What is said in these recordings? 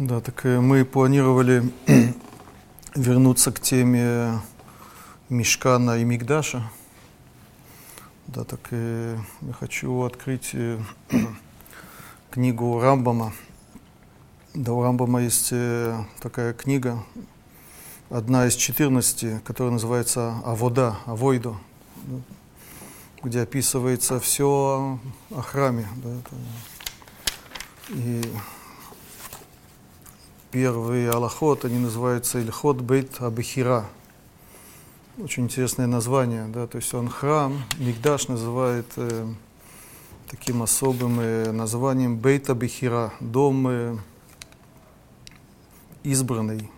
Да, так мы планировали вернуться к теме Мешкана и Мигдаша. Да, так э, я хочу открыть э, книгу Рамбама. Да, у Рамбама есть э, такая книга, одна из 14, которая называется «Авода», «Авойдо», да, где описывается все о храме. Да, и первый аллахот, они называются Ильхот Бейт Абихира. Очень интересное название, да, то есть он храм, Мигдаш называет э, таким особым э, названием Бейт Абихира, дом э, избранный.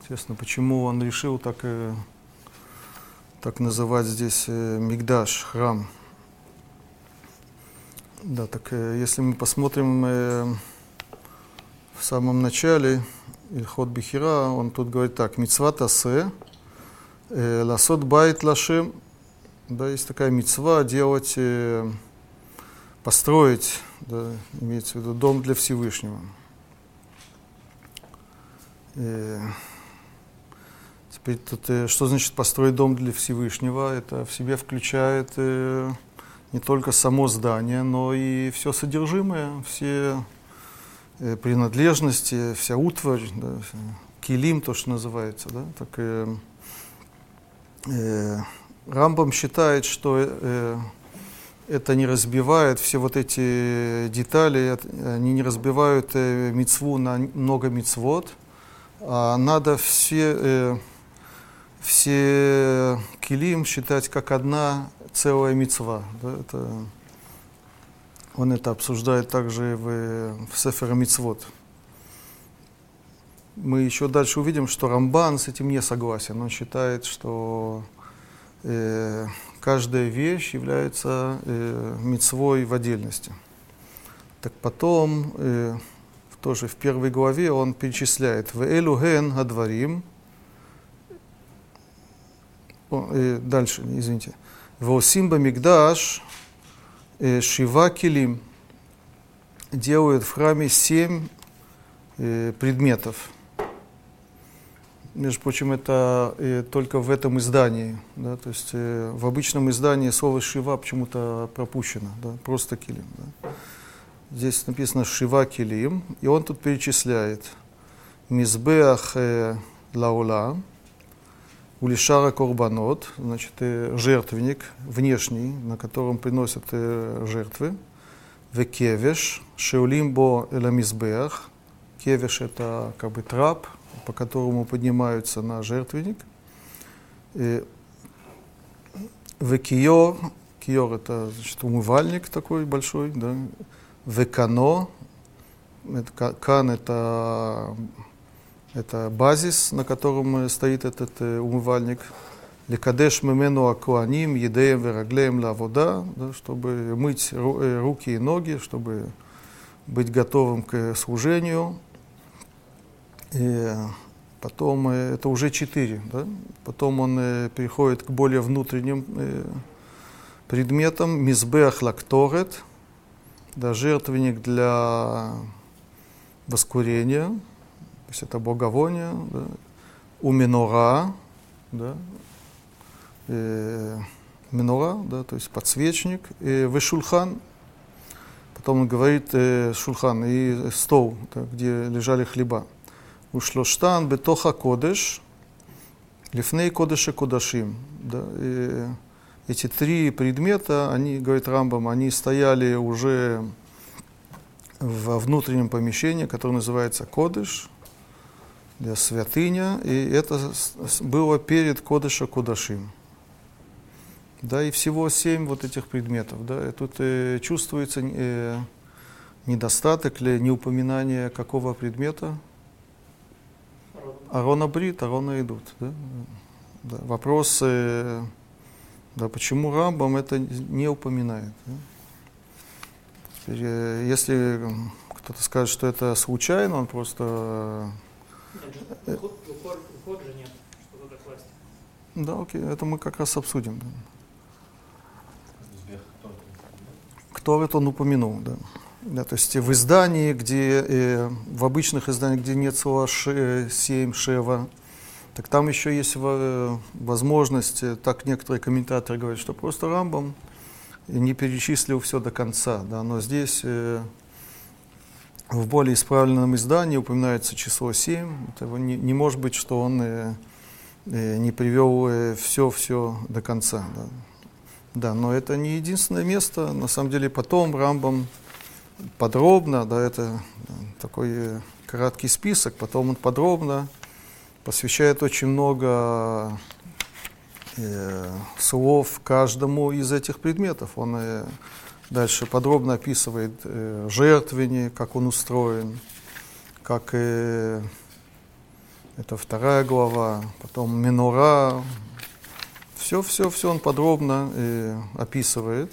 Интересно, почему он решил так, э, так называть здесь э, Мигдаш, храм. Да, так э, если мы посмотрим э, в самом начале Ильхот Бихира, он тут говорит так, Мицват Асе, э, Ласот Байт Лашем, да, есть такая мецва делать, э, построить, да, имеется в виду дом для Всевышнего. Э, теперь тут, э, что значит построить дом для Всевышнего? Это в себе включает э, не только само здание, но и все содержимое, все принадлежности, вся утварь, да, килим, то, что называется. Да, так, э, э, Рамбам считает, что э, это не разбивает все вот эти детали, они не разбивают э, мицву на много мицвод, а надо все, э, все килим считать как одна целая мицва. Да, это, он это обсуждает также в, в Сефера Мицвод. Мы еще дальше увидим, что Рамбан с этим не согласен. Он считает, что э, каждая вещь является э, мицвой в отдельности. Так потом, э, тоже в первой главе, он перечисляет «В элуген гадварим» э, Дальше, извините. «Восимба мигдаш э, шива килим» делают в храме семь э, предметов. Между прочим, это э, только в этом издании. Да, то есть э, в обычном издании слово «шива» почему-то пропущено, да, просто «килим». Да. Здесь написано «шива килим», и он тут перечисляет «мизбеах э, лаула», улишара корбанот, значит, э, жертвенник внешний, на котором приносят э, жертвы, векевеш, шеулимбо эламизбеах, кевеш это как бы трап, по которому поднимаются на жертвенник. В киор, киор это значит, умывальник такой большой, да. В кано, это, кан это, это базис, на котором стоит этот э, умывальник. Лекадеш мемену акуаним, едеем вераглеем лавода, да, чтобы мыть э, руки и ноги, чтобы быть готовым к служению. И потом э, это уже четыре. Да? Потом он э, переходит к более внутренним э, предметам. Мизбех лакторет, да, жертвенник для воскурения, есть это боговоние, да, у минора, да, э, минора, да, то есть подсвечник, э, и вышульхан, потом он говорит э, шульхан и стол, да, где лежали хлеба. Ушлоштан бетоха кодыш, лифней кодыша кодашим. Да, и эти три предмета, они, говорит Рамбам, они стояли уже во внутреннем помещении, которое называется кодыш, святыня, и это было перед Кодыша Кудашим. Да, и всего семь вот этих предметов. Да, и тут э, чувствуется э, недостаток или неупоминание какого предмета? Арона Брит, Арона идут. Да? Да. Вопрос, э, да, почему Рамбам это не упоминает. Да? Теперь, э, если кто-то скажет, что это случайно, он просто... Нет, уход же нет, что туда класть. Да, окей, это мы как раз обсудим. Да. Кто это он упомянул, да. Да, то есть в издании, где, э, в обычных изданиях, где нет слова ше, 7, шева, так там еще есть э, возможность, э, так некоторые комментаторы говорят, что просто Рамбам не перечислил все до конца. Да, но здесь э, в более исправленном издании упоминается число 7. Это не, не может быть, что он э, э, не привел все-все э, до конца. Да. да, но это не единственное место. На самом деле потом Рамбам подробно, да, это такой э, краткий список, потом он подробно посвящает очень много э, слов каждому из этих предметов. Он э, Дальше подробно описывает э, жертвенник, как он устроен, как э, это вторая глава, потом минора. Все, все, все он подробно э, описывает.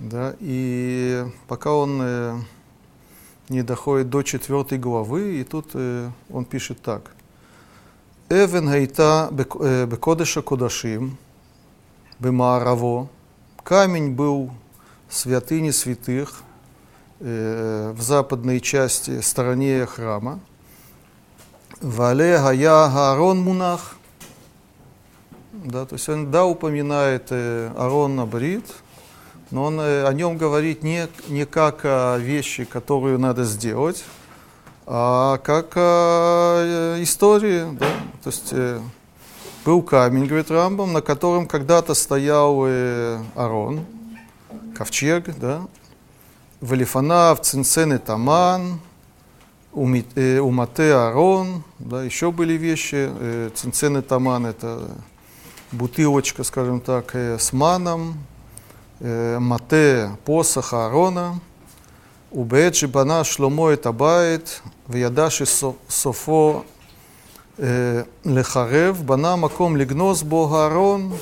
Да, и пока он э, не доходит до четвертой главы, и тут э, он пишет так. Эвен гайта э, бекодеша кудашим, бемаараво. Камень был в святыне святых, э, в западной части, стороне храма. Вале гая Аарон Мунах. Да, то есть он да упоминает э, Аарон Абрит, но он э, о нем говорит не, не как о вещи, которую надо сделать, а как а, истории. Да? То есть э, был камень, говорит Рамбам, на котором когда-то стоял э, Арон, ковчег, да, Валифанав, Цинцен и Таман, э, Умате Арон, да, еще были вещи, э, Цинцены Таман это бутылочка, скажем так, э, с маном, Мате посох Арона. Убеджи бана шломо и табает, вядаши софо лехарев, бана маком лигнос бога Арон,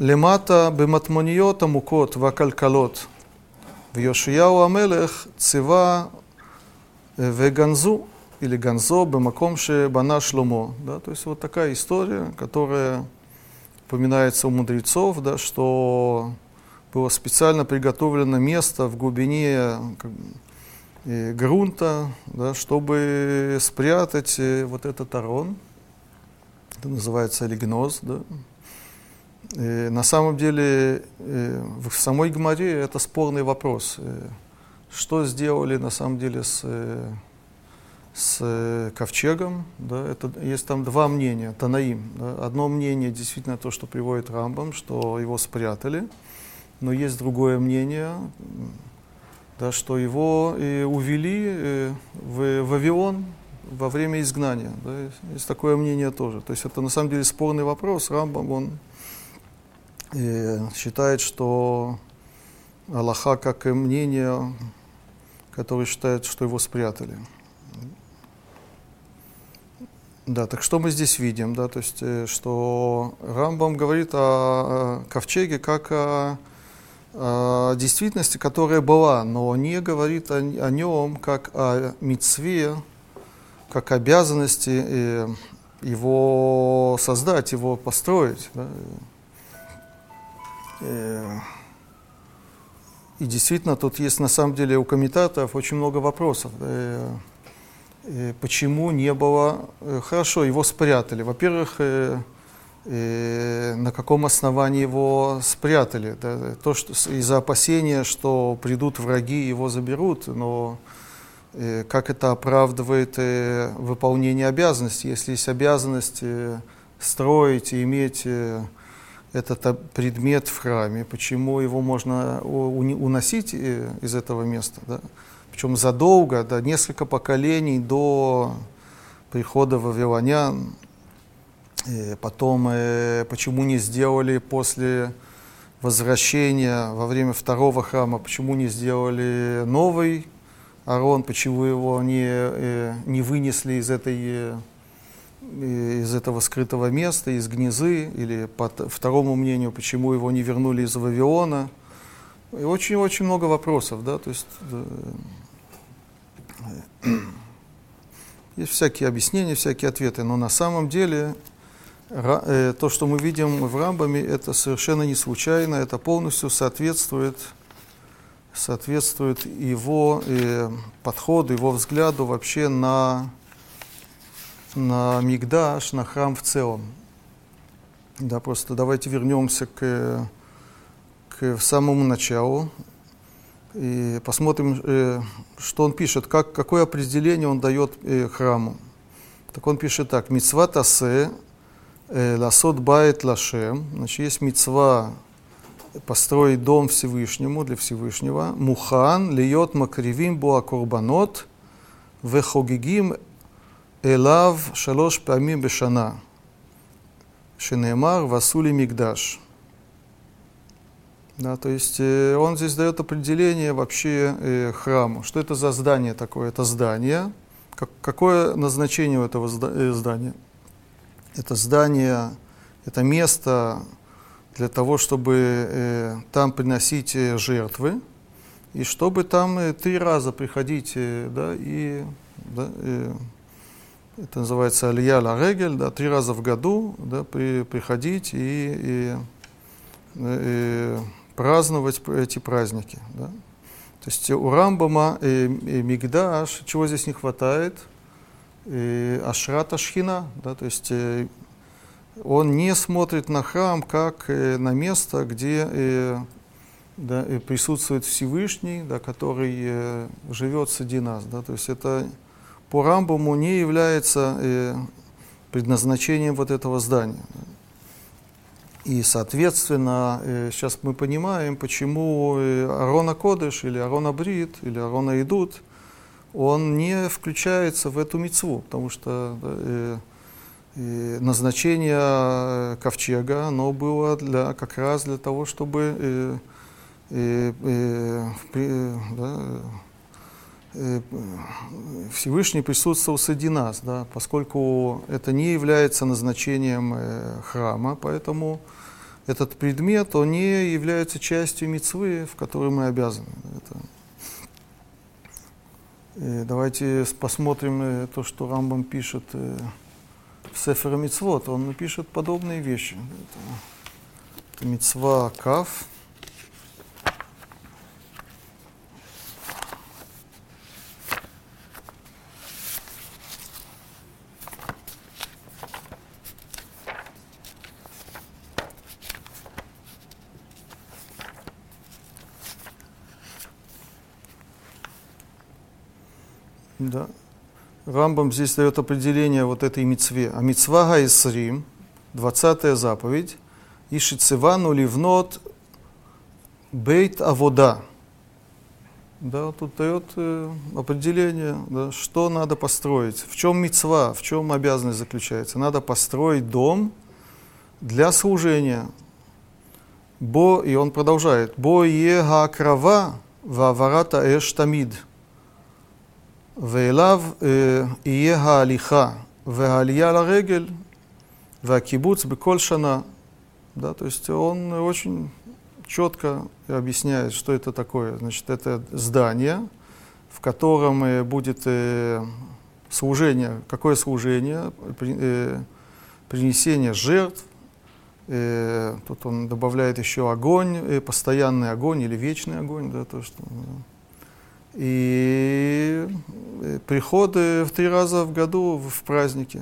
למטה במטמוניות עמוקות והכלכלות. ויאשיהו המלך ציווה אה, וגנזו, или Ганзо, במקום שבנה שלמה. Да, то есть вот такая история, которая упоминается у мудрецов, да, что было специально приготовлено место в глубине как, и грунта, да, чтобы спрятать э, вот этот арон. Это называется лигноз. Да. и на самом деле э, в самой Гмаре это спорный вопрос. Э, что сделали на самом деле с, с ковчегом? Да, это, есть там два мнения, Танаим. Да. Одно мнение действительно то, что приводит Рамбам, что его спрятали – но есть другое мнение, да, что его и увели э, в Вавилон во время изгнания. Да, есть такое мнение тоже. То есть это на самом деле спорный вопрос. Рамбам, он э, считает, что Аллаха как и мнение, которое считает, что его спрятали. Да, так что мы здесь видим, да, то есть, э, что Рамбам говорит о ковчеге как о э, действительности, которая была, но не говорит о, о нем как о мицве, как обязанности э, его создать, его построить. Да? Э, и действительно, тут есть на самом деле у комментаторов очень много вопросов. Да? Э, почему не было... Э, хорошо, его спрятали. Во-первых, э, на каком основании его спрятали. То, что из-за опасения, что придут враги, его заберут, но э, как это оправдывает э, выполнение обязанностей, если есть обязанность э, строить и иметь э, этот предмет в храме, почему его можно уносить э, из этого места, да? причем задолго, да, несколько поколений до прихода вавилонян, и потом, э, почему не сделали после возвращения во время второго храма, почему не сделали новый Арон, почему его не, э, не вынесли из, этой, э, из этого скрытого места, из гнезы, или по второму мнению, почему его не вернули из Вавилона. И очень-очень много вопросов, да, то есть есть всякие объяснения, всякие ответы, но на самом деле Э, то, что мы видим в Рамбаме, это совершенно не случайно, это полностью соответствует соответствует его э, подходу, его взгляду вообще на, на Мигдаш, на храм в целом. Да, просто давайте вернемся к, к самому началу и посмотрим, э, что он пишет, как, какое определение он дает э, храму. Так он пишет так, «Мицва тасе э, ласот байт лашем», значит, есть мицва построить дом Всевышнему, для Всевышнего, «Мухан льет макривим буа корбанот вехогигим элав шалош памим бешана». Шинемар Васули Мигдаш. Да, то есть э, он здесь дает определение вообще э, храму. Что это за здание такое? Это здание. Как, какое назначение у этого э, здания? Это здание, это место для того, чтобы э, там приносить э, жертвы, и чтобы там э, три раза приходить э, да, и да, э, это называется Алия ла Регель, да, три раза в году да, при, приходить и, и, и праздновать эти праздники. Да. То есть у Рамбама и, и Мигдаш, чего здесь не хватает? И Ашрата Шхина, да, то есть э, он не смотрит на храм как э, на место, где э, да, присутствует Всевышний, да, который живет среди нас. Да, то есть это по Рамбаму не является э, предназначением вот этого здания. И, соответственно, э, сейчас мы понимаем, почему э, Арона Кодыш или Арона Брит или Арона Идут, он не включается в эту мецву, потому что назначение ковчега, оно было для, как раз для того, чтобы да, Всевышний присутствовал среди нас, да, поскольку это не является назначением э, храма, поэтому этот предмет, он не является частью мецвы, в которой мы обязаны. Это. И давайте посмотрим э, то, что Рамбам пишет в Сефера Мицвод. Он пишет подобные вещи. Это, это мицва Кав. Да. Рамбам здесь дает определение вот этой мицве. А мицва гаисрим, 20 заповедь, Ишицевану ливнот бейт авода. Да, тут дает э, определение, да, что надо построить. В чем мецва, в чем обязанность заключается. Надо построить дом для служения. Бо, и он продолжает. Бо ега крава ваварата эш тамид. ואליו יהיה ההליכה והעלייה לרגל והקיבוץ בכל שנה. Да, то есть он очень четко объясняет, что это такое. Значит, это здание, в котором будет служение. Какое служение? Принесение жертв. Тут он добавляет еще огонь, постоянный огонь или вечный огонь. Да, то, что, и э, приходы в три раза в году в праздники.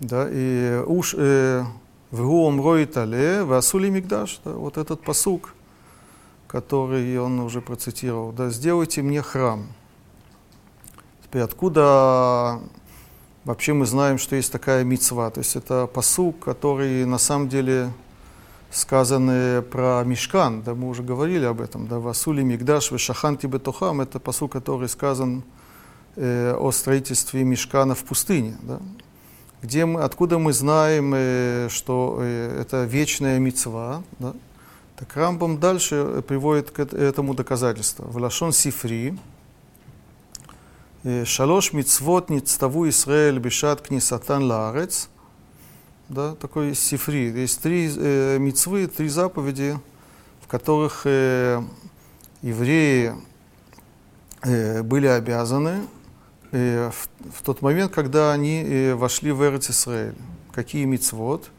Да, и уж э, в Гуом Роитале, в Асули Мигдаш, да, вот этот посук, который он уже процитировал, да, сделайте мне храм. Теперь откуда вообще мы знаем, что есть такая мицва? То есть это посук, который на самом деле сказанные про Мишкан, да, мы уже говорили об этом, да, Васули Мигдаш, Вешаханти Бетухам, это посыл, который сказан э, о строительстве Мишкана в пустыне, да, где мы, откуда мы знаем, э, что э, это вечная мецва, да, так Рамбам дальше приводит к этому доказательство. В Лашон Сифри, э, Шалош мицвот ництаву Исраэль бешат книсатан лаарец – да, такой сифри. Есть три э, мицвы, три заповеди, в которых э, евреи э, были обязаны э, в, в тот момент, когда они э, вошли в Эрец Исраэль. Какие мицвод?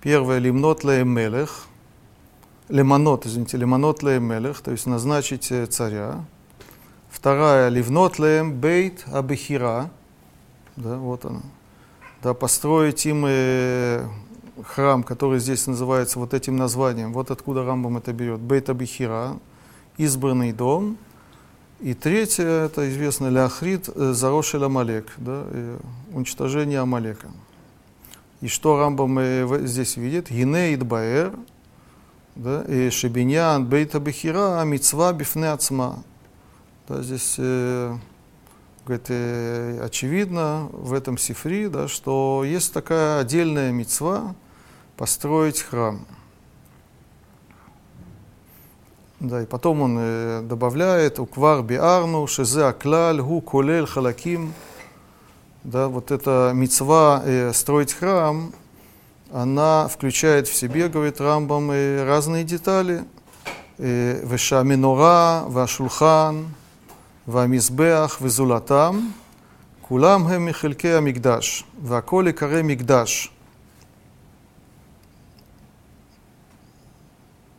Первое, лимнот ле мелех, лемонот, извините, лемонот лемелех, то есть назначить э, царя. Вторая, ливнот лем бейт абихира, да, вот она. Да, построить им э, храм, который здесь называется вот этим названием. Вот откуда Рамбам это берет. Бейт абихира, избранный дом. И третье, это известно Ляхрит, э, Зарошель Амалек, да, э, уничтожение Амалека. И что Рамбам э, здесь видит? Гине Идбаэр, да, и Шебиньян Бейта Бехира, Мицва Бифне Ацма. Да, здесь э, говорит, э, очевидно в этом сифри, да, что есть такая отдельная мецва построить храм. Да, и потом он э, добавляет «Уквар биарну шезе аклаль гу колель халаким». Да, вот эта мецва э, строить храм, она включает в себе, говорит Рамбам, э, разные детали. «Веша минора, вашулхан, והמזבח וזולתם, כולם הם מחלקי המקדש, והכל יקרא מקדש.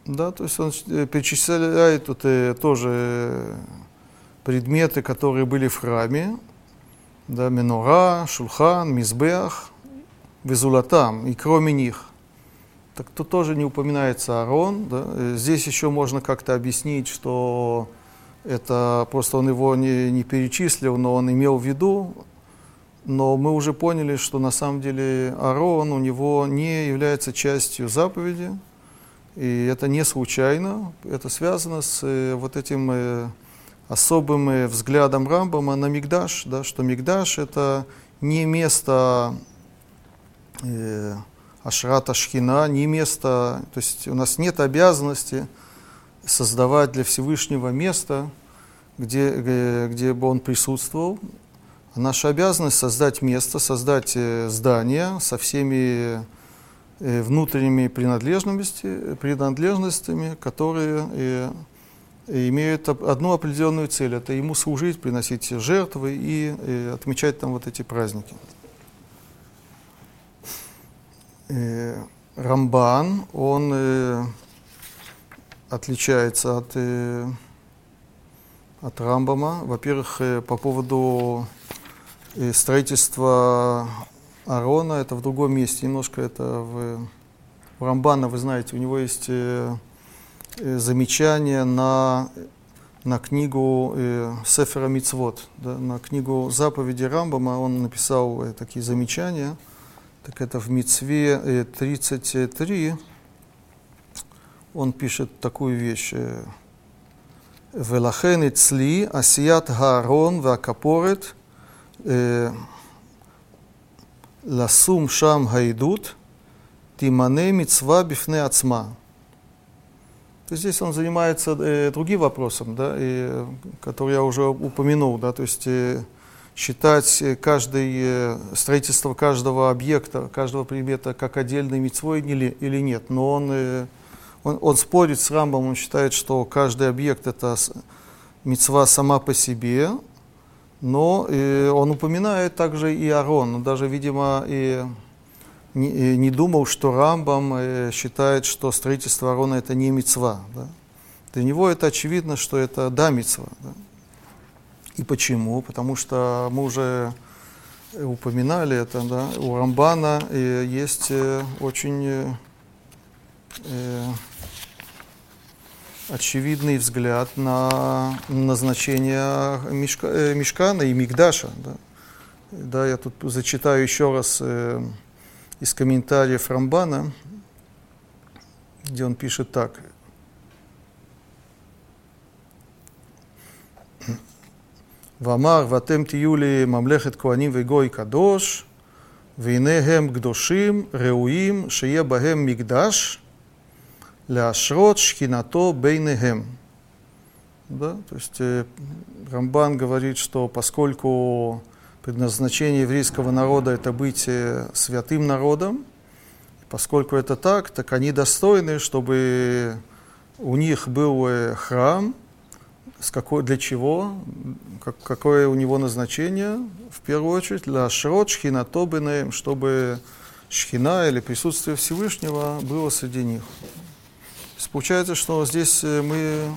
Да, то есть он перечисляет тут э, тоже предметы, которые были в храме, да, минора, шулхан, мизбех, визулатам, и кроме них. Так тут тоже не упоминается Арон. Да. Э, здесь еще можно как-то объяснить, что это просто он его не, не перечислил, но он имел в виду. Но мы уже поняли, что на самом деле Арон у него не является частью заповеди. И это не случайно. Это связано с э, вот этим э, особым э, взглядом Рамбама на Мигдаш, да, что Мигдаш это не место э, Ашрата Шхина, не место, то есть у нас нет обязанности создавать для Всевышнего место, где, где, бы он присутствовал. наша обязанность создать место, создать э, здание со всеми э, внутренними принадлежностями, принадлежностями которые э, имеют одну определенную цель. Это ему служить, приносить жертвы и отмечать там вот эти праздники. Рамбан, он отличается от, э, от Рамбама. Во-первых, э, по поводу э, строительства Арона, это в другом месте, немножко это в, в Рамбана, вы знаете, у него есть э, э, замечание на, на книгу э, Сефера Мицвод, да, на книгу заповеди Рамбама, он написал э, такие замечания, так это в Мицве э, 33, он пишет такую вещь. Э, Велахен и цли, асият гарон вакапорет, э, ласум шам гайдут, тимане мицва бифне ацма. То есть здесь он занимается э, другим вопросом, да, и, который я уже упомянул, да, то есть э, считать э, каждый, э, строительство каждого объекта, каждого предмета как отдельный митцвой или, или нет, но он э, он, он спорит с Рамбом, он считает, что каждый объект это мецва сама по себе, но и он упоминает также и Арон, он даже, видимо, и не, и не думал, что Рамбам э, считает, что строительство Арона это не мецва. Да? Для него это очевидно, что это да мецва. Да? И почему? Потому что мы уже упоминали это, да? у Рамбана э, есть э, очень э, очевидный взгляд на назначение мешка, э, Мешкана и Мигдаша. Да? да, я тут зачитаю еще раз э, из комментариев Рамбана, где он пишет так. Вамар, ватем тиюли мамлехет куаним вегой кадош, вейнехем гдошим, реуим, Шея бахем мигдаш, Ляшрот шхинато бейнехем. Да? То есть э, Рамбан говорит, что поскольку предназначение еврейского народа это быть э, святым народом, поскольку это так, так они достойны, чтобы у них был э, храм, с какой, для чего, как, какое у него назначение, в первую очередь, для шрот шхинато бейнехем, чтобы шхина или присутствие Всевышнего было среди них есть получается, что здесь э, мы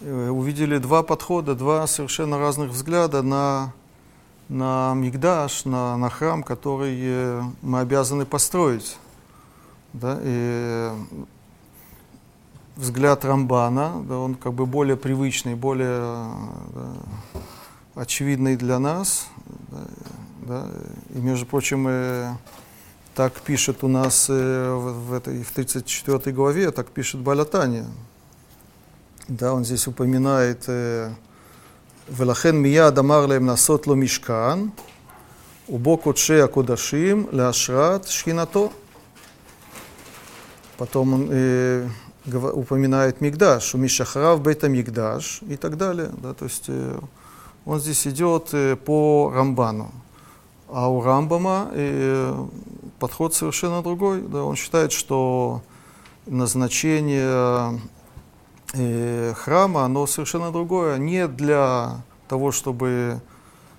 э, увидели два подхода, два совершенно разных взгляда на, на Мигдаш, на, на храм, который э, мы обязаны построить. Да? И взгляд Рамбана, да, он как бы более привычный, более да, очевидный для нас. Да. И, между прочим, э, так пишет у нас э, в, этой, в 34 главе, так пишет Балятани. Да, он здесь упоминает э, «Велахен мия адамар лем насот ло мишкан, убо кодше акудашим леашрат шхинато». Потом он э, упоминает Мигдаш, у Мишахрав Бейта Мигдаш и так далее. Да, то есть э, он здесь идет э, по Рамбану. А у Рамбама э, подход совершенно другой. Да, он считает, что назначение э, храма, оно совершенно другое. Не для того, чтобы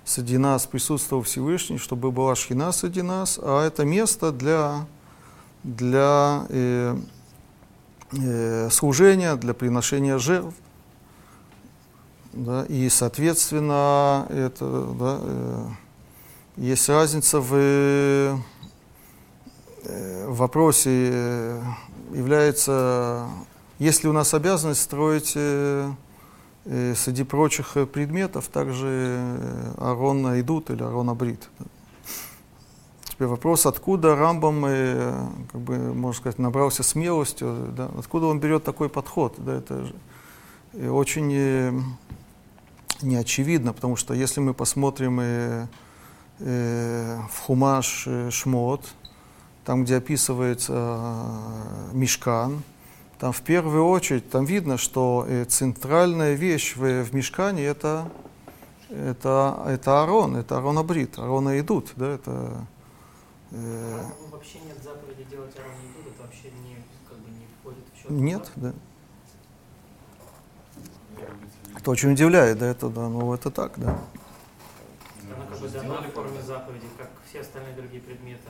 среди нас присутствовал Всевышний, чтобы была шхина среди нас, а это место для, для э, э, служения, для приношения жертв. Да, и, соответственно, это, да, э, есть разница в, в вопросе, э, является, есть ли у нас обязанность строить э, э, среди прочих предметов также э, Арон идут или Арон Абрит. Да. Теперь вопрос, откуда Рамбам, э, как бы, можно сказать, набрался смелостью, да, откуда он берет такой подход, да, это э, очень э, не очевидно, потому что если мы посмотрим э, э, в Хумаш э, Шмот, там, где описывается э, Мишкан, там в первую очередь там видно, что э, центральная вещь в, в Мишкане это, это, это Арон, это Арон Абрит, Арона идут, да, это Э, вообще нет заповеди делать Арон Идут, это вообще не, как бы не входит в счет? Нет, да. Это очень удивляет, да, это, да, ну это так, да. Она как бы дана в форме заповеди, как все остальные другие предметы,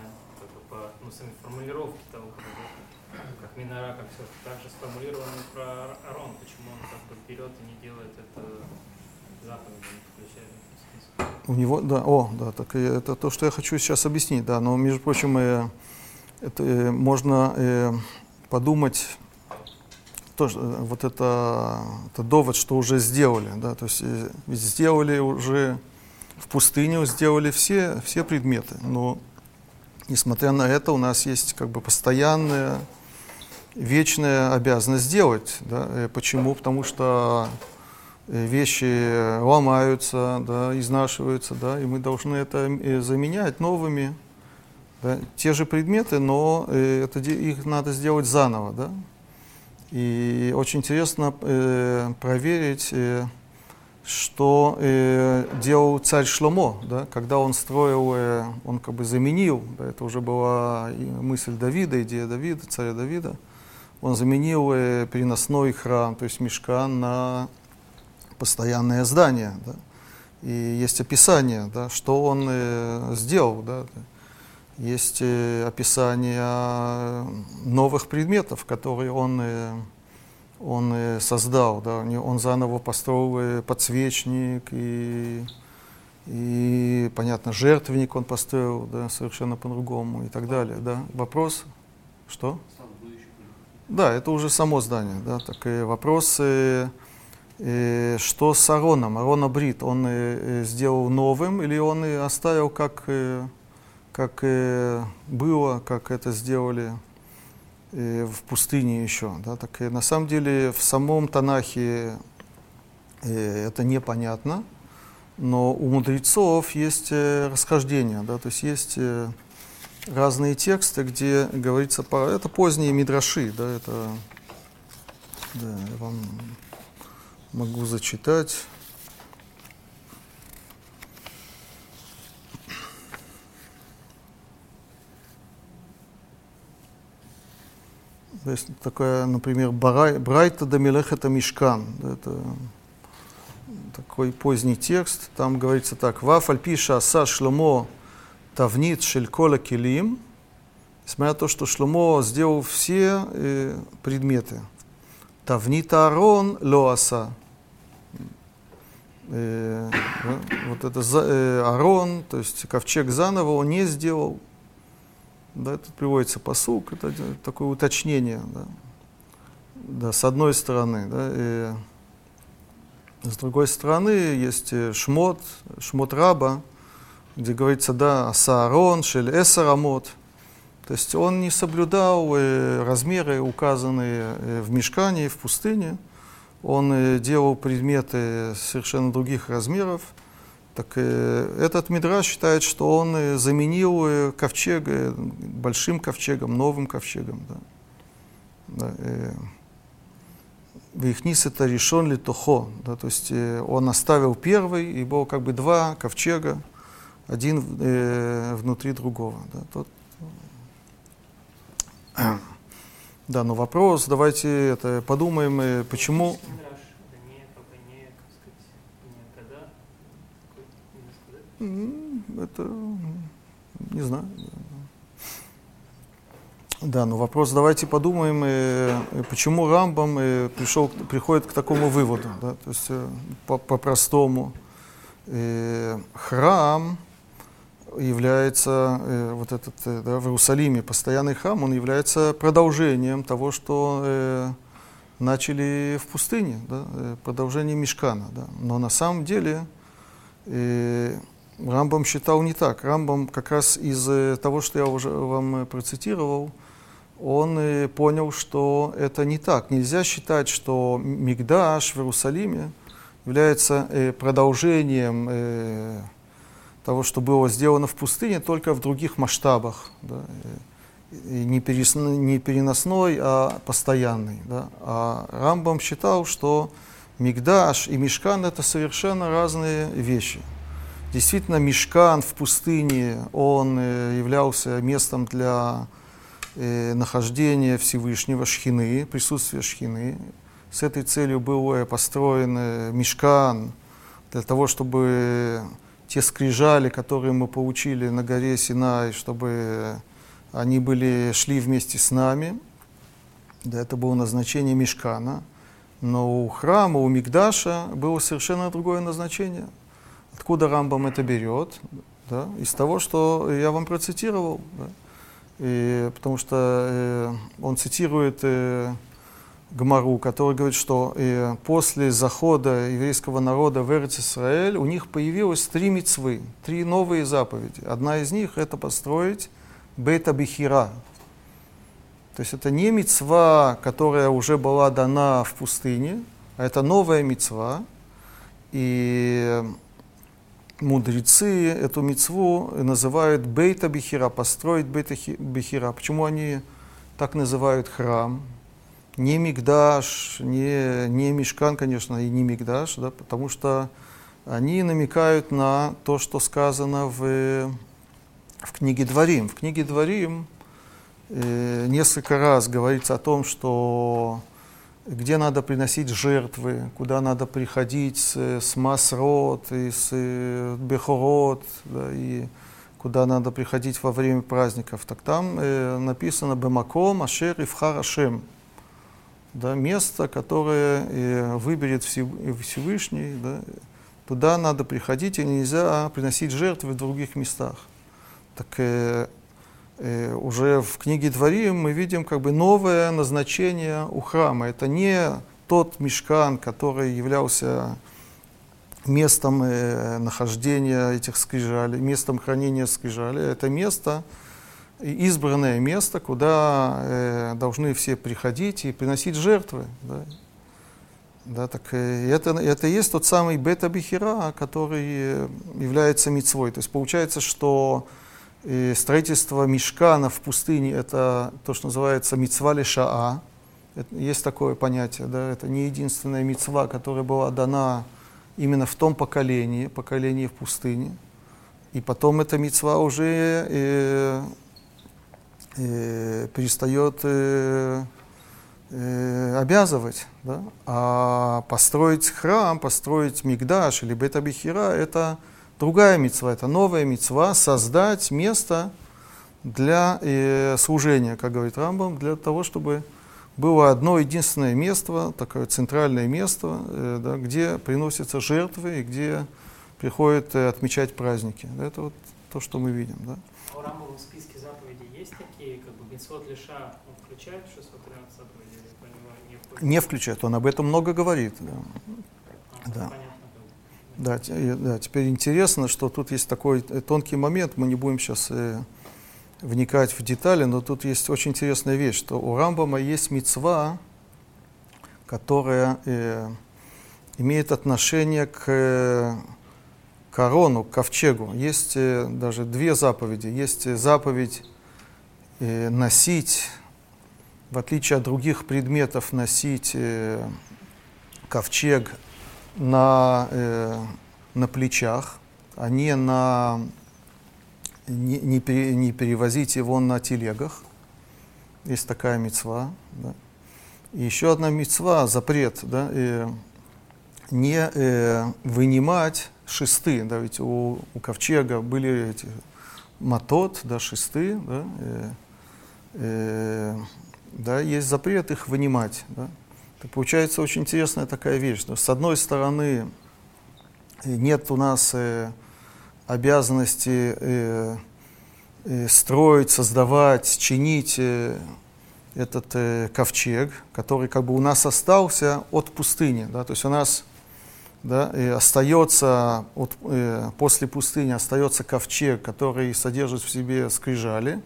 по ну, самой формулировке того, как, как Минора, как все, также сформулировано про Арон, почему он как бы берет и не делает это заповедью, включая у него, да, о, да, так это то, что я хочу сейчас объяснить, да, но, между прочим, э, это, э, можно э, подумать, тоже, э, вот это, это довод, что уже сделали, да, то есть э, сделали уже в пустыню, сделали все, все предметы, но, несмотря на это, у нас есть как бы постоянная, вечная обязанность делать, да, э, почему? Потому что Э, вещи ломаются, да, изнашиваются, да, и мы должны это э, заменять новыми. Да, те же предметы, но это, их надо сделать заново. Да. И очень интересно э, проверить, э, что э, делал царь Шломо, да, когда он строил, э, он как бы заменил, да, это уже была мысль Давида, идея Давида, царя Давида, он заменил э, переносной храм, то есть мешкан на постоянное здание. Да? И есть описание, да, что он э, сделал. Да? Есть э, описание новых предметов, которые он, э, он э, создал. Да? Он заново построил э, подсвечник и, и, понятно, жертвенник он построил да, совершенно по-другому и так далее. Да? Вопрос? Что? Да, это уже само здание. Да? Так, и вопросы Э, что с Ароном? Арона Брит, он э, э, сделал новым или он оставил как, как было, как это сделали в пустыне еще? Да? Так, на самом деле в самом Танахе это непонятно, но у мудрецов есть расхождение, да? то есть есть разные тексты, где говорится про... Это поздние мидраши, да, это... Да, я вам могу зачитать. Есть такая, например, Брайта да Мелехета Мишкан. Это такой поздний текст. Там говорится так. Ваф альпиша аса шломо тавнит шелькола килим несмотря на то, что Шломо сделал все э, предметы. Тавнит Аарон лоаса. Э, да, вот это э, Аарон, то есть ковчег заново он не сделал. Да, тут приводится посук, это такое уточнение. Да. Да, с одной стороны. Да, и с другой стороны есть э, шмот, шмот раба, где говорится, да, Саарон, Шель Эсарамот. То есть он не соблюдал э, размеры, указанные э, в мешкане, в пустыне. Он делал предметы совершенно других размеров. Так э, этот мидраж считает, что он э, заменил э, ковчег большим ковчегом, новым ковчегом. Да. Да, Вихнис это решен ли тохо, да, то есть он оставил первый, и было как бы два ковчега, один э, внутри другого. Да, тот, да, но вопрос, давайте это подумаем, почему... Это не знаю. Да, но вопрос, давайте подумаем, э, почему Рамбам э, пришел, приходит к такому выводу, да, то есть э, по-простому. Э, храм является, э, вот этот э, да, в Иерусалиме постоянный храм, он является продолжением того, что начали в пустыне, да, продолжением Мешкана. Да. Но на самом деле Рамбам считал не так. Рамбам как раз из того, что я уже вам процитировал, он понял, что это не так. Нельзя считать, что Мигдаш в Иерусалиме является э, продолжением э, того, что было сделано в пустыне, только в других масштабах. Да, и не, переносной, а постоянный. Да. А Рамбам считал, что Мигдаш и Мишкан это совершенно разные вещи. Действительно, Мишкан в пустыне, он э, являлся местом для э, нахождения Всевышнего Шхины, присутствия Шхины. С этой целью был э, построен Мишкан для того, чтобы те скрижали, которые мы получили на горе Синай, чтобы они были, шли вместе с нами. Да, это было назначение Мишкана. Но у храма, у Мигдаша было совершенно другое назначение. Откуда Рамбам это берет? Да? Из того, что я вам процитировал. Да? И, потому что э, он цитирует э, Гмару, который говорит, что э, после захода еврейского народа в Эрц-Исраэль у них появилось три мецвы, три новые заповеди. Одна из них — это построить бета бихира. То есть это не мецва, которая уже была дана в пустыне, а это новая мецва. И мудрецы эту мецву называют бейта бихира, построить бейта бихира. Почему они так называют храм? Не мигдаш, не, не мешкан, конечно, и не мигдаш, да, потому что они намекают на то, что сказано в, в книге Дворим. В книге Дворим э, несколько раз говорится о том, что где надо приносить жертвы, куда надо приходить с, с масрот и с э, бехорот, да, и куда надо приходить во время праздников. Так там э, написано «Бемаком ашер ивхар ашем» да, место, которое э, выберет Всевышний, да, туда надо приходить, и нельзя приносить жертвы в других местах. Так э, э, уже в книге Дворим мы видим как бы новое назначение у храма. Это не тот мешкан, который являлся местом э, нахождения этих скрижалей, местом хранения скрижалей. Это место, избранное место, куда э, должны все приходить и приносить жертвы. Да. Да, так э, это, это и есть тот самый бета-бихира, который является мицвой. То есть получается, что и строительство мешкана в пустыне – это то, что называется мицва лешаа. Есть такое понятие, да, это не единственная мицва, которая была дана именно в том поколении, поколении в пустыне. И потом эта мицва уже э, э, перестает э, э, обязывать. Да? А построить храм, построить мигдаш или бета-бихира – это другая мецва, это новая мецва, создать место для э, служения, как говорит Рамбам, для того, чтобы было одно единственное место, такое центральное место, э, да, где приносятся жертвы и где приходят э, отмечать праздники. Это вот то, что мы видим. Да. А у Рамбама в списке заповедей есть такие, как бы, Бенсвот Лиша, он включает 613 заповедей? Не включает, он об этом много говорит. Да. А, да. Понятно. Да, э, да, теперь интересно, что тут есть такой э, тонкий момент, мы не будем сейчас вникать в детали, но тут есть очень интересная вещь, что у Рамбама есть мецва, которая э, имеет отношение к э, корону, к ковчегу. Есть э, даже две заповеди. Есть э, заповедь э, носить, в отличие от других предметов, носить э, ковчег на, э, на плечах, а не, на, не, не, пере- не перевозить его на телегах. Есть такая мецва. Да. И еще одна мецва, запрет, да, э, не э, вынимать шесты. Да, ведь у, у ковчега были эти матот, да, шесты, да, э, э, да, есть запрет их вынимать. Да. Так получается очень интересная такая вещь. что с одной стороны, э, нет у нас э, обязанности э, э, строить, создавать, чинить э, этот э, ковчег, который как бы у нас остался от пустыни. Да? То есть у нас да, и остается от, э, после пустыни остается ковчег, который содержит в себе скрижали,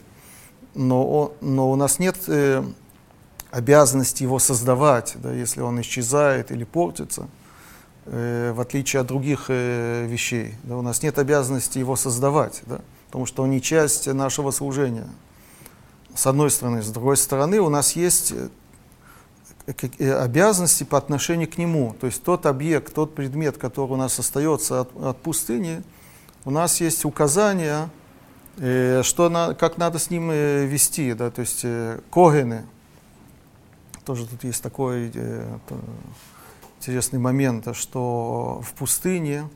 но, но у нас нет э, обязанности его создавать, да, если он исчезает или портится, э, в отличие от других э, вещей. Да, у нас нет обязанности его создавать, да, потому что он не часть нашего служения. С одной стороны. С другой стороны, у нас есть э, э, обязанности по отношению к нему. То есть тот объект, тот предмет, который у нас остается от, от пустыни, у нас есть указания, э, что на, как надо с ним э, вести. Да? То есть э, когены, тоже тут есть такой э, интересный момент, что в пустыне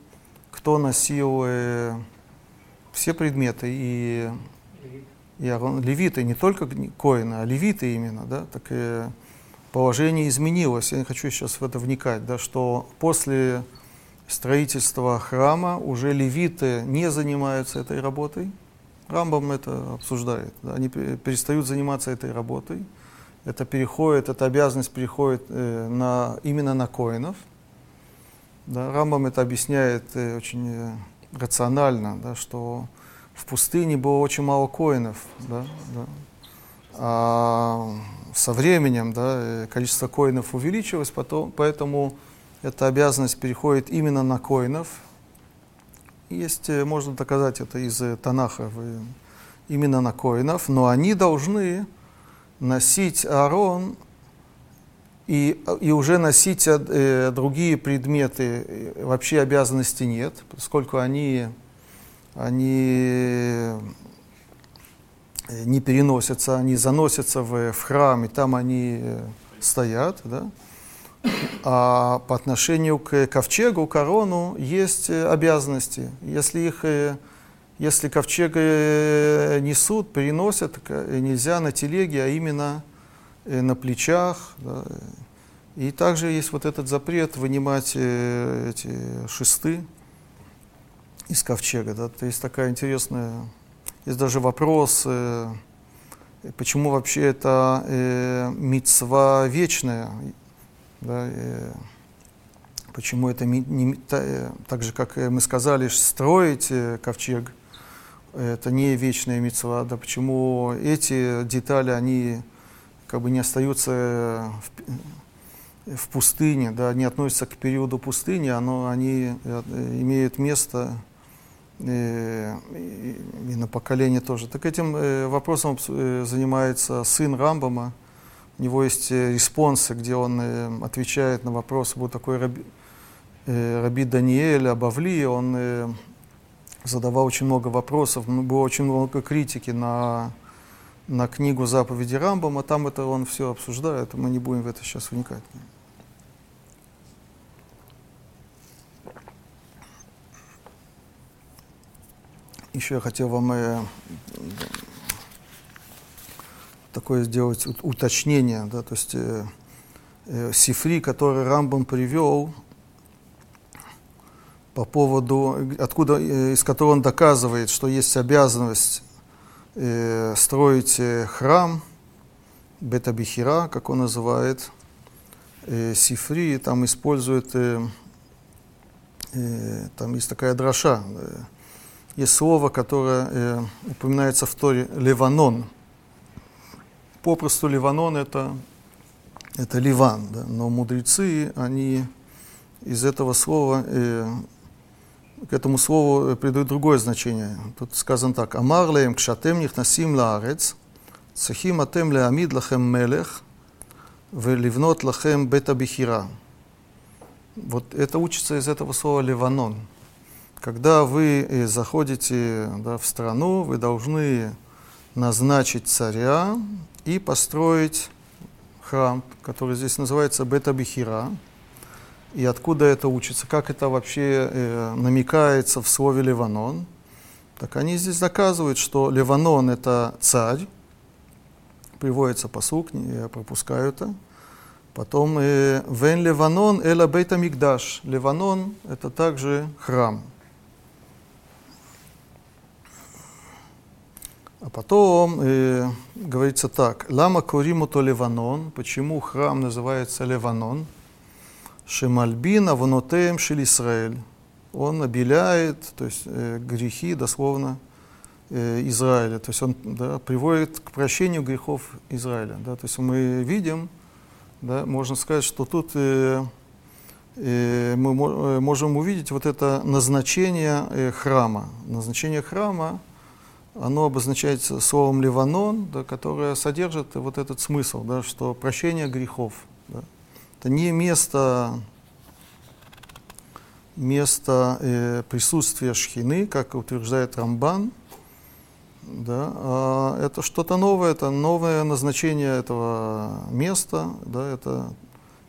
кто носил э, все предметы, и, и Аарон- левиты, не только коины, а левиты именно, да, так э, положение изменилось. Я не хочу сейчас в это вникать, да, что после строительства храма уже левиты не занимаются этой работой. Рамбам это обсуждает. да, они пе- перестают заниматься этой работой. Это переходит, эта обязанность переходит э, на, именно на коинов. Да, Рамбам это объясняет э, очень э, рационально, да, что в пустыне было очень мало коинов. Да, да. А со временем да, э, количество коинов увеличилось, потом, поэтому эта обязанность переходит именно на коинов. Есть, э, можно доказать это из э, Танаха, именно на коинов, но они должны носить Аарон и, и уже носить э, другие предметы э, вообще обязанности нет, поскольку они, они э, не переносятся, они заносятся в, в храм, и там они э, стоят. Да? А по отношению к ковчегу, корону, есть обязанности. Если их если ковчег э, несут, переносят, э, нельзя на телеге, а именно э, на плечах. да. И также есть вот этот запрет вынимать эти шесты из ковчега. Да. То есть такая интересная... Есть даже вопрос, почему вообще это митцва вечная. Да, почему это не, так же, как мы сказали, строить ковчег, это не вечная мецва, да, почему эти детали, они как бы не остаются э, в, в пустыне, да, не относятся к периоду пустыни, оно, они э, имеют место э, и, и на поколение тоже. Так этим вопросом занимается сын Рамбама, у него есть респонсы, где он отвечает на вопросы. Был такой раби, раби Даниэль Абавли, он задавал очень много вопросов, было очень много критики на, на книгу заповеди Рамбама, там это он все обсуждает, мы не будем в это сейчас вникать. Еще я хотел вам э, такое сделать уточнение, да, то есть э, э, Сифри, который Рамбам привел по поводу, откуда, э, из которого он доказывает, что есть обязанность э, строить э, храм, Бетабихира, как он называет, Сифри, там использует, там есть такая дроша, есть слово, которое упоминается в Торе, Ливанон. Попросту Ливанон это, это Ливан, да? но мудрецы, они из этого слова, к этому слову придают другое значение. Тут сказано так, «Амар леем кшатем нихнасим лаарец, цехим атем леамид лахем мелех, вливнот лахем бета бихира». Вот это учится из этого слова «ливанон». Когда вы э, заходите да, в страну, вы должны назначить царя и построить храм, который здесь называется Бета-Бихира. И откуда это учится, как это вообще э, намекается в слове Ливанон. Так они здесь доказывают, что Ливанон это царь, приводится посук, я пропускаю это. Потом э, Вен Ливанон эла Бейта Мигдаш. Ливанон это также храм. А потом э, говорится так, лама куриму то Ливанон, почему храм называется Ливанон? Шемальбин авонотеем шель Исраэль. Он обеляет, то есть э, грехи, дословно, э, Израиля. То есть он да, приводит к прощению грехов Израиля. Да. То есть мы видим, да, можно сказать, что тут э, э, мы э, можем увидеть вот это назначение э, храма. Назначение храма оно обозначается словом Ливанон, да, которое содержит вот этот смысл, да, что прощение грехов. Это не место, место э, присутствия шхины, как утверждает Рамбан, да, а это что-то новое, это новое назначение этого места, да, это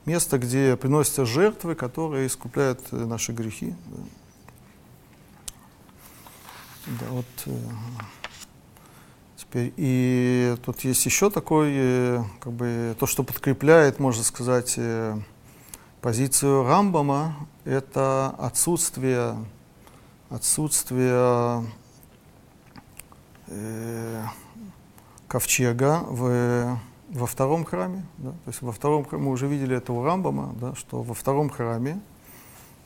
место, где приносятся жертвы, которые искупляют наши грехи. Да. Да, вот, э, Теперь, и тут есть еще такой, э, как бы, то, что подкрепляет, можно сказать, э, позицию Рамбама, это отсутствие, отсутствие э, ковчега в, во втором храме. Да? То есть во втором храме, мы уже видели это у Рамбама, да, что во втором храме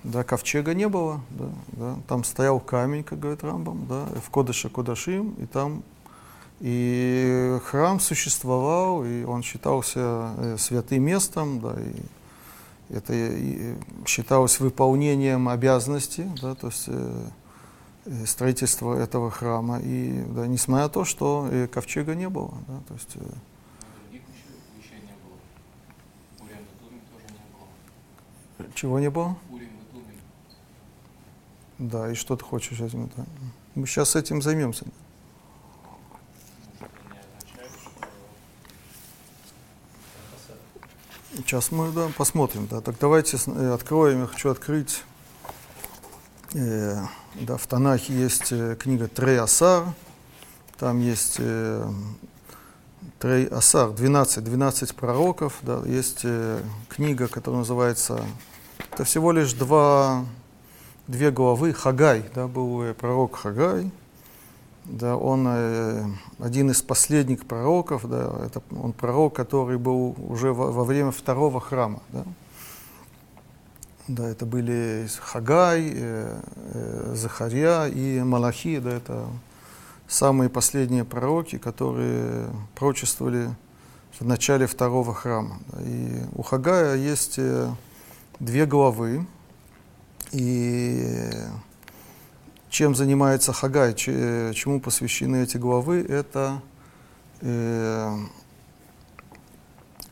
да, ковчега не было, да, да, там стоял камень, как говорит Рамбам, да, в Кодыше Кодашим, и там и храм существовал, и он считался э, святым местом, да, и это и считалось выполнением обязанностей, да, то есть э, э строительство этого храма. И да, несмотря на то, что э, ковчега не было, да, то есть. Э, Чего не было? Да, и что ты хочешь этим? Мы сейчас этим займемся. Сейчас мы да, посмотрим. Да. Так давайте э, откроем. Я хочу открыть. Э, да, в Танахе есть э, книга Трей Асар. Там есть э, Трей Асар, 12, 12 пророков. Да. Есть э, книга, которая называется... Это всего лишь два, две главы. Хагай, да, был э, пророк Хагай. Да, он э, один из последних пророков, да, это он пророк, который был уже во, во время второго храма. Да. Да, это были Хагай, э, э, Захарья и Малахи, да, это самые последние пророки, которые прочествовали в начале второго храма. Да. И у Хагая есть э, две главы, и чем занимается Хагай, чему посвящены эти главы, это, э,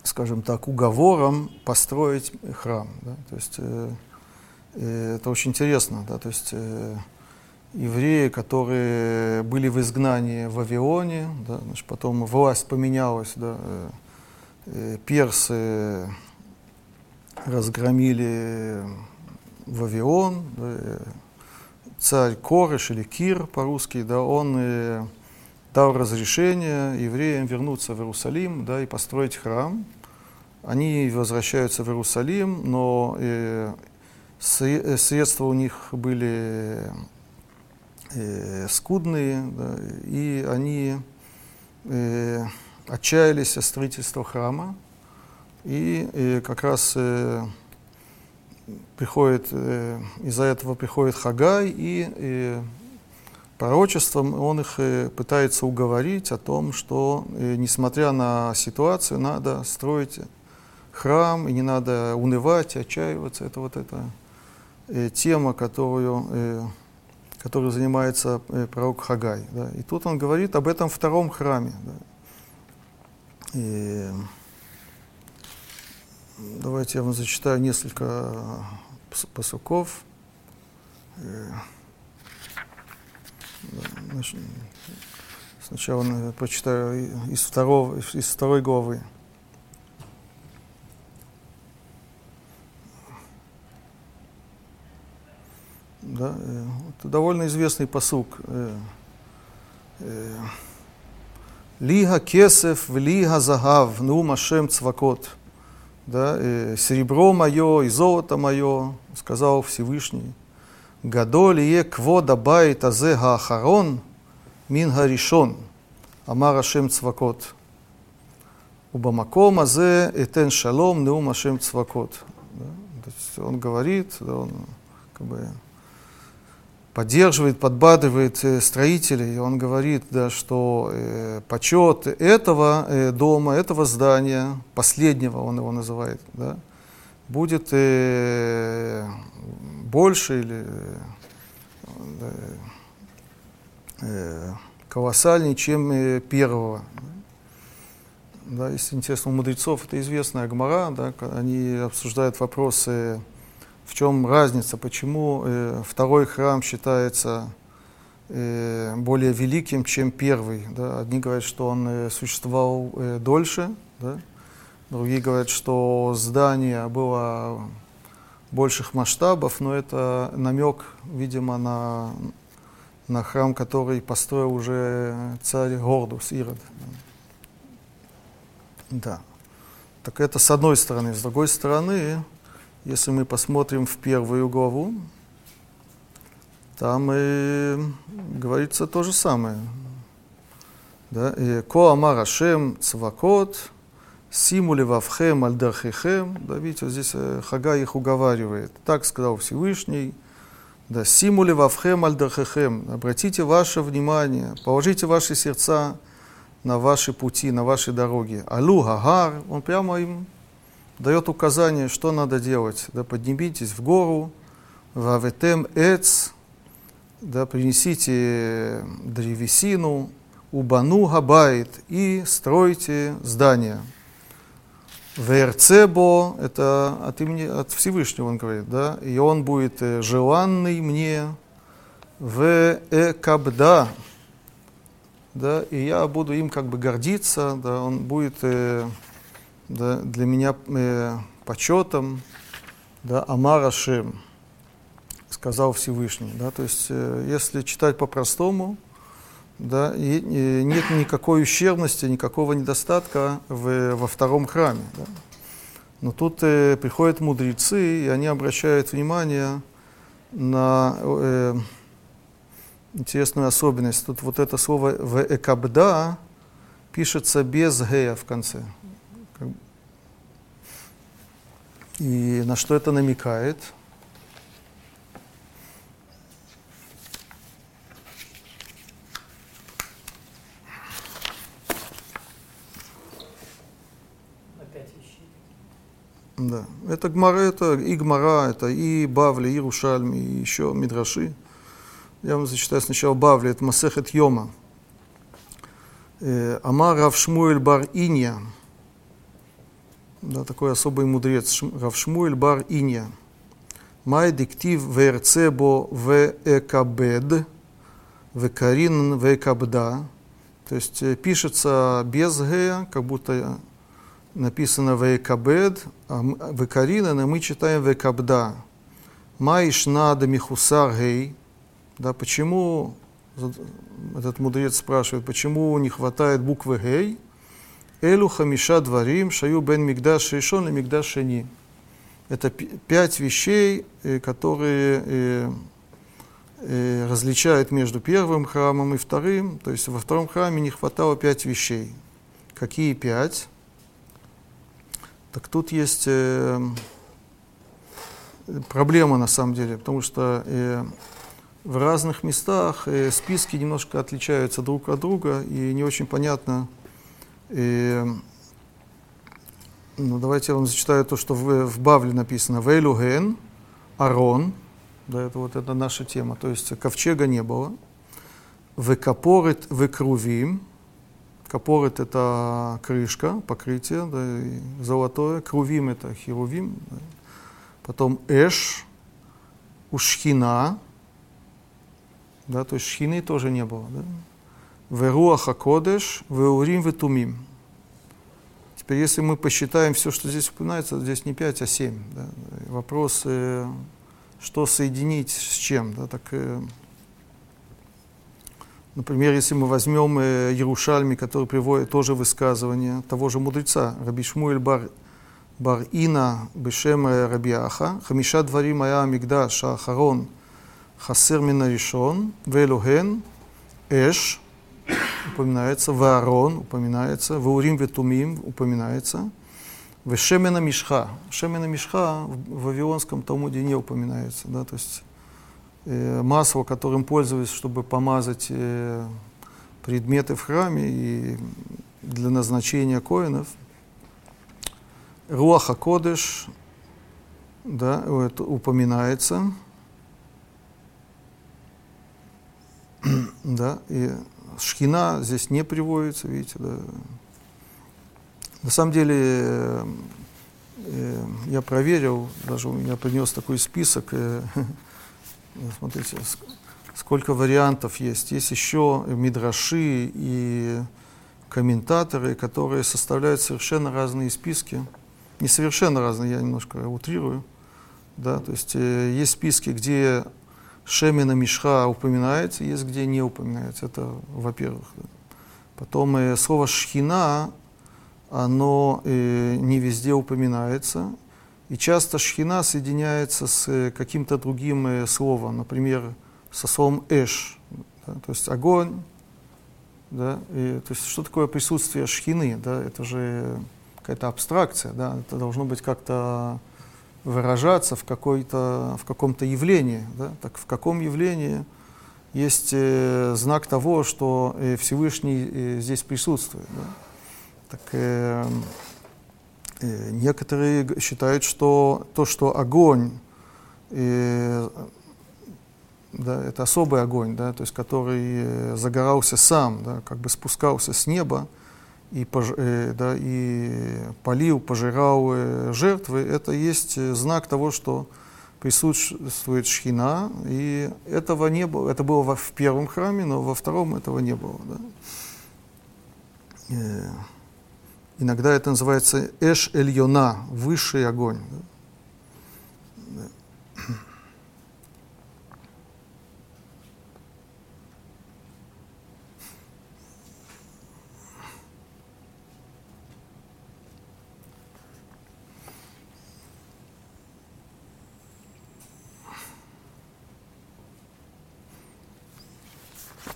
скажем так, уговором построить храм. Да? То есть э, э, это очень интересно. Да? То есть э, евреи, которые были в изгнании в Вавилоне, да, значит, потом власть поменялась, да, э, э персы разгромили Вавилон, да, царь Корыш или Кир по-русски, да, он э, дал разрешение евреям вернуться в Иерусалим да, и построить храм. Они возвращаются в Иерусалим, но э, э средства у них были э, скудные, да, и они э, отчаялись от строительства храма. И э, как раз э, приходит, э, из-за этого приходит Хагай, и э, пророчеством он их э, пытается уговорить о том, что, э, несмотря на ситуацию, надо строить храм, и не надо унывать, отчаиваться. Это вот эта э, тема, которую, э, которой занимается э, пророк Хагай. Да. И тут он говорит об этом втором храме. Да. И, давайте я вам зачитаю несколько посуков. Э, сначала прочитаю из, второго, из второй главы. Да, э, это довольно известный посук. Э, Лига кесев лига загав, ну машем цвакот. Да, серебро мое и золото мое, сказал Всевышний. Гадоль е квода байт азе хаахарон мин гаришон, амар Ашем цвакот. Убамаком азе этен шалом неум Ашем цвакот. Он говорит, да, он как бы поддерживает, подбадривает э, строителей. Он говорит, да, что э, почет этого э, дома, этого здания, последнего он его называет, да, будет э, больше или э, колоссальнее, чем первого. Да, если интересно, у мудрецов это известная гмара, да, они обсуждают вопросы в чем разница, почему э, второй храм считается э, более великим, чем первый. Да? Одни говорят, что он э, существовал э, дольше, да? другие говорят, что здание было больших масштабов, но это намек, видимо, на, на храм, который построил уже царь Гордус, Ирод. Да. Так это с одной стороны. С другой стороны, если мы посмотрим в первую главу, там и говорится то же самое. Да? Ко цвакот, симу левавхем альдахихем. Да, видите, вот здесь э, Хага их уговаривает. Так сказал Всевышний. Да, симу левавхем альдахихем. Обратите ваше внимание, положите ваши сердца на ваши пути, на ваши дороги. Алу Гагар, он прямо им дает указание, что надо делать. Да, поднимитесь в гору, ваветем эц, да, принесите древесину, убану габайт и стройте здание. Верцебо, это от имени, от Всевышнего он говорит, да, и он будет э, желанный мне в экабда, да, и я буду им как бы гордиться, да, он будет э, да, для меня э, почетом, да, Амар сказал Всевышний. Да, то есть, э, если читать по-простому, да, и, и нет никакой ущербности, никакого недостатка в, во втором храме. Да. Но тут э, приходят мудрецы, и они обращают внимание на э, интересную особенность. Тут вот это слово в экабда пишется без гея в конце. И на что это намекает? Да. Это гмара, это и гмара, это и Бавли, и Рушальми, и еще Мидраши. Я вам зачитаю сначала Бавли, это Масехет Йома. Э, Амар Рав Шмуэль Бар Инья, да, такой особый мудрец, Равшмуэль бар Инья. Май диктив верцебо в экабед, в. То есть э, пишется без г, как будто написано в экабед, а в карина мы читаем в. Майш над михусар гей. Да, почему этот мудрец спрашивает, почему не хватает буквы Гей? Элу хамиша дварим шаю бен мигдаш шишон и мигдаш шени. Это пять вещей, э, которые э, э, различают между первым храмом и вторым. То есть во втором храме не хватало пять вещей. Какие пять? Так тут есть проблема на самом деле, потому что в разных местах списки немножко отличаются друг от друга, и не очень понятно, ну, давайте я вам зачитаю то, что в, в Бавле написано. Вейлуген, Арон, да, это вот это наша тема, то есть ковчега не было. Векапорит векрувим, капорит это крышка, покрытие, да, золотое, крувим это херувим, да. потом эш, ушхина, да, то есть шхины тоже не было. Да. Веруаха кодеш, веурим ветумим. Теперь, если мы посчитаем все, что здесь упоминается, здесь не 5, а 7. Да? Вопрос, э, что соединить с чем. Да? Так, э, например, если мы возьмем э, Ярушальми, который приводит тоже высказывание того же мудреца, Раби Шмуэль бар, бар Ина Бешем Раби Аха, Хамиша дворим моя мигдаш Ахарон Хасер Мина Ришон, Эш, упоминается, Ваарон упоминается, Ваурим Ветумим упоминается, Вешемена Мишха. Шемена Мишха в Вавилонском Талмуде не упоминается. Да, то есть э, масло, которым пользовались, чтобы помазать э, предметы в храме и для назначения коинов. Руаха Кодыш да, это упоминается. да, и Шхина здесь не приводится, видите, да. На самом деле, э, э, я проверил, даже у меня принес такой список, э, смотрите, сколько вариантов есть. Есть еще мидраши и комментаторы, которые составляют совершенно разные списки. Не совершенно разные, я немножко утрирую. Да, то есть э, есть списки, где Шемина Мишха упоминается, есть где не упоминается. Это во-первых. Потом э, слово шхина, оно э, не везде упоминается. И часто шхина соединяется с э, каким-то другим э, словом, например, со словом эш, да, то есть огонь. Да, и, то есть что такое присутствие шхины? Да, это же какая-то абстракция, да, это должно быть как-то выражаться в, какой-то, в каком-то явлении. Да? Так в каком явлении есть э, знак того, что э, Всевышний э, здесь присутствует. Да? Так, э, некоторые считают, что то, что огонь, э, да, это особый огонь, да, то есть который загорался сам, да, как бы спускался с неба, и, э, да, и полил, пожирал э, жертвы, это есть э, знак того, что присутствует шхина, и этого не было, это было в первом храме, но во втором этого не было. Да. Иногда это называется эш эльона, высший огонь.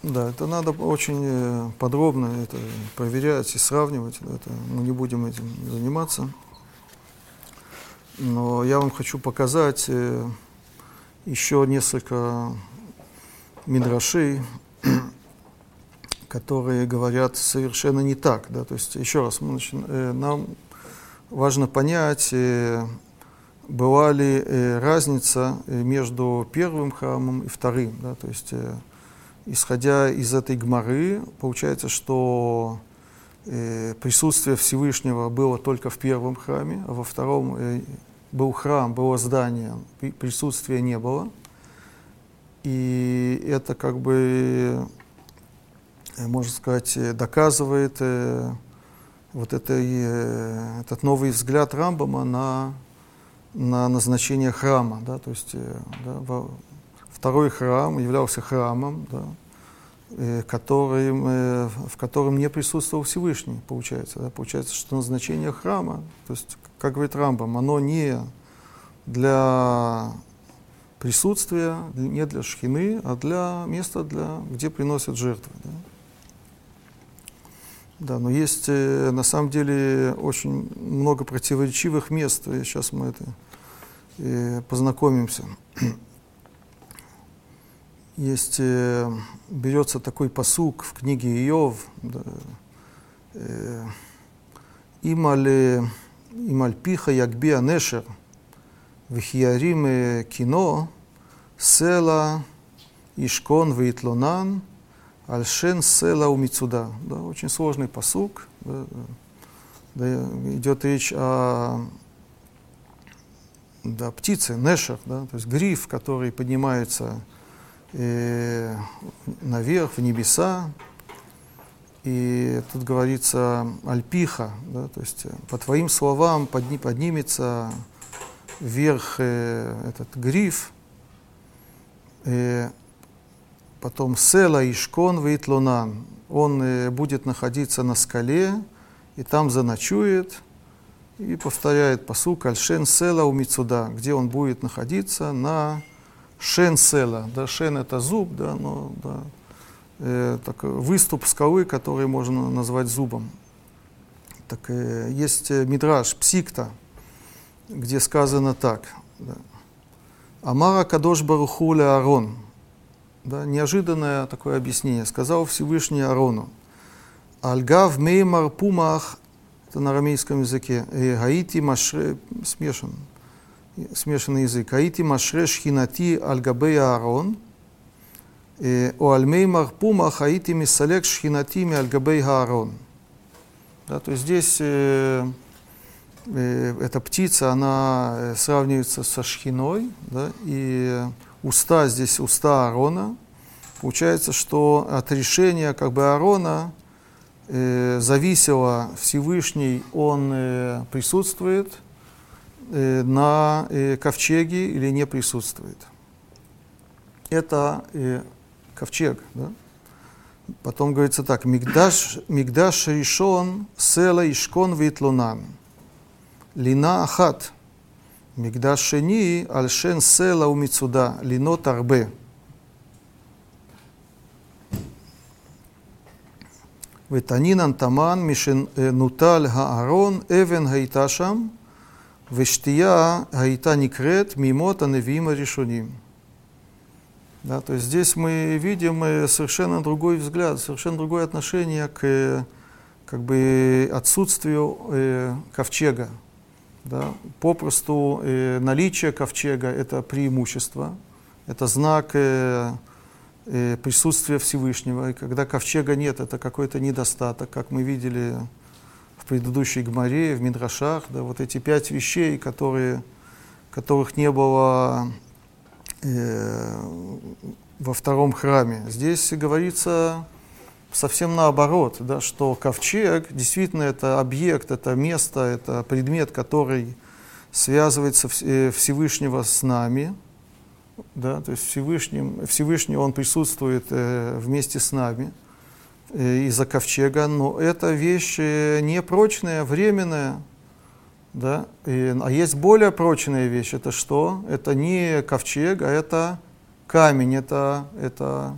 Да. Это надо очень э, подробно это проверять и сравнивать. Это, мы не будем этим заниматься. Но я вам хочу показать э, еще несколько мидрашей, которые говорят совершенно не так. Да? То есть, еще раз, мы начи... э, нам важно понять, была ли разница между первым храмом и вторым. Да? То есть, исходя из этой гморы, получается, что э, присутствие Всевышнего было только в первом храме, а во втором э, был храм, было здание, присутствия не было. И это как бы, э, можно сказать, доказывает э, вот это, э, этот новый взгляд Рамбама на, на назначение храма. Да, то есть э, да, во, второй храм являлся храмом, да, э, которым, э, в котором не присутствовал Всевышний, получается. Да? Получается, что назначение храма, то есть, как говорит Рамбам, оно не для присутствия, не для шхины, а для места, для, где приносят жертвы. Да? Да, но есть э, на самом деле очень много противоречивых мест, и сейчас мы это познакомимся. Есть, э, берется такой посук в книге Иов, да, Ималь, ималь пиха ягби анешер, вихиярим кино, села, ишкон витлонан – Альшен села у Мицуда. Да, очень сложный посук. Да, да, идет речь о да, птице, нешер, да, то есть гриф, который поднимается э, наверх, в небеса. И тут говорится альпиха, да, то есть по твоим словам подни, поднимется вверх э, этот гриф. Э, Потом Села Ишкон Вейтлунан. Он э, будет находиться на скале и там заночует. И повторяет посук Альшен Села у Мицуда, где он будет находиться на Шен Села. Да, Шен это зуб, да, но да, э, так, выступ скалы, который можно назвать зубом. Так, э, есть э, мидраж Псикта, где сказано так. Да. Амара Кадош Барухуля Арон. Да, неожиданное такое объяснение. Сказал Всевышний Арону. Альгав меймар пумах, это на арамейском языке, «Э, гаити машре, смешан, смешанный язык, гаити машре шхинати альгабея Арон, «Э, о альмеймар пумах гаити мисалек шхинати ми альгабей Аарон. Да, то есть здесь э, э, эта птица, она э, сравнивается со шхиной, да, и уста здесь уста Аарона. Получается, что от решения как бы Аарона э, зависело Всевышний, он э, присутствует на э, ковчеге или не присутствует. Это э, ковчег. Да? Потом говорится так, Мигдаш, Мигдаш решен села ишкон витлунан. Лина ахат. מקדש שני על שן סלע ומצודה, לינות הרבה. ותנינן תמן משנוטל הארון, אבן הייתה שם, Вештия Гаита Никрет Мимота Невима Решуним. Да, то есть здесь мы видим э, совершенно другой взгляд, совершенно другое отношение к э, как бы, отсутствию э, ковчега. Да? Попросту э, наличие ковчега – это преимущество, это знак э, э, присутствия Всевышнего. И когда ковчега нет, это какой-то недостаток, как мы видели в предыдущей Гмаре, в Мидрашах. Да? Вот эти пять вещей, которые, которых не было э, во втором храме. Здесь говорится совсем наоборот, да, что ковчег действительно это объект, это место, это предмет, который связывается э, Всевышнего с нами, да, то есть Всевышним, Всевышний Он присутствует э, вместе с нами из-за ковчега, но это вещь э, не прочная, временная, да, и, а есть более прочная вещь, это что? Это не ковчег, а это камень, это, это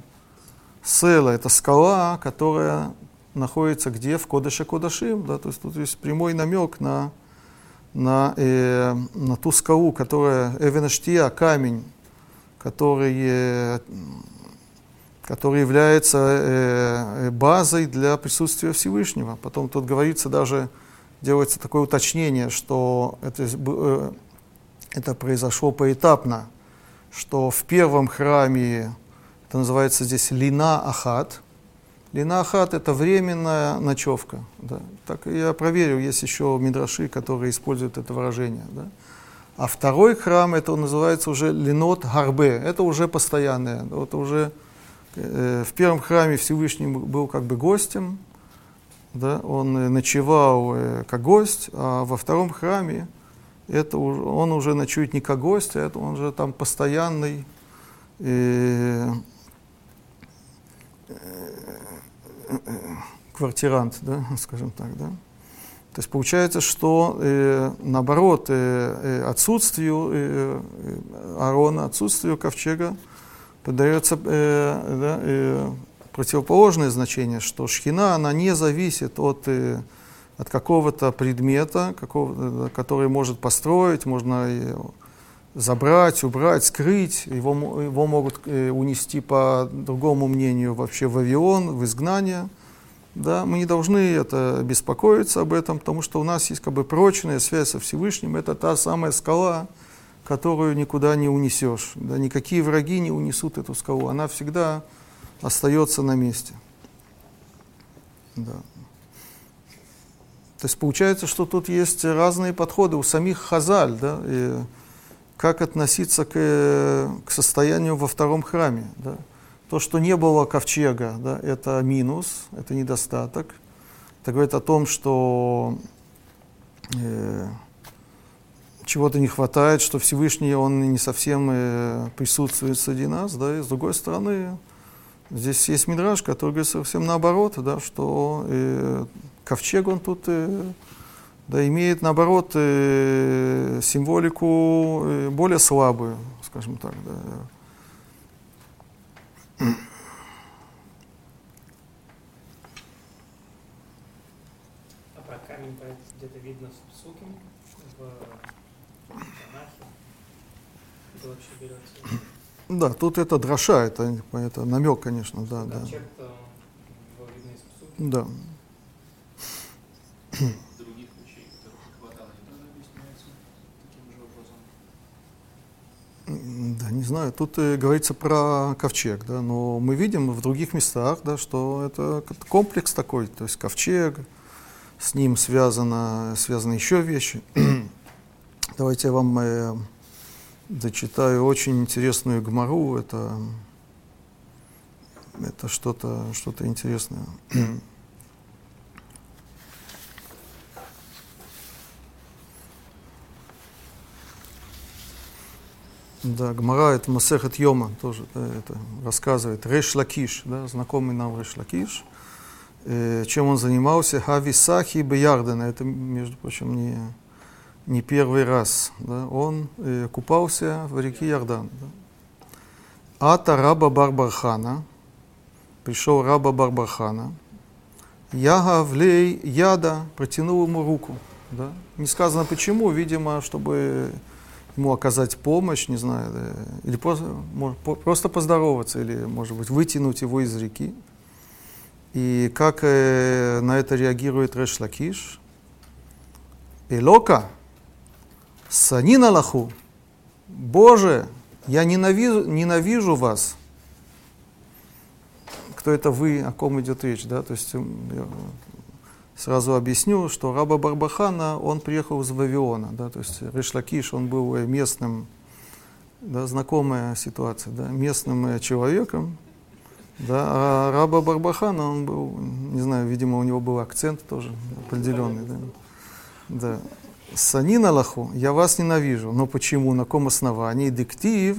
Села – это скала, которая находится где? В Кодыше Кодашим. Да? То есть тут есть прямой намек на, на, э, на ту скалу, которая Эвенаштия, камень, который, э, который является э, базой для присутствия Всевышнего. Потом тут говорится даже, делается такое уточнение, что это, э, это произошло поэтапно, что в первом храме это называется здесь лина ахат. Лина ахат – это временная ночевка. Да. Так я проверил, есть еще мидраши, которые используют это выражение. Да. А второй храм, это называется уже линот гарбе. Это уже постоянное. Вот уже э, в первом храме Всевышний был как бы гостем, да, он ночевал э, как гость, а во втором храме это он уже ночует не как гость, а это он уже там постоянный э, квартирант, да, скажем так, да. То есть получается, что э, наоборот э, отсутствию э, Аарона, отсутствию ковчега подается э, да, э, противоположное значение, что шхина, она не зависит от, э, от какого-то предмета, какого, который может построить, можно забрать, убрать, скрыть. Его, его могут э, унести, по другому мнению, вообще в авион, в изгнание. Да, мы не должны это беспокоиться об этом, потому что у нас есть как бы прочная связь со Всевышним. Это та самая скала, которую никуда не унесешь. Да, никакие враги не унесут эту скалу. Она всегда остается на месте. Да. То есть получается, что тут есть разные подходы у самих хазаль, да, и как относиться к, к состоянию во втором храме. Да. То, что не было ковчега, да, это минус, это недостаток. Это говорит о том, что э, чего-то не хватает, что Всевышний, он не совсем э, присутствует среди нас, да, и с другой стороны, здесь есть мидраж, который говорит совсем наоборот, да, что э, ковчег, он тут э, да, имеет, наоборот, э, символику э, более слабую, скажем так, да. А про камень где-то видно в Сукин, в да, тут это дроша, это, это намек, конечно, да, да. Да. Других вещей, которых хватало? Да, не знаю. Тут э, говорится про ковчег, да, но мы видим в других местах, да, что это комплекс такой, то есть ковчег, с ним связано, связаны еще вещи. Давайте я вам э, зачитаю очень интересную гмару. Это, это что-то что интересное. Да, Гмара, это Масехет Йома, тоже да, это рассказывает. Реш Лакиш, да, знакомый нам Реш Лакиш. Э, чем он занимался? הוה סחי בירדנא. Это, между прочим, не, не первый раз. Да, он э, купался в реке Ярдан. Да. אתא רבה בר בר חנה, пришел Раба Бар Бар Хана, Яга влей яда, протянул ему руку. Да. Не сказано почему, видимо, чтобы ему оказать помощь, не знаю, да, или просто, может, просто поздороваться, или, может быть, вытянуть его из реки. И как э, на это реагирует Реш Лакиш? Элока, Санин Аллаху, Боже, я ненавижу, ненавижу вас. Кто это вы, о ком идет речь, да? То есть я сразу объясню, что раба Барбахана, он приехал из Вавилона, да, то есть Ришлакиш, он был местным, да, знакомая ситуация, да, местным человеком, да, а раба Барбахана, он был, не знаю, видимо, у него был акцент тоже определенный, да. да. Санин Аллаху, я вас ненавижу. Но почему? На каком основании? Диктив,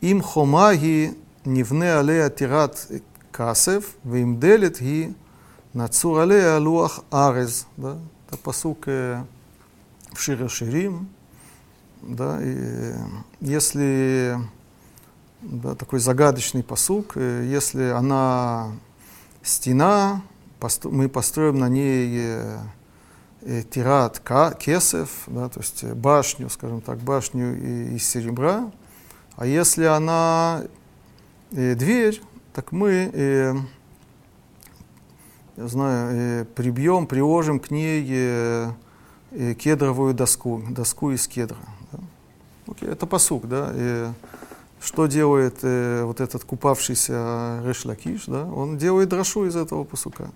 им хомаги нивне алея тират касев, вим делит ги нацур алея луах арез. Да? Это посук э, в Ширим. Да? И если да, такой загадочный посук, э, если она стена, мы построим на ней э, Э, тират кесев, да, то есть башню, скажем так, башню из серебра. А если она э, дверь, так мы, э, я знаю, э, прибьем, приложим к ней э, э, кедровую доску, доску из кедра. Да. Окей, это посук, да. И что делает э, вот этот купавшийся Решлакиш, да? Он делает дрошу из этого посука.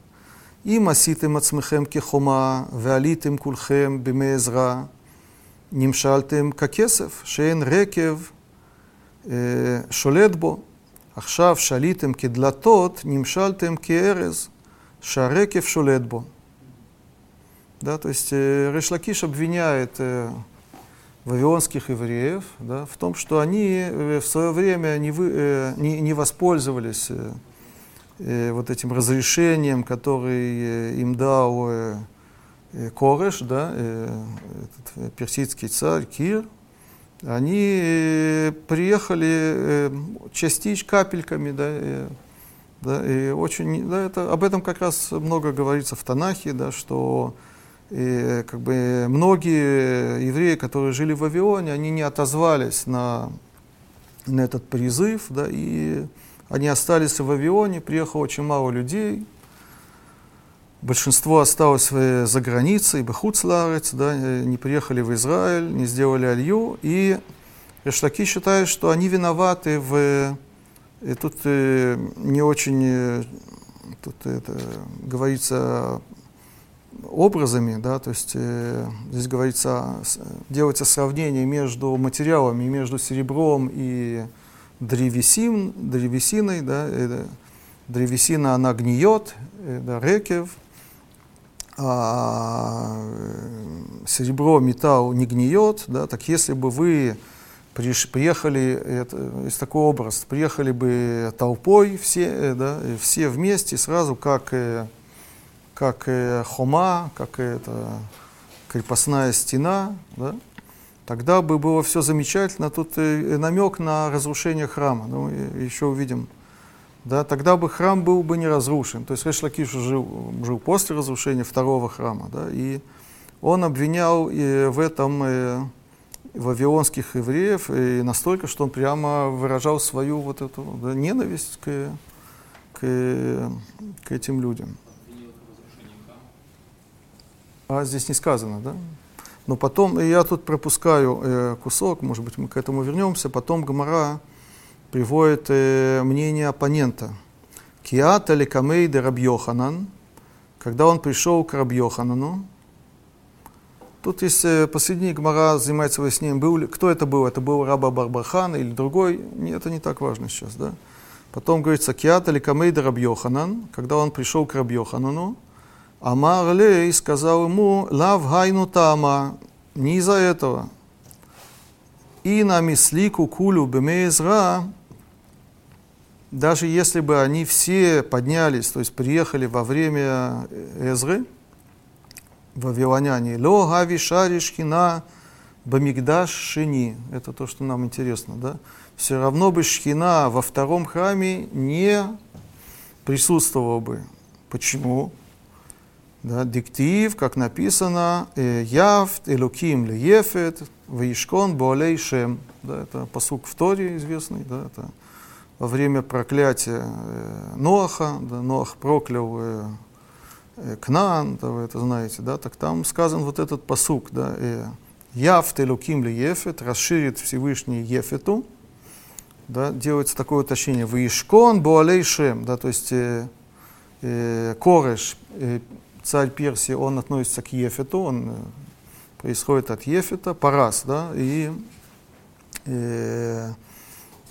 אם עשיתם עצמכם כחומה ועליתם כולכם בימי עזרא, נמשלתם ככסף שאין רקב אה, שולט בו. עכשיו שליתם כדלתות, נמשלתם כארז שהרקב шолет бо. Да, то есть э, Решлакиш обвиняет э, вавилонских евреев да, в том, что они э, в свое время не, вы, э, не, не воспользовались э, э, вот этим разрешением, который э, им дал э, Кореш, да, этот персидский царь Кир, они приехали э, капельками, да, да, и очень, да, это, об этом как раз много говорится в Танахе, да, что и, как бы, многие евреи, которые жили в Вавилоне, они не отозвались на, на этот призыв, да, и они остались в Вавилоне, приехало очень мало людей, большинство осталось за границей, Бахуцларец, да, не приехали в Израиль, не сделали алью, и Решлаки считают, что они виноваты в и тут э, не очень, э, тут это говорится образами, да, то есть э, здесь говорится, делается сравнение между материалами, между серебром и древесин, древесиной, да, э, древесина она гниет, да, рекев, а э, серебро, металл не гниет, да, так если бы вы приехали, это, из такой образ, приехали бы толпой все, э, да, все вместе, сразу как, э, как хома, как это, крепостная стена, да, тогда бы было все замечательно. Тут намек на разрушение храма, ну, еще увидим. Да, тогда бы храм был бы не разрушен. То есть Реш Лакиш жил, жил после разрушения второго храма, да, и он обвинял и в этом вавилонских евреев и настолько, что он прямо выражал свою вот эту да, ненависть к, к, к этим людям. А здесь не сказано, да? Но потом, я тут пропускаю э, кусок, может быть, мы к этому вернемся, потом Гамара приводит э, мнение оппонента. כי אתא לקמיה דרבי יוחנן, когда он пришел к раби Йоханану, Тут есть э, посредине Гмара занимается выяснением, был ли, кто это был, это был Раба Бар Бар Хана или другой, это не так важно сейчас, да. Потом говорится, כי אתא לקמיה דרבי יוחנן, когда он пришел к раби Йоханану, אמר ליה сказал ему, לאו היינו טעמא, не из-за этого. И на мислику кулю бемезра, даже если бы они все поднялись, то есть приехали во время Эзры, вавилоняне. Ло гави шари шхина бамигдаш шини. Это то, что нам интересно. Да? Все равно бы шхина во втором храме не присутствовала бы. Почему? Да, диктив, как написано, «Э, Явт, Элуким, Леефет, Ваишкон, Буалей, Шем. Да, это посук в Торе известный. Да, это во время проклятия э, Ноаха. Да, Ноах проклял э, Э, да, вы это знаете, да, так там сказан вот этот посук, да, э, Яв телуким ли ефет, расширит Всевышний ефету, да, делается такое уточнение, Ваишкон буалей шем, да, то есть э, э, Кореш, царь Персии, он относится к ефету, он э, происходит от ефета, парас, да, и э,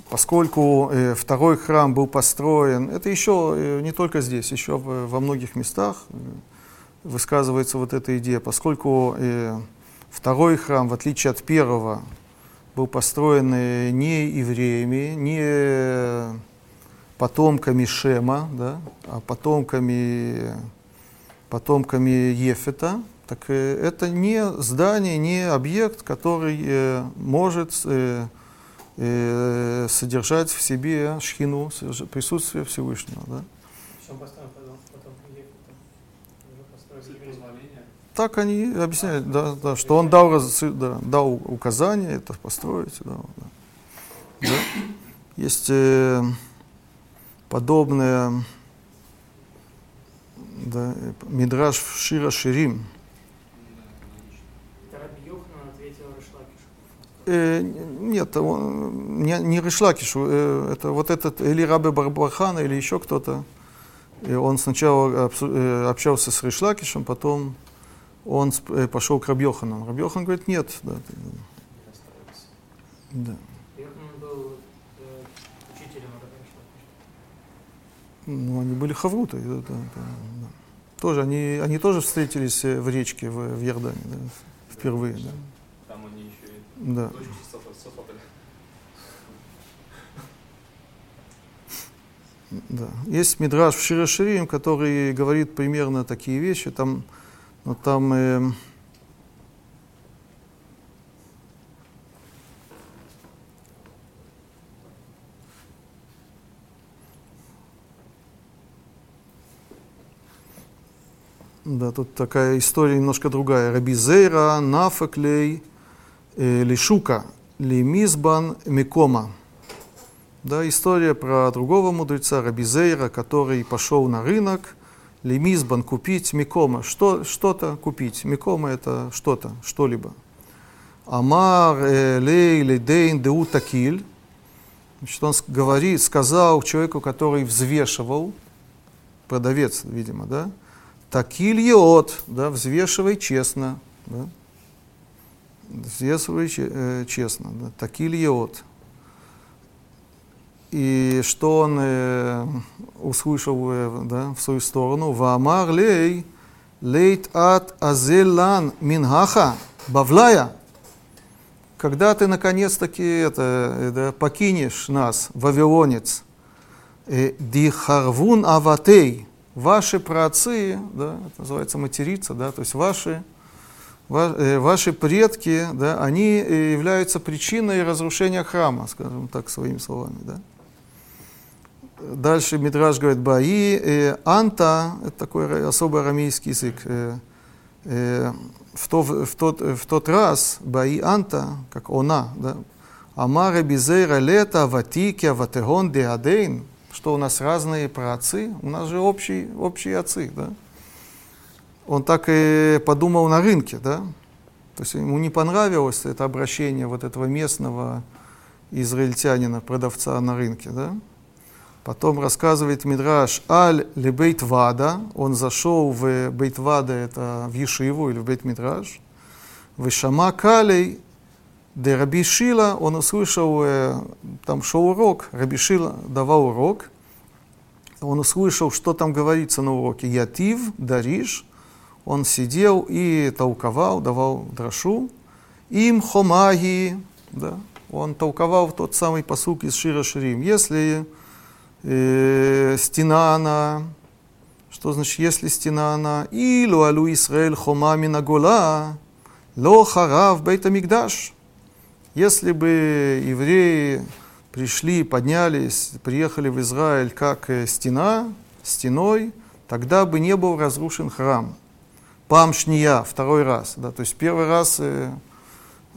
поскольку э, второй храм был построен, это еще э, не только здесь, еще в, во многих местах э, высказывается вот эта идея, поскольку э, второй храм, в отличие от первого, был построен э, не евреями, не потомками Шема, да, а потомками, потомками Ефета, так э, это не здание, не объект, который э, может э, содержать в себе шхину, присутствие Всевышнего. Да? Так они объясняют, да, да, что он дал, да, дал указание это построить. Да, да. Да. Есть э, подобное да, Мидраш Шира Ширим. Э, нет, он, не, не Ришлакишу, э, это вот этот или Рабы Барбахана, или еще кто-то. И он сначала э, общался с Ришлакишем, потом он э, пошел к Рабьохану. Рабьохан говорит, нет. Да, ты, да. был э, учителем Ну, они были хавруты. Да, да, да, да. Тоже, они, они тоже встретились э, в речке в, в Ярдане, да, впервые. Да. Да. Да. Есть мидраж в Широширим, который говорит примерно такие вещи. Там, ну, там э, Да, тут такая история немножко другая. Рабизейра, нафаклей, э, лишука, лимизбан, микома. Да, история про другого мудреца, Рабизейра, который пошел на рынок, лимизбан купить, микома, что, что-то купить. Микома это что-то, что-либо. Амар э, лей ледейн деу такиль. Значит, он говорит, сказал человеку, который взвешивал, продавец, видимо, да, Такиль йод, да, взвешивай честно, да, взвешивай э, честно, да, такиль йод. И что он э, услышал э, да, в свою сторону? Ваамар лей, лейт ат азелан мингаха, бавлая. Когда ты наконец-таки это, э, да, покинешь нас, вавилонец, э, дихарвун аватей, ваши праотцы, да, это называется материться, да, то есть ваши, ва, э, ваши предки, да, они э, являются причиной разрушения храма, скажем так, своими словами. Да. Дальше Мидраж говорит, Баи, э, Анта, это такой особый арамейский язык, э, э, в, то, в, тот, в тот раз Баи Анта, как она, да, Амара Бизейра Лета, Ватикя, Ватегон, Деадейн, что у нас разные праотцы, у нас же общие, общие отцы, да. Он так и подумал на рынке, да. То есть ему не понравилось это обращение вот этого местного израильтянина, продавца на рынке, да. Потом рассказывает Мидраш Аль Лебейт Вада, он зашел в Бейт Вада, это в Ешиву или в Бейт Мидраш, в Калей де Раби Шила, он услышал, э, там шел урок, Раби Шила давал урок, он услышал, что там говорится на уроке. Ятив, Дариш, он сидел и толковал, давал дрошу. Им хомаги, да, он толковал тот самый посук из Шира Ширим. Если э, стена она, что значит, если стена она, илу алу Исраэль хомами нагола, ло харав бейта мигдаш. Если бы евреи пришли, поднялись, приехали в Израиль как э, стена, стеной, тогда бы не был разрушен храм. Памшния, второй раз. Да, то есть первый раз э,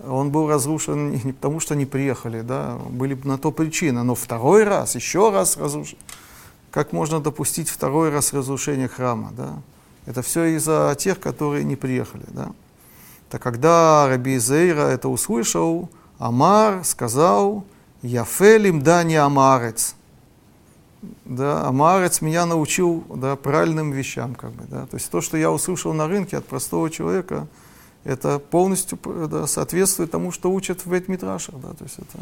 он был разрушен не потому, что они приехали, да, были на то причины, но второй раз, еще раз разрушен. Как можно допустить второй раз разрушение храма? Да? Это все из-за тех, которые не приехали. Да? Так когда Раби Зейра это услышал, Амар сказал, Яфелим дани амарец. Да, амарец меня научил да, правильным вещам. Как бы, да. То есть то, что я услышал на рынке от простого человека, это полностью да, соответствует тому, что учат в Бет-Митрашах. Да, то есть это...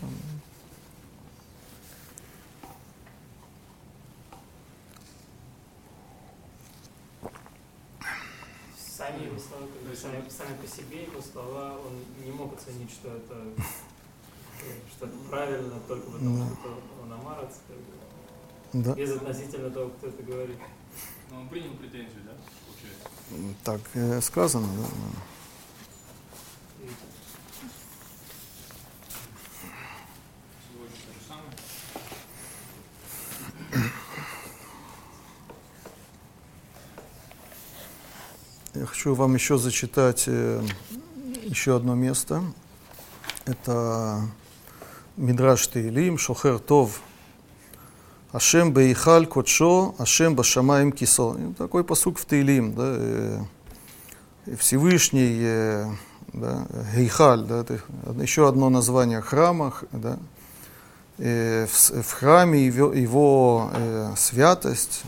Сами его слова, сами, сами по себе его слова, он не мог оценить, что это что это правильно только потому, да. что он амарец, как бы, да. безотносительно того, кто это говорит. Но он принял претензию, да, получается? Так э, сказано, да. Я хочу вам еще зачитать э, еще одно место. Это Мидраш Таилим, Шохер Тов, Ашем Бейхаль Кодшо, Ашем Башамаем Кисо. Такой посук в Таилим, да, э, Всевышний, э, да, Гейхаль, да, это еще одно название храма, да, в, храме его, его святость,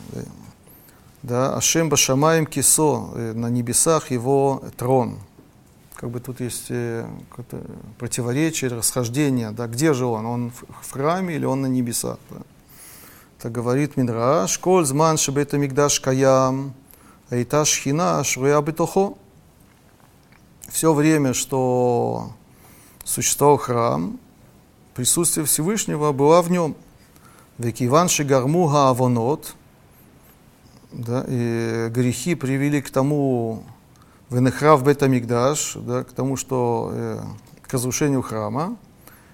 Ашем Башамаем Кисо, на небесах его трон как бы тут есть э, противоречие, расхождение, да, где же он, он в храме или он на небесах, да. Это говорит Мидраш, коль зман шебета мигдаш каям, айта шхина шруя бетохо. Все время, что существовал храм, присутствие Всевышнего было в нем. Векиван шигарму гаавонот, да, и грехи привели к тому, венехрав бетамигдаш, да, к тому, что э, к разрушению храма.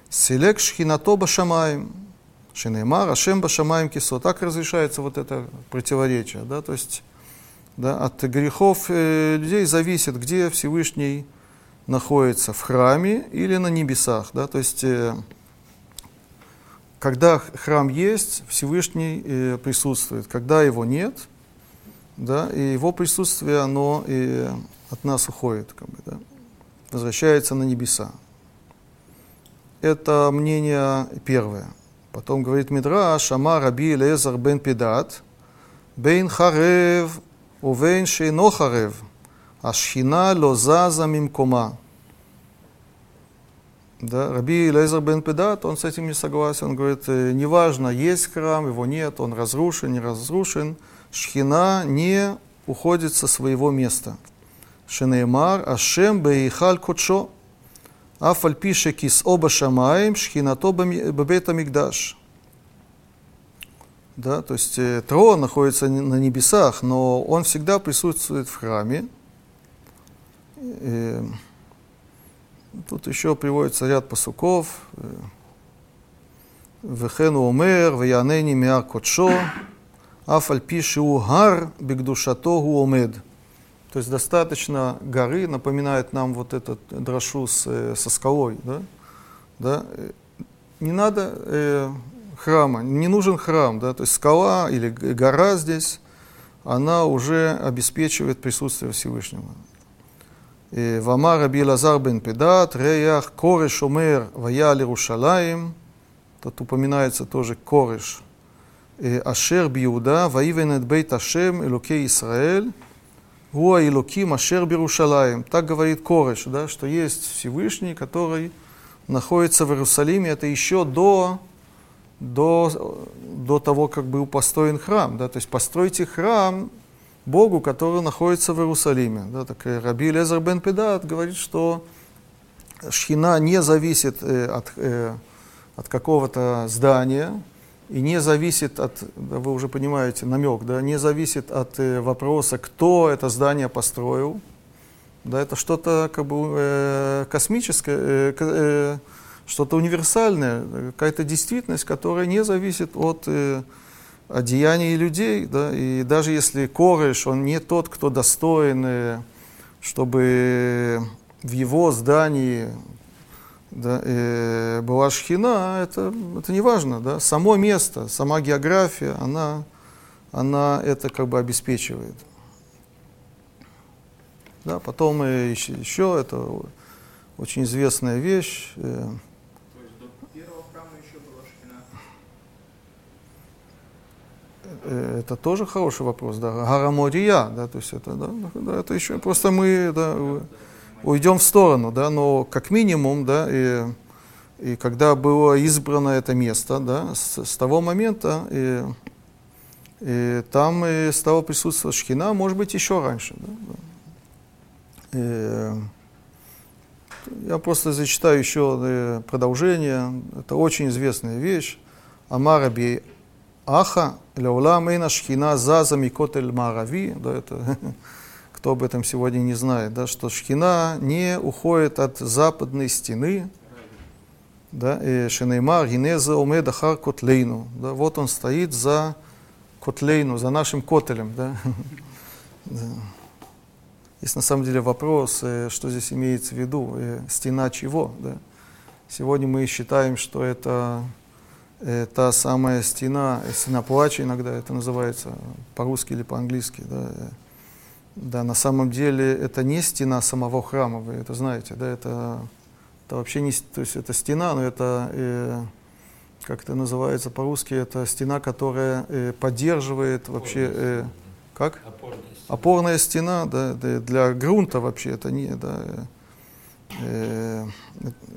Селек шхинато башамаем, шинеймар, ашем башамаем кисо. Так разрешается вот это противоречие, да, то есть да, от грехов э, людей зависит, где Всевышний находится, в храме или на небесах, да, то есть э, когда храм есть, Всевышний э, присутствует, когда его нет, да, и его присутствие, оно и от нас уходит, как бы, да, возвращается на небеса. Это мнение первое. Потом говорит Мидраш, Ама Раби Лезар бен Педат, Бейн Харев, Увейн Шейно Харев, Ашхина Лозаза Мимкома. Да, Раби Лезер бен Педат, он с этим не согласен. Он говорит, неважно, есть храм, его нет, он разрушен, не разрушен. Шхина не уходит со своего места. Шенеймар, Ашем, Бейхаль, Кочо, Афаль пише кис оба шамаем, шхинато бабета мигдаш. Да, то есть э, трон находится на небесах, но он всегда присутствует в храме. Э, тут еще приводится ряд посуков. Э, Вехену омер, веянени миар кодшо афальпишиу гар бигдушатогу омед. То есть достаточно горы, напоминает нам вот этот дрошу с, э, со скалой. Да? Да? Не надо э, храма, не нужен храм. Да? То есть скала или гора здесь, она уже обеспечивает присутствие Всевышнего. Вамар Раби Лазар бен Педат, Реях, Кореш Омер, Ваял Иерушалаем. Тут упоминается тоже Кореш – אשר ביהודה, ויבן את בית השם אלוקי ישראל, Уа Илуки Машер Берушалаем. Так говорит Кореш, да, что есть Всевышний, который находится в Иерусалиме. Это еще до, до, до того, как был построен храм. Да, то есть постройте храм Богу, который находится в Иерусалиме. Да, так Раби Лезер бен Педат говорит, что шхина не зависит э, от, э, от какого-то здания, и не зависит от, вы уже понимаете, намек, да, не зависит от э, вопроса, кто это здание построил. Да, это что-то как бы э, космическое, э, э, что-то универсальное, какая-то действительность, которая не зависит от, э, от деяний людей. Да, и даже если Кореш, он не тот, кто достоин, э, чтобы в его здании да, э, была шхина, это, это не важно, да, само место, сама география, она, она это как бы обеспечивает. Да, потом еще, еще это очень известная вещь. Э, То есть до первого храма еще была шхина? э, это тоже хороший вопрос, да. Гарамория, да, то есть это, да, да, это еще просто мы, да, уйдем в сторону, да, но как минимум, да, и, и когда было избрано это место, да, с, с того момента и, и там и стало присутствовать шхина, может быть, еще раньше. Да, да. И, я просто зачитаю еще продолжение. Это очень известная вещь. Амараби Аха, Ляулам Эйна Шхина Заза Микотель Марави. Да, это кто об этом сегодня не знает, да, что шхина не уходит от западной стены, да, и Шенеймар, Гинеза, Омеда, Хар, Котлейну. Да, вот он стоит за Котлейну, за нашим котелем. Да. Есть на самом деле вопрос, э, что здесь имеется в виду, э, стена чего. Да. Сегодня мы считаем, что это э, та самая стена, стена плача иногда это называется по-русски или по-английски. Да, да, на самом деле это не стена самого храма, вы это знаете, да, это, это вообще не, то есть это стена, но это, э, как это называется по-русски, это стена, которая э, поддерживает вообще, э, как? Опорная стена. Опорная стена, да, да, для грунта вообще это не, да, э,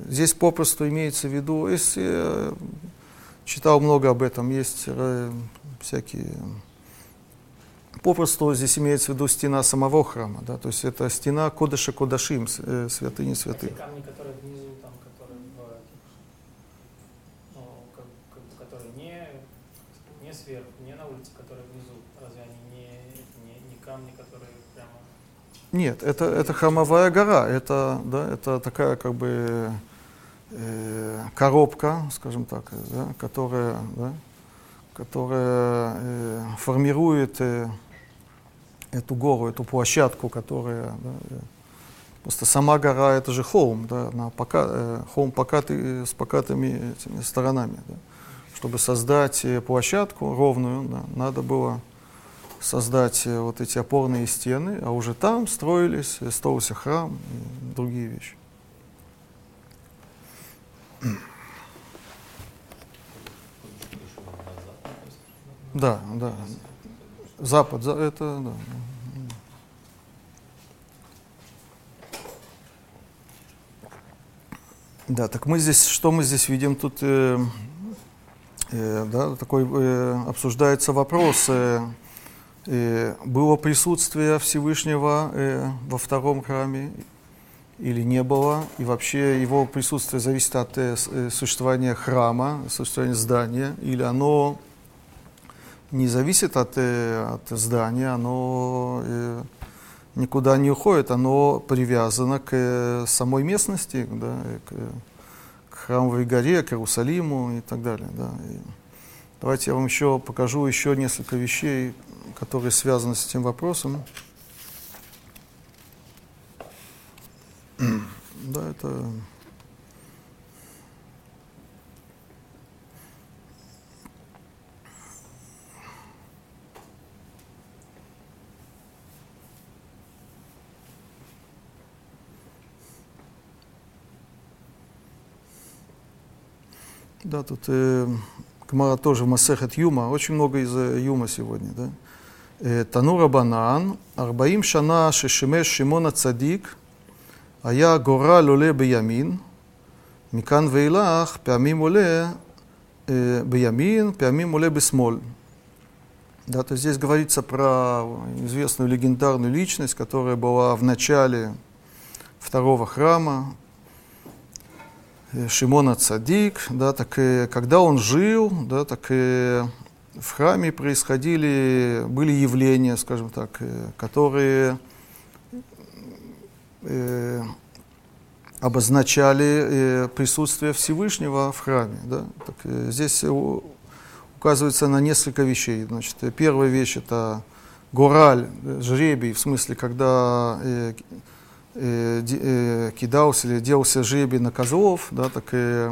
здесь попросту имеется в виду, если э, читал много об этом, есть э, всякие попросту здесь имеется в виду стена самого храма, да, то есть это стена Кодыша Кодашим, э, святыни святых. Эти камни, которые внизу, там, которые, ну, как, которые не не сверху, не на улице, которая внизу. Разве они не, не, не камни, которые прямо... Нет, это, это храмовая гора, это, да, это такая как бы э, коробка, скажем так, да, которая, да, которая э, формирует э, эту гору, эту площадку, которая да, э, Просто сама гора это же холм, да, на пока, э, холм покатый, с покатыми этими сторонами. Да. Чтобы создать э, площадку ровную, да, надо было создать э, вот эти опорные стены, а уже там строились, э, строился храм и другие вещи. Да, да. Запад, за, это, да. Да, так мы здесь, что мы здесь видим? Тут э, э, да, такой э, обсуждается вопрос. Э, э, было присутствие Всевышнего э, во втором храме или не было? И вообще его присутствие зависит от э, э существования храма, существования здания, или оно не зависит от, э, от здания, оно э, никуда не уходит, оно привязано к э, самой местности, да, к, к храмовой горе, к Иерусалиму и так далее. Да. И давайте я вам еще покажу еще несколько вещей, которые связаны с этим вопросом. Да, это Да, тут э, Гмара тоже в Масехет Юма, очень много из э, Юма сегодня, да. Э, Танура Банан, Арбаим Шана Шешемеш Шимона Цадик, Ая Гора Лоле Биямин, Микан Вейлах, Пямим Оле э, Пямим Оле Бисмоль. Да, то здесь говорится про известную легендарную личность, которая была в начале второго храма, Шимона Цадик, да, так и когда он жил, да, так и в храме происходили, были явления, скажем так, э, которые э, обозначали э, присутствие Всевышнего в храме. Да? Так, э, здесь указывается на несколько вещей. Значит, первая вещь это гораль, жребий, в смысле, когда э, э, э, кидался или делался жребий на козлов, да, так и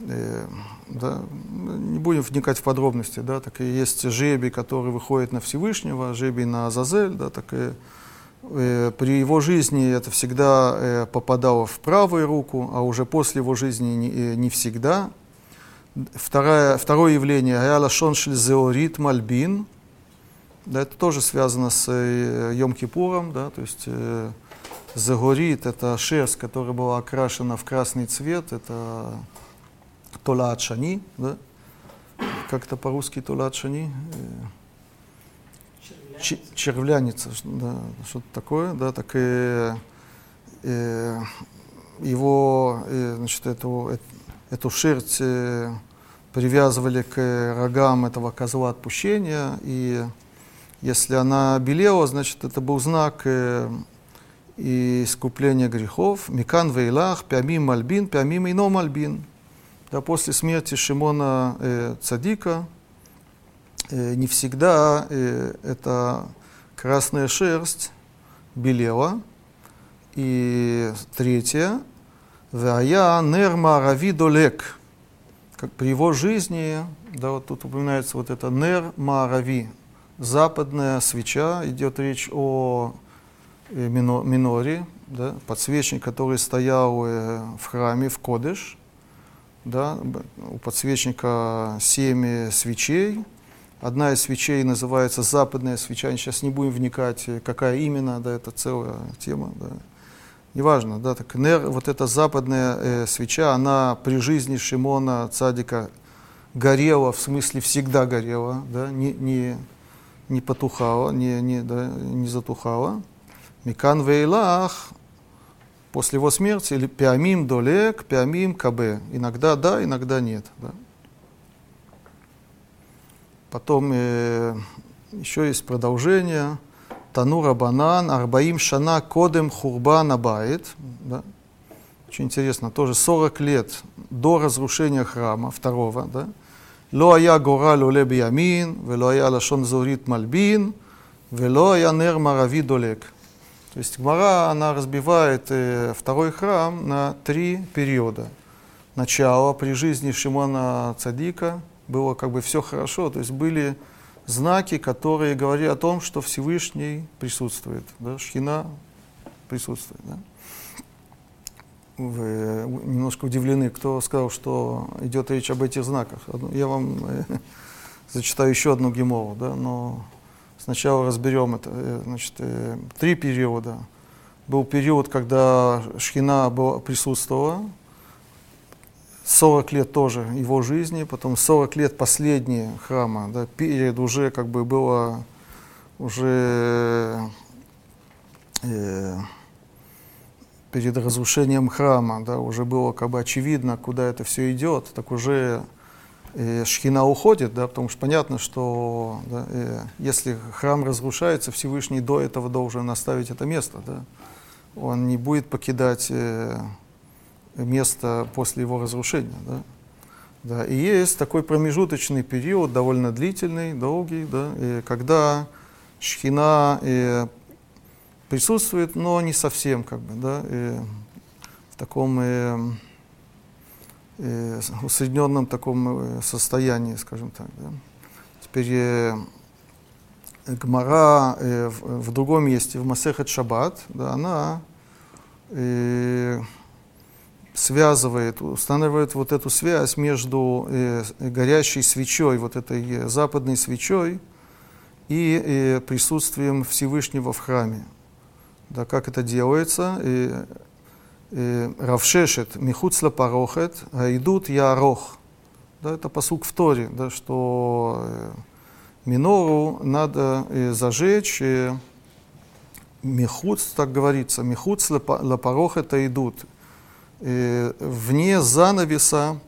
э, да, не будем вникать в подробности, да, так и есть жребий, который выходит на Всевышнего, жребий на Азазель, да, так и э, при его жизни это всегда э, попадало в правую руку, а уже после его жизни не, не всегда. Второе, второе явление – Аяла Шоншель Мальбин. Да, это тоже связано с э, Йом-Кипуром, да, то есть Загорит – это шерсть, которая была окрашена в красный цвет, это шани, да? Как это по-русски шани? Червляница. Червляница, да, что-то такое, да, так и э, его, э, значит, эту, эту шерсть э, привязывали к рогам этого козла отпущения, и если она белела, значит, это был знак и искупление грехов. Микан вейлах, пямим мальбин, пямим ино мальбин. Да, после смерти Шимона э, Цадика э, не всегда э, эта красная шерсть белела. И третье, Вая нерма рави долек. Как при его жизни, да, вот тут упоминается вот это нер марави, западная свеча, идет речь о Э, мино, миноре, да, подсвечник, который стоял э, в храме, в Кодыш. Да, у подсвечника семь свечей. Одна из свечей называется западная свеча. Сейчас не будем вникать, э, какая именно, да, это целая тема. Да. Неважно, да, так нер, вот эта западная э, свеча, она при жизни Шимона Цадика горела, в смысле всегда горела, да, не, не, не потухала, не, не, да, не затухала. Микан Вейлах, после его смерти, или Пиамим Долек, Пиамим КБ. Иногда да, иногда нет. Да. Потом э, еще есть продолжение. Танура Банан, Арбаим Шана Кодем Хурбан Абайт. Да. Очень интересно, тоже 40 лет до разрушения храма второго. Да. Ло гора лоле биямин, вело лашон зурит мальбин, вело нер марави долек. То есть Гмара, она разбивает э, второй храм на три периода. Начало при жизни Шимона Цадика было как бы все хорошо, то есть были знаки, которые говорили о том, что Всевышний присутствует, да, Шхина присутствует. Да. Вы немножко удивлены, кто сказал, что идет речь об этих знаках. Я вам э, зачитаю еще одну гемору, да, но Сначала разберем это. Э, значит, э, три периода. Был период, когда Шхина была, присутствовала, 40 лет тоже его жизни, потом 40 лет последние храма, да, перед уже как бы было уже э, перед разрушением храма, да, уже было как бы очевидно, куда это все идет, так уже э, шхина уходит, да, потому что понятно, что да, э, если храм разрушается, Всевышний до этого должен оставить это место. Да. Он не будет покидать э, место после его разрушения. Да. Да, и есть такой промежуточный период, довольно длительный, долгий, да, и когда шхина э, присутствует, но не совсем, как бы, да, э, в таком э, э, усредненном таком э, состоянии, скажем так. Да. Теперь э, Гмара э, в, в другом месте, в Масехет Шаббат, да, она э, связывает, устанавливает вот эту связь между э, горящей свечой, вот этой э, западной свечой и э, присутствием Всевышнего в храме. Да, как это делается? И, Равшешет, Михуцла Парохет, идут Ярох. Да, это посук в Торе, да, что э, минору надо э, зажечь, э, Михуц, так говорится, Михуц Лапарохет идут. Вне занавеса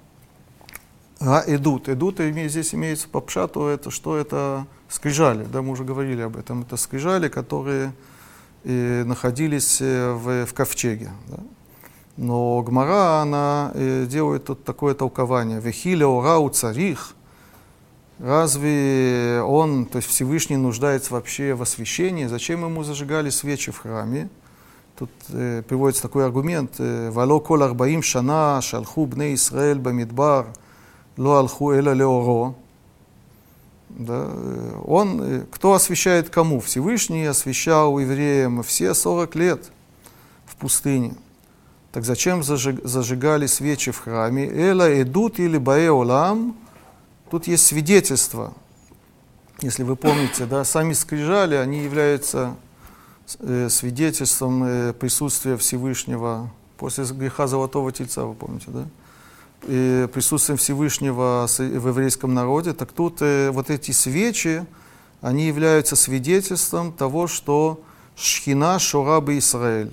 а идут. Идут, здесь имеется по пшату, это что это скрижали, да, мы уже говорили об этом. Это скрижали, которые находились в, в ковчеге. Да. Но Гмара, она э, делает тут такое толкование. Вехиля урау царих. Разве он, то есть Всевышний, нуждается вообще в освящении? Зачем ему зажигали свечи в храме? Тут э, приводится такой аргумент. «Э, Вало кол арбаим шана шалху бне Исраэль бамидбар ло алху эла леоро. Да, э, он, кто освящает кому? Всевышний освящал евреям все 40 лет в пустыне. Так зачем зажигали свечи в храме? Эла идут или баэолам. Тут есть свидетельство. Если вы помните, да, сами скрижали, они являются э, свидетельством э, присутствия Всевышнего после греха Золотого Тельца, вы помните, да? И присутствием Всевышнего в еврейском народе. Так тут э, вот эти свечи, они являются свидетельством того, что Шхина Шураба Израиль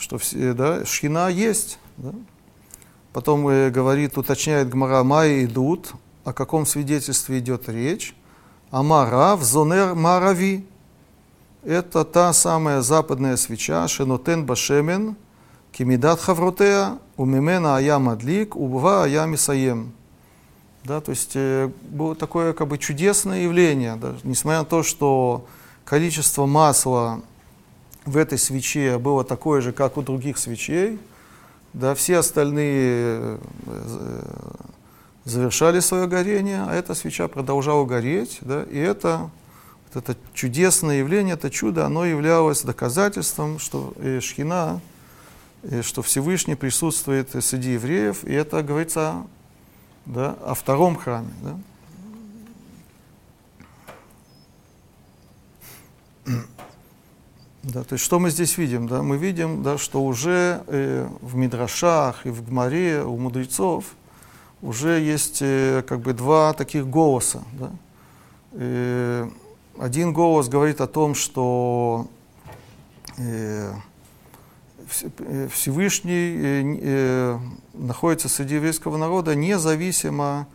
что все, да, шхина есть. Да? Потом э, говорит, уточняет Гмара, Майи идут, о каком свидетельстве идет речь. Амара в зонер марави. Это та самая западная свеча, шенотен башемен, кимидат хавротея, умимена ая мадлик, убва ая мисаем. Да, то есть э, было такое как бы чудесное явление, да, несмотря на то, что количество масла в этой свече было такое же, как у других свечей. Да, все остальные э, завершали свое горение, а эта свеча продолжала гореть. Да, и это, вот это чудесное явление, это чудо, оно являлось доказательством, что Шхина, что Всевышний присутствует среди евреев, и это говорится да, о втором храме. Да. Да, то есть что мы здесь видим? Да? Мы видим, да, что уже э, в Мидрашах и в Гмаре у мудрецов уже есть э, как бы два таких голоса. Да? Э, один голос говорит о том, что э, э Всевышний э, э, находится среди еврейского народа независимо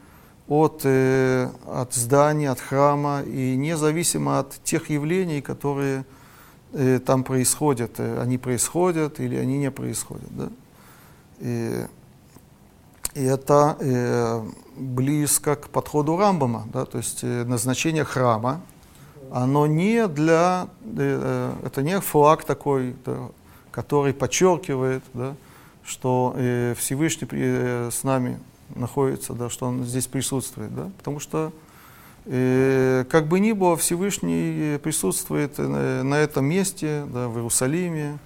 от, э, от здания, от храма, и независимо от тех явлений, которые э, там происходят, э, они происходят или они не происходят. Да? И, и это э, близко к подходу Рамбама, да? то есть э, назначение храма, оно не для, э, э это не флаг такой, да, который подчеркивает, да, что э, Всевышний э, с нами находится, да, что он здесь присутствует, да, потому что как бы ни было, Всевышний присутствует на, на этом месте, да, в Иерусалиме,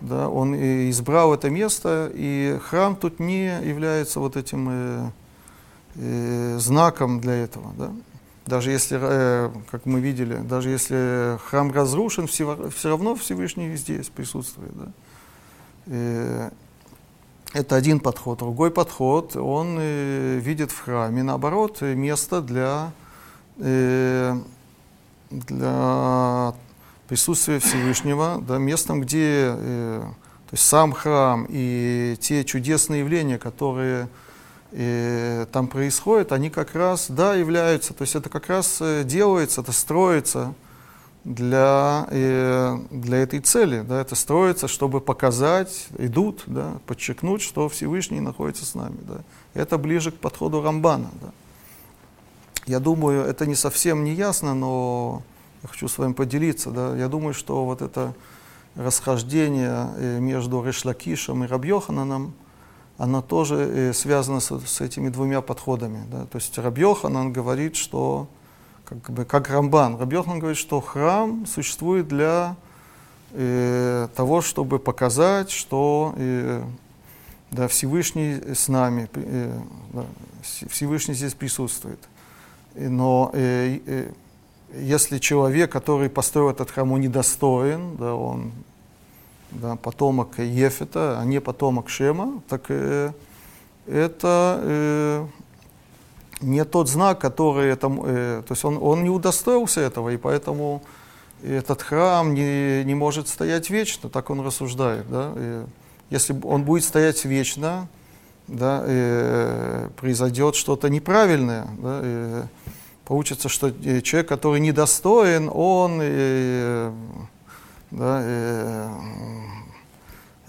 да, он избрал это место, и храм тут не является вот этим э, э, знаком для этого, да. Даже если, э, как мы видели, даже если храм разрушен, все, все равно Всевышний здесь присутствует, да. Э, это один подход. Другой подход, он э, видит в храме, наоборот, место для, э, для присутствия Всевышнего, да, местом, где э, то есть сам храм и те чудесные явления, которые э, там происходят, они как раз, да, являются, то есть это как раз э, делается, это строится для, э, для этой цели. Да, это строится, чтобы показать, идут, да, подчеркнуть, что Всевышний находится с нами. Да. Это ближе к подходу Рамбана. Да. Я думаю, это не совсем не ясно, но я хочу с вами поделиться. Да. Я думаю, что вот это расхождение э, между Решлакишем и Рабьохананом, оно тоже э, связано с, с этими двумя подходами. Да. То есть Рабьоханан говорит, что как, бы, как Рамбан. Рабьохан говорит, что храм существует для э, того, чтобы показать, что э, да, Всевышний с нами, э, да, Всевышний здесь присутствует. Но э, э, если человек, который построил этот храм, он недостоин, да, он да, потомок Ефета, а не потомок Шема, так э, это э, не тот знак, который это, э, то есть он, он не удостоился этого, и поэтому этот храм не, не может стоять вечно, так он рассуждает. Да? И если он будет стоять вечно, да, э, произойдет что-то неправильное. Да, и получится, что э, человек, который недостоин, он э, да, э,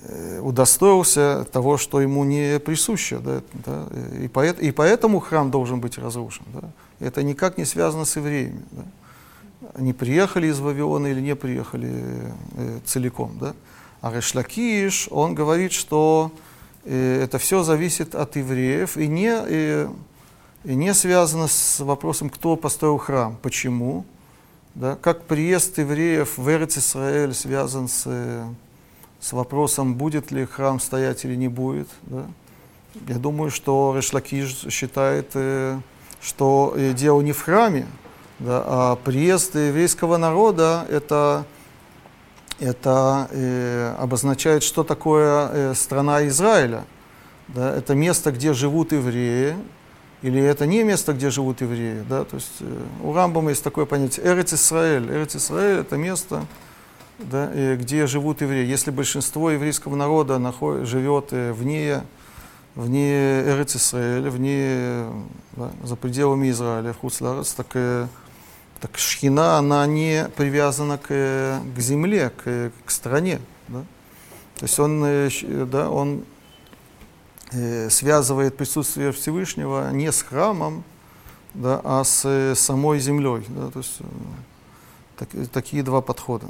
Э, удостоился того, что ему не присуще. Да, да, и, поэт, и поэтому храм должен быть разрушен. Да. Это никак не связано с евреями. Да. Они приехали из Вавилона или не приехали э, целиком. Да. А Решлакиш, он говорит, что э, это все зависит от евреев и не, э, не связано с вопросом, кто построил храм, почему. Да. Как приезд евреев в Эрец-Исраэль связан с... С вопросом, будет ли храм стоять или не будет. Да? Я думаю, что Решлакиш считает, э, что э, дело не в храме, да, а приезд еврейского народа это, это э, обозначает, что такое э, страна Израиля. Да? Это место, где живут евреи, или это не место, где живут евреи. Да? То есть, э, у Рамбама есть такое понятие Эрец Исраэль. Эрец Исраэль это место, да, где живут евреи. Если большинство еврейского народа наход, живет э, вне, вне Эрец Исраэля, вне, да, за пределами Израиля, в Хуцларец, так, э, так шхина, она не привязана к, к земле, к, к стране. Да? То есть он, да, он связывает присутствие Всевышнего не с храмом, да, а с самой землей. Да? То есть так, такие два подхода.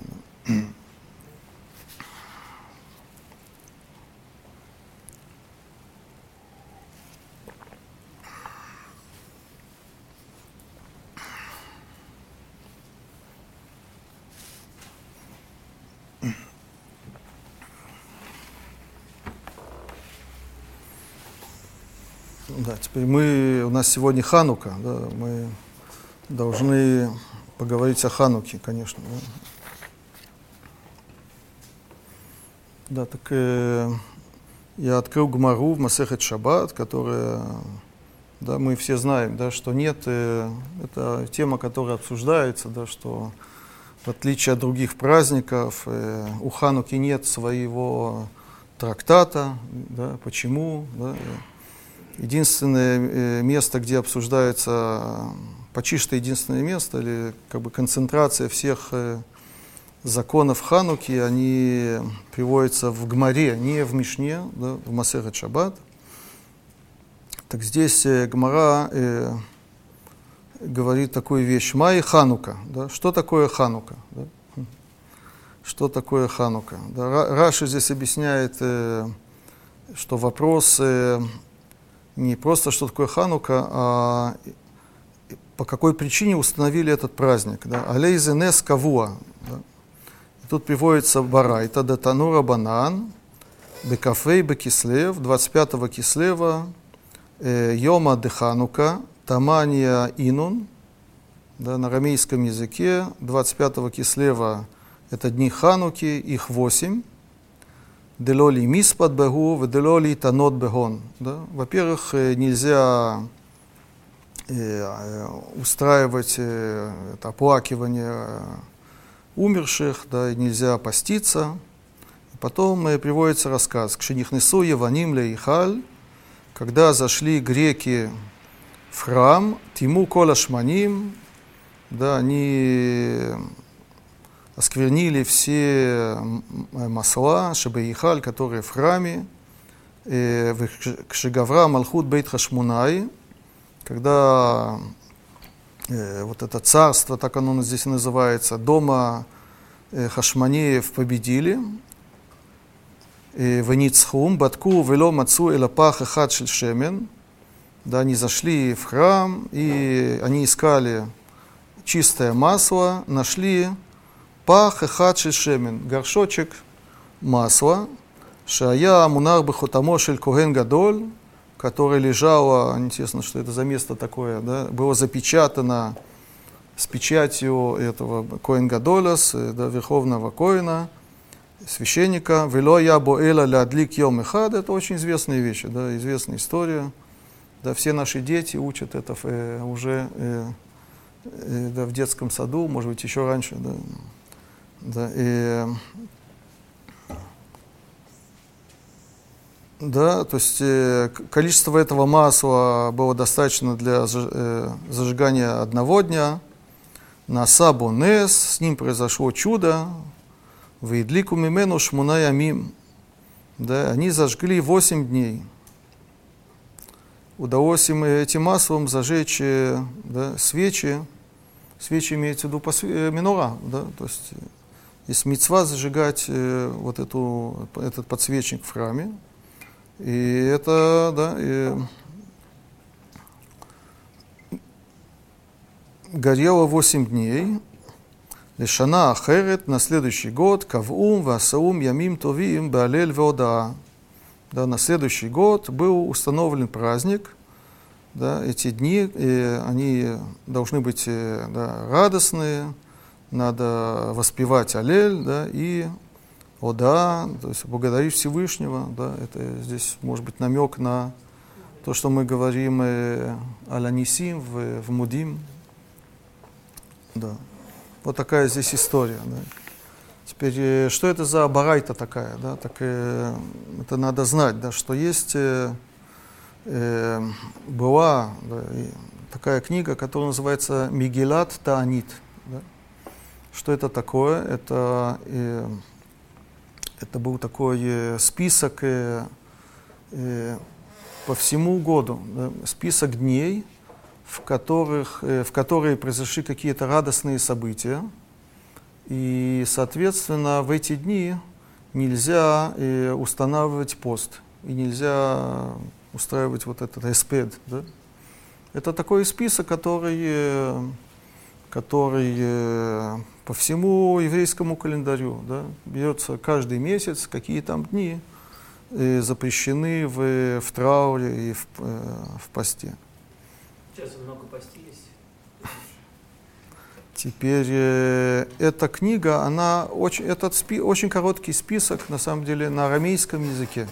Да, теперь мы, у нас сегодня Ханука, да, мы должны поговорить о Хануке, конечно. Да. Да, так э, я открыл Гмару в Масехет Шаббат, которая, да, мы все знаем, да, что нет, э, это тема, которая обсуждается, да, что в отличие от других праздников, э, у Хануки нет своего трактата, да, почему, да, единственное э, место, где обсуждается, почти что единственное место, или как бы концентрация всех э, законов Хануки, они приводятся в Гмаре, не в Мишне, да, в Масерет Шаббат. Так здесь э, Гмара э, говорит такую вещь. Май Ханука. Да? Что такое Ханука? Да? Что такое Ханука? Да, Раши здесь объясняет, э, что вопрос э, не просто, что такое Ханука, а по какой причине установили этот праздник. Да? Алейзе нес кавуа. Да? тут приводится барайта датанура банан, бекафей бекислев, 25 кислева, э, йома деханука, тамания инун, да, на арамейском языке, 25 кислева это дни Хануки, их восемь. Делоли миспад бегу, делоли танот бегон. Да? Во-первых, нельзя устраивать это оплакивание умерших, да, и нельзя поститься. Потом приводится рассказ. Кшенихнесу Еваним Лейхаль, когда зашли греки в храм, Тиму Колашманим, да, они осквернили все масла, шабаихаль, которые в храме, Кшигавра Малхут Бейт Хашмунай, когда э, вот это царство, так оно здесь называется, дома э, Хашманеев победили, Веницхум, Батку, Вело Мацу, Элапах, Эхад Шемен, да, они зашли в храм, и они искали чистое масло, нашли пах эхад шемен, горшочек масла, шая мунар бехотамо шель коген гадоль, который лежало, интересно, что это за место такое, да, было запечатано с печатью этого Коэн Гадолас, да, верховного Коина, священника. Вело я боэла лядлик йом эхад, это очень известная вещь, да, известная история. Да, все наши дети учат это э, уже э, э, да, в детском саду, может быть, еще раньше. Да. Да, и, да, то есть э, количество этого масла было достаточно для э, зажигания одного дня. На Сабу Нес с ним произошло чудо. В Идлику Мимену Шмуна Ямим. Да, они зажгли 8 дней. Удалось им этим маслом зажечь э, да, свечи. Свечи имеется в виду минора, да, то есть есть мецва зажигать э, вот эту, этот подсвечник в храме. И это, да, и горело 8 дней. Лешана Ахерет на следующий год, Кавум, Васаум, Ямим, Товим, Баалель, Веодаа. Да, на следующий год был установлен праздник. Да, эти дни, и они должны быть э, да, радостные, надо воспевать Алель, да, и о да, то есть благодарить Всевышнего, да, это здесь может быть намек на то, что мы говорим э, Аланисим в, в Мудим, да. Вот такая здесь история, да. Теперь, э, что это за барайта такая, да, так э, это надо знать, да, что есть, э, э, была да, такая книга, которая называется Мигелат Таанит, что это такое? Это, э, это был такой э, список э, э, по всему году, да, список дней, в, которых, э, в которые произошли какие-то радостные события. И, соответственно, в эти дни нельзя э, устанавливать пост и нельзя устраивать вот этот эспед. Да? Это такой список, который, э, который э, по всему еврейскому календарю. Да, берется каждый месяц, какие там дни э, запрещены в, в трауре и в, э, в посте. Сейчас много постились. Теперь э, эта книга, она очень, этот спи, очень короткий список, на самом деле, на арамейском языке.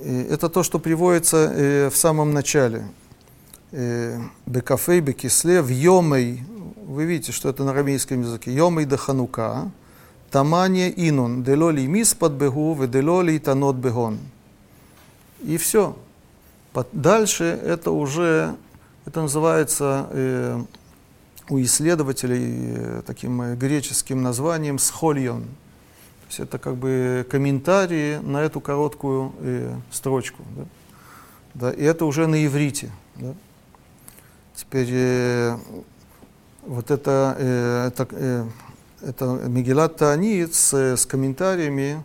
это то, что приводится э, в самом начале. Э, Бекафей, Бекисле, в Йомей вы видите, что это на арамейском языке. Йомей да ханука, тамане инун, делоли мис под бегу, делоли танот бегон. И все. Дальше это уже, это называется э, у исследователей э, таким э, греческим названием схольон. То есть это как бы комментарии на эту короткую э, строчку. Да? Да, и это уже на иврите. Да? Теперь э, вот это, э, это, э, это Мегилат Таанит с, с комментариями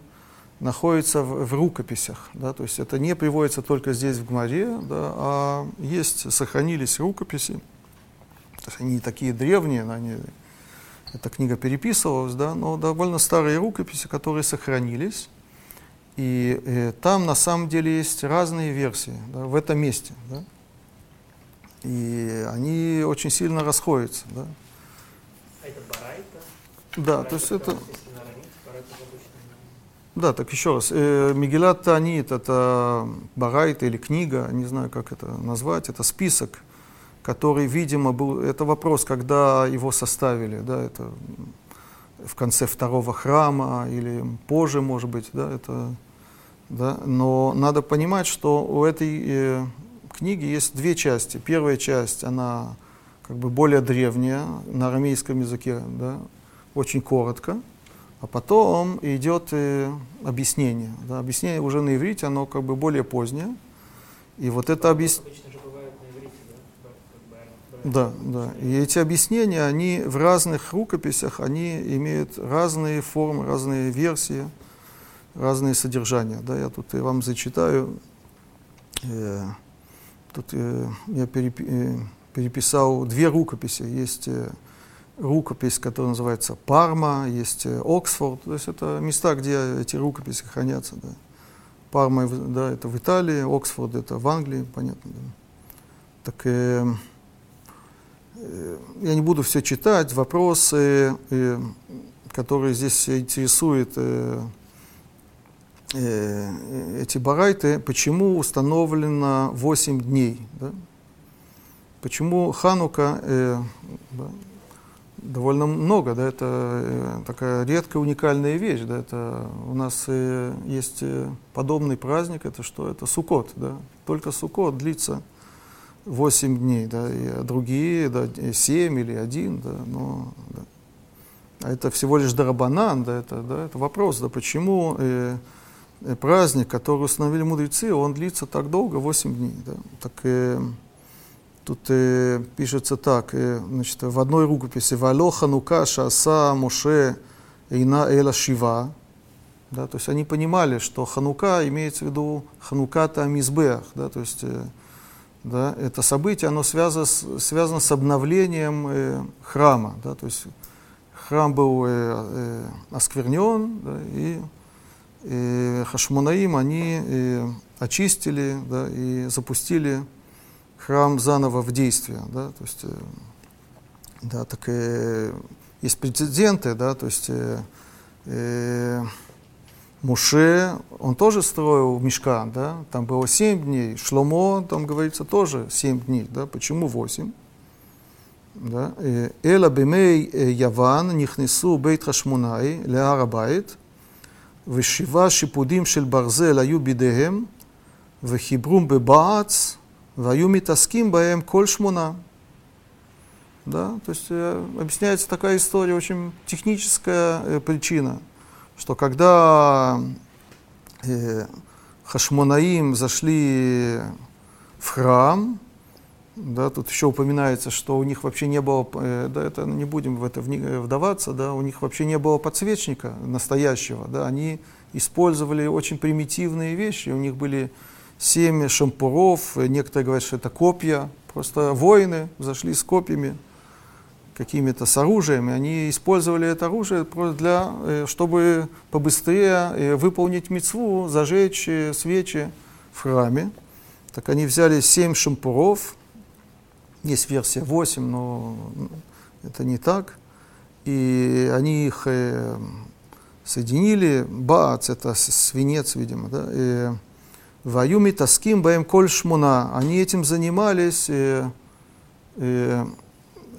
находится в, в рукописях. Да? То есть это не приводится только здесь, в Гмаре, да, а есть, сохранились рукописи. То есть они такие древние, они, эта книга переписывалась, да, но довольно старые рукописи, которые сохранились. И э, там на самом деле есть разные версии да, в этом месте. Да? И они очень сильно расходятся. Да? А это барайта? Да, Барайта, то есть это... Да, так еще раз. Э, Мегилат Таанит – это барайта или книга, не знаю, как это назвать, это список, который, видимо, был... Это вопрос, когда его составили, да, это в конце второго храма или позже, может быть, да, это... Да, но надо понимать, что у этой э, книги есть две части. Первая часть, она как бы более древняя, на арамейском языке, да, очень коротко. А потом идет э, объяснение. Да, объяснение уже на иврите, оно как бы более позднее. И вот это объяснение... Да? Да, да. И эти объяснения, они в разных рукописях, они имеют разные формы, разные версии, разные содержания. Да, я тут и вам зачитаю. Тут э, я перепи- э, переписал две рукописи. Есть э, рукопись, которая называется Парма, есть э, Оксфорд. То есть это места, где эти рукописи хранятся. Да. Парма, да, это в Италии, Оксфорд это в Англии, понятно. Да. Так э, э, я не буду все читать. Вопросы, э, которые здесь интересуют э, эти барайты, почему установлено 8 дней? Да? Почему Ханука э, да, довольно много, да, это э, такая редкая уникальная вещь, да, это у нас э, есть э, подобный праздник, это что? Это Сукот, да, только Сукот длится 8 дней, да, и другие, да, 7 или 1, да, но, да. А это всего лишь дарабанан, да, это, да, это вопрос, да, почему э, э, праздник, который установили мудрецы, он длится так долго, 8 дней, да, так э, Тут э, пишется так, э, значит, в одной рукописи «Вало ханука шаса Моше эйна эла шива». Да, то есть они понимали, что ханука имеется в виду хануката мизбех, да, то есть э, да, это событие, оно связано с, связано с обновлением э, храма. Да, то есть храм был э, э, осквернен, да, и э, Хашмунаим, они э, очистили да, и запустили храм заново в действие. Да, то есть, э, да, так э, есть прецеденты, да, то есть э, э, Муше, он тоже строил мешкан, да, там было семь дней, Шломо, там говорится, тоже семь дней, да, почему восемь? Э, Эла бимей э, яван нихнесу бейт хашмунай леарабайт ושבעה שיפודים של ברזל היו בידיהם, וחיברום בבעץ, והיו מתעסקים בהם כל שמונה. Да, то есть э, объясняется такая история, очень техническая э, причина, что когда э, Хашмонаим зашли в храм, да, тут еще упоминается, что у них вообще не было, э, да, это не будем в это вни- вдаваться, да, у них вообще не было подсвечника настоящего, да, они использовали очень примитивные вещи, у них были семь шампуров, э, некоторые говорят, что это копья, просто воины зашли с копьями, какими-то с оружием, и они использовали это оружие просто для, э, чтобы побыстрее э, выполнить мецву, зажечь э, свечи в храме. Так они взяли семь шампуров, есть версия 8, но это не так. И они их э, соединили. Бац, это свинец, видимо, да. И Ваюми таским баем коль шмуна. Они этим занимались, э, э,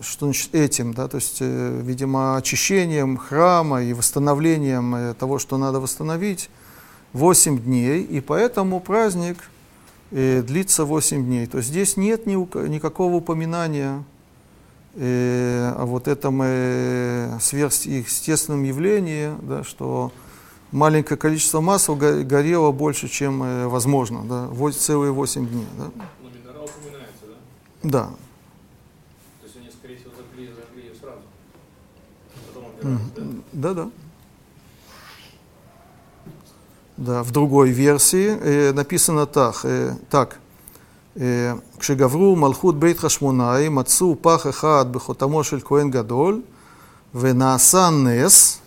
что значит этим, да, то есть, э, видимо, очищением храма и восстановлением э, того, что надо восстановить, 8 дней. И поэтому праздник э, длится 8 дней. То есть здесь нет ни, никакого упоминания э, о вот этом э, сверхъестественном явлении, да, что маленькое количество масла горело больше, чем э, возможно, да, целые 8 дней. Да. Но минерал упоминается, да? Да. То есть они, скорее всего, зажгли ее сразу. Потом да? Да, да Да, в другой версии э, написано так, э, так כשגברו מלכות בית חשמונאי, מצאו פח אחד בחותמו של כהן גדול, ונעשה נס,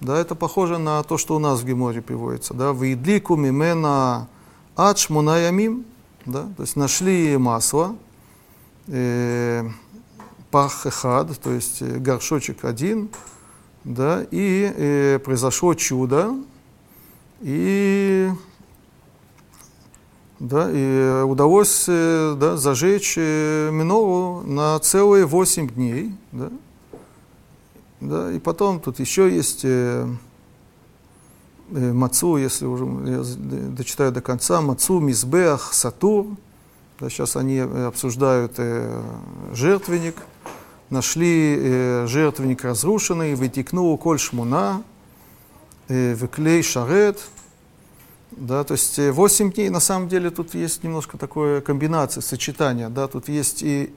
да, это похоже на то, что у нас в Геморе приводится, да, «Вейдлику мимена ад шмунаямим», да, то есть нашли масло, э, пах эхад, то есть горшочек один, да, и э, произошло чудо, и, да, и удалось э, да, зажечь э, минору на целые восемь дней. Да, да, и потом тут еще есть э, э, Мацу, если уже я дочитаю до конца, Мацу, Мизбеах, Сатур. Да, сейчас они обсуждают э, жертвенник. Нашли э, жертвенник разрушенный, вытекнул коль шмуна, э, выклей шарет. Да, то есть 8 дней, на самом деле, тут есть немножко такое комбинация, сочетание. Да, тут есть и,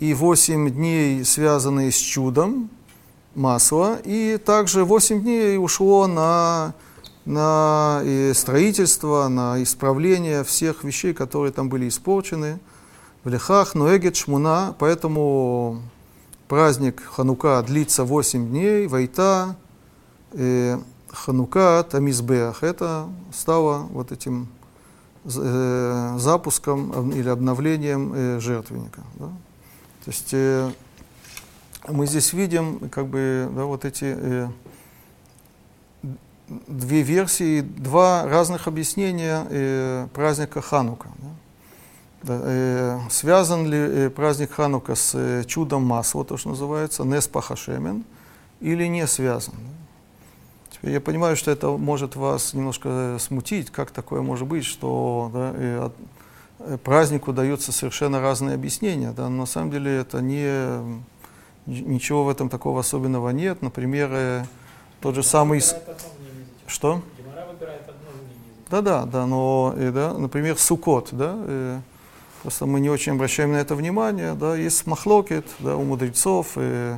и 8 дней, связанные с чудом, масла, и также 8 дней ушло на, на и строительство, на исправление всех вещей, которые там были испорчены. В лехах, ноэгет, шмуна, поэтому праздник Ханука длится 8 дней, вайта, э, Ханука Тамизбеах. Это стало вот этим э, запуском или обновлением э, жертвенника. Да? То есть э, мы здесь видим как бы да, вот эти э, две версии, два разных объяснения э, праздника Ханука. Да? Да, э, связан ли э, праздник Ханука с э, чудом масла, то, что называется, Неспахашемен, или не связан? Да? Я понимаю, что это может вас немножко смутить, как такое может быть, что да, э, от, э, празднику даются совершенно разные объяснения. Да? Но на самом деле это не ничего в этом такого особенного нет. Например, э, тот же самый... Что? Да-да, да, но, и, да, например, Сукот, да, и, э, просто мы не очень обращаем на это внимание, да, есть махлокет, да, у мудрецов, и,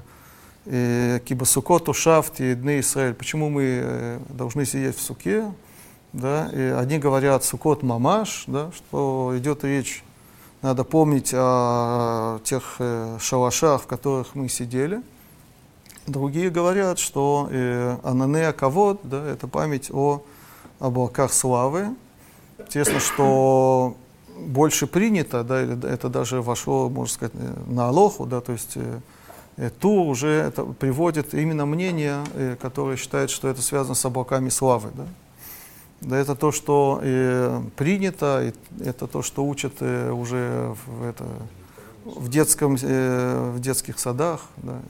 Сукот, Ушафт и Дны Израиль. Почему мы э, должны сидеть в суке, да, и одни говорят Сукот Мамаш, да, что идет речь надо помнить о тех э, шалашах, в которых мы сидели. Другие говорят, что э, Ананея Кавод, да, это память о облаках славы. Интересно, что больше принято, да, или это даже вошло, можно сказать, э, на Алоху, да, то есть э, Тур уже это приводит именно мнение, э, которое считает, что это связано с облаками славы. Да. Да, это то, что э, принято, и это то, что учат э, уже в, это, в, детском, в детских садах, да,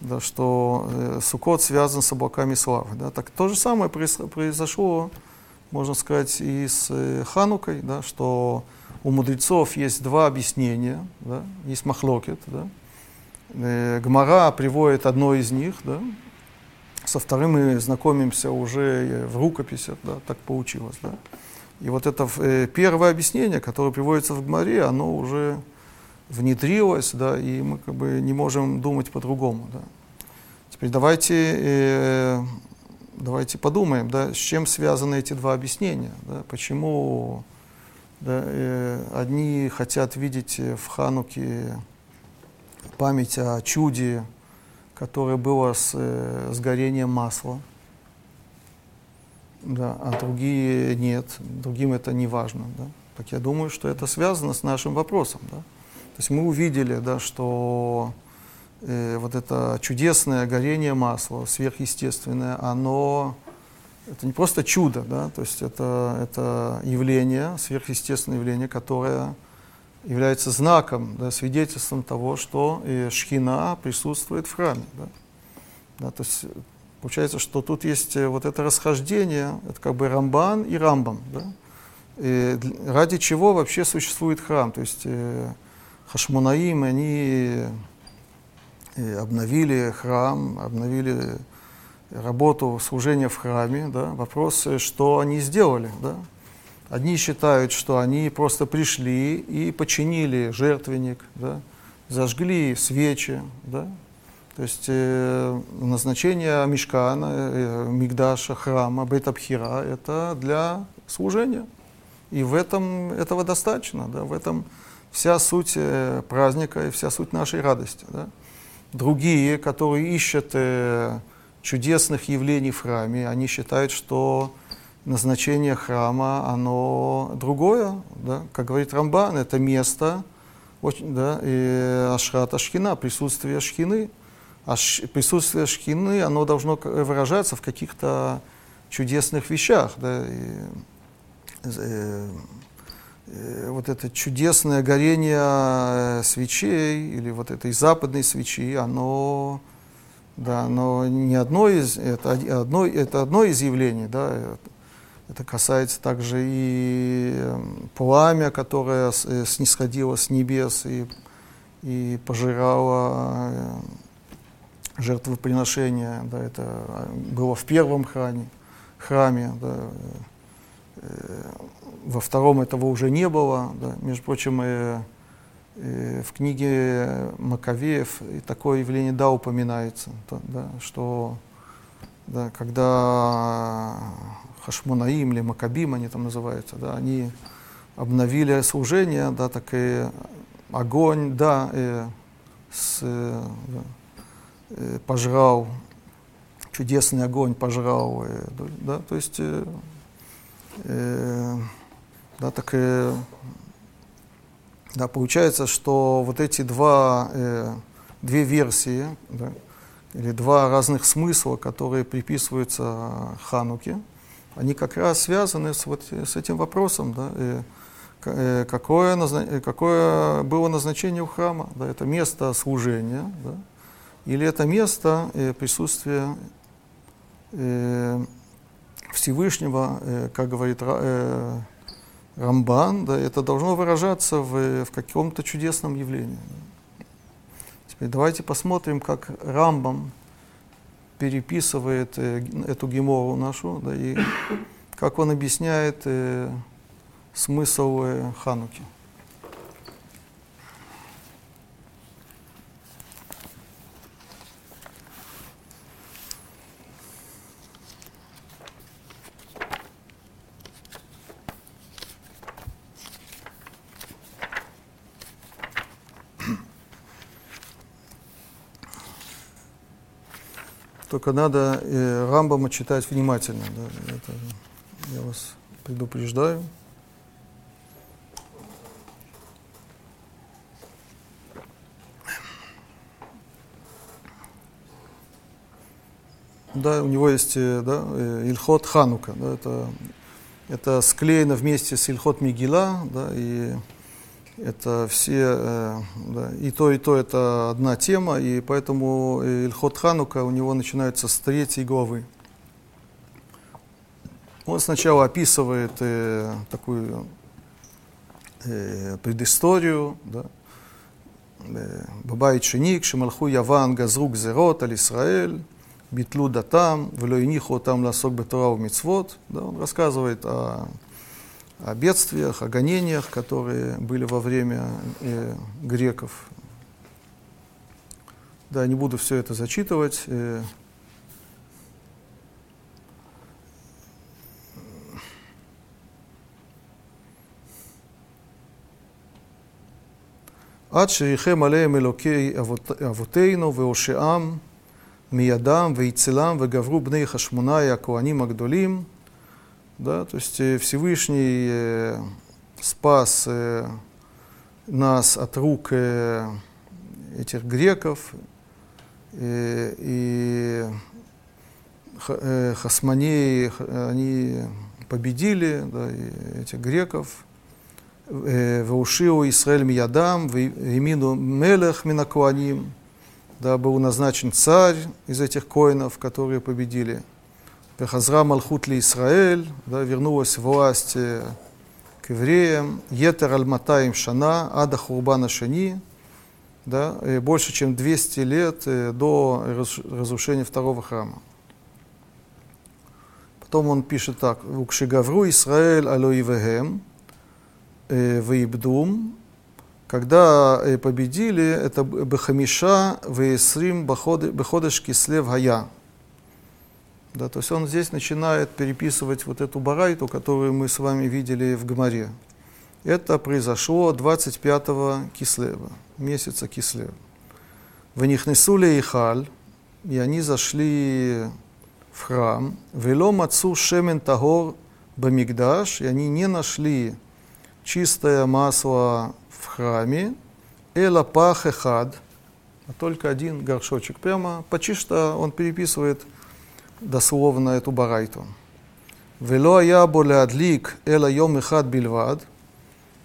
да, что Суккот связан с облаками славы. Да. Так то же самое произошло, можно сказать, и с Ханукой, да, что у мудрецов есть два объяснения, да, есть махлокет, да. Э, Гмара приводит одно из них, да, со вторым мы знакомимся уже в рукописях, да, так получилось. Да. И вот это э, первое объяснение, которое приводится в Гмаре, оно уже внедрилось, да, и мы как бы не можем думать по-другому. Да. Теперь давайте, э, давайте подумаем, да, с чем связаны эти два объяснения. Да, почему да, э, одни хотят видеть в Хануке память о чуде, которое было с, э, с горением масла, да, а другие нет, другим это не важно. Да. Так я думаю, что это связано с нашим вопросом. Да. То есть мы увидели, да, что э, вот это чудесное горение масла, сверхъестественное, оно это не просто чудо, да, то есть это, это явление, сверхъестественное явление, которое является знаком, да, свидетельством того, что и шхина присутствует в храме. Да. Да, то есть получается, что тут есть э, вот это расхождение, это как бы Рамбан и Рамбам. Да. э, ради чего вообще существует храм. То есть э, Хашмунаим, они э, обновили храм, обновили работу служения в храме. Да? Вопрос, что они сделали. Да? Одни считают, что они просто пришли и починили жертвенник, да? зажгли свечи. Да? То есть э, назначение Мишкана, э, Мигдаша, храма, Бетабхира – это для служения. И в этом этого достаточно, да, в этом вся суть э, праздника и вся суть нашей радости. Да. Другие, которые ищут э, чудесных явлений в храме, они считают, что назначение храма, оно другое, да, как говорит Рамбан, это место, очень, да, и Ашрат Ашхина, присутствие Шхины. А присутствие Шхины, оно должно выражаться в каких-то чудесных вещах. Да, и, Э, э, вот это чудесное горение э, свечей или вот этой западной свечи, оно, да, оно не одно из, это одно, это одно из явлений, да, это касается также и пламя, которое снисходило с небес и, и пожирало жертвоприношения, да, это было в первом храме, храме, да, Э, во втором этого уже не было. Да. Между прочим, и, и в книге Маковеев такое явление да упоминается, да, что да, когда Хашмонаим или Макабим они там называются, да, они обновили служение, да, так и огонь, да, и с, да, и пожрал, чудесный огонь пожрал, и, да, то есть э, Э, да, так э, да, получается, что вот эти два, э, две версии, да, или два разных смысла, которые приписываются Хануке, они как раз связаны с, вот, с этим вопросом, да, э, э какое, назна, какое было назначение у храма, да, это место служения, да, или это место э, присутствия э, Всевышнего, э, как говорит э, Рамбан, да, это должно выражаться в, в каком-то чудесном явлении. Теперь давайте посмотрим, как Рамбам переписывает э, эту гемору нашу, да, и как он объясняет э, смысл э, Хануки. Только надо э, Рамбама читать внимательно. Да, это я вас предупреждаю. Да, у него есть э, да, э, Ильхот Ханука. Да, это, это склеено вместе с Ильхот Мигила. Да, и это все, э, да, и то, и то это одна тема, и поэтому Ильхот Ханука у него начинается с третьей главы. Он сначала описывает э, такую э, предысторию, да, э, Бабай Ченик, Шималху Яван Газрук Зерот, Аль Исраэль, Битлу Датам, Велоиниху там Ласок Бетура Мицвод. Да, он рассказывает о о бедствиях, о гонениях, которые были во время э, греков. Да, не буду все это зачитывать. Э, עד שריחם עליהם אלוקי אבותינו והושעם מידם והצלם וגברו בני חשמונאי הכהנים הגדולים да, то есть э, Всевышний э, спас э, нас от рук этих греков, и хасманеи, они победили да, этих греков. Ваушиу Исраэль Миядам, Вимину Мелех Минакуаним, да, был назначен царь из этих коинов, которые победили. Хазра Малхут ли Израиль, да, вернулась власть к евреям, Етер аль Шана, Ада Хурбана Шани, да, больше чем 200 лет э, до разрушения второго храма. Потом он пишет так, «Укшигавру Исраэль алоивехем, э, вейбдум, когда э, победили, это Бехамиша Веесрим Беходеш Кислев Гая. Да, то есть он здесь начинает переписывать вот эту барайту, которую мы с вами видели в Гамаре. Это произошло 25-го Кислева, месяца Кислева. В них несули Ихаль, и они зашли в храм. Вело мацу шемен тагор бамигдаш, и они не нашли чистое масло в храме, эла пах а только один горшочек. Прямо почти что он переписывает дословно эту барайту. Вело я адлик эла йом эхад бильвад.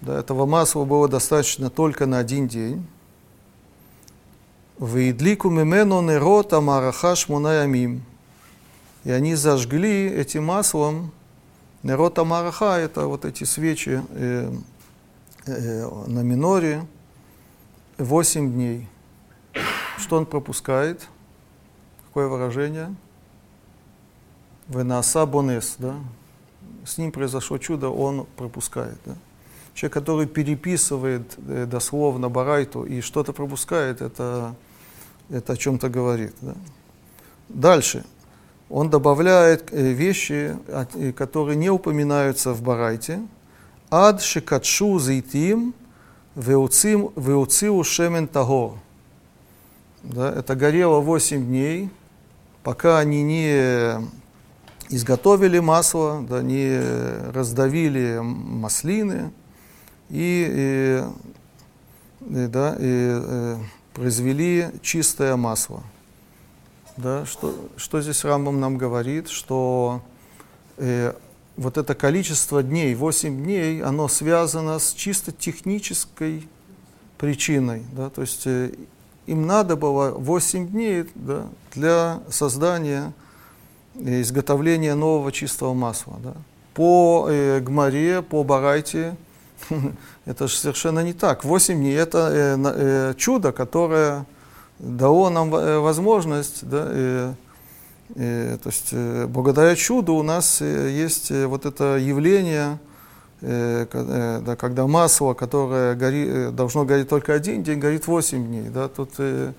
Да, этого масла было достаточно только на один день. Вейдлику мимену нерота мараха шмунаямим. И они зажгли этим маслом нерота мараха, это вот эти свечи э, э, на миноре, 8 дней. Что он пропускает? Какое выражение? Венаса бонес, да? С ним произошло чудо, он пропускает, да? Человек, который переписывает э, дословно Барайту и что-то пропускает, это, это о чем-то говорит. Да? Дальше. Он добавляет э, вещи, э, которые не упоминаются в Барайте. Ад шикатшу зейтим веуциу шемен тагор. Да, это горело 8 дней, пока они не изготовили масло, да, не раздавили маслины и, и, и, да, и э, произвели чистое масло. Да, что, что здесь Рамбам нам говорит, что э, вот это количество дней, 8 дней, оно связано с чисто технической причиной. Да, то есть э, им надо было 8 дней да, для создания изготовления нового чистого масла. Да. По э, Гмаре, по Барайте, это же совершенно не так. 8 дней это э, э, чудо, которое дало нам э, возможность, да, э, э, то есть э, благодаря чуду у нас э, есть э, вот это явление, э, э, да, когда масло, которое гори, э, должно гореть только один день, горит 8 дней. Да, тут э, э,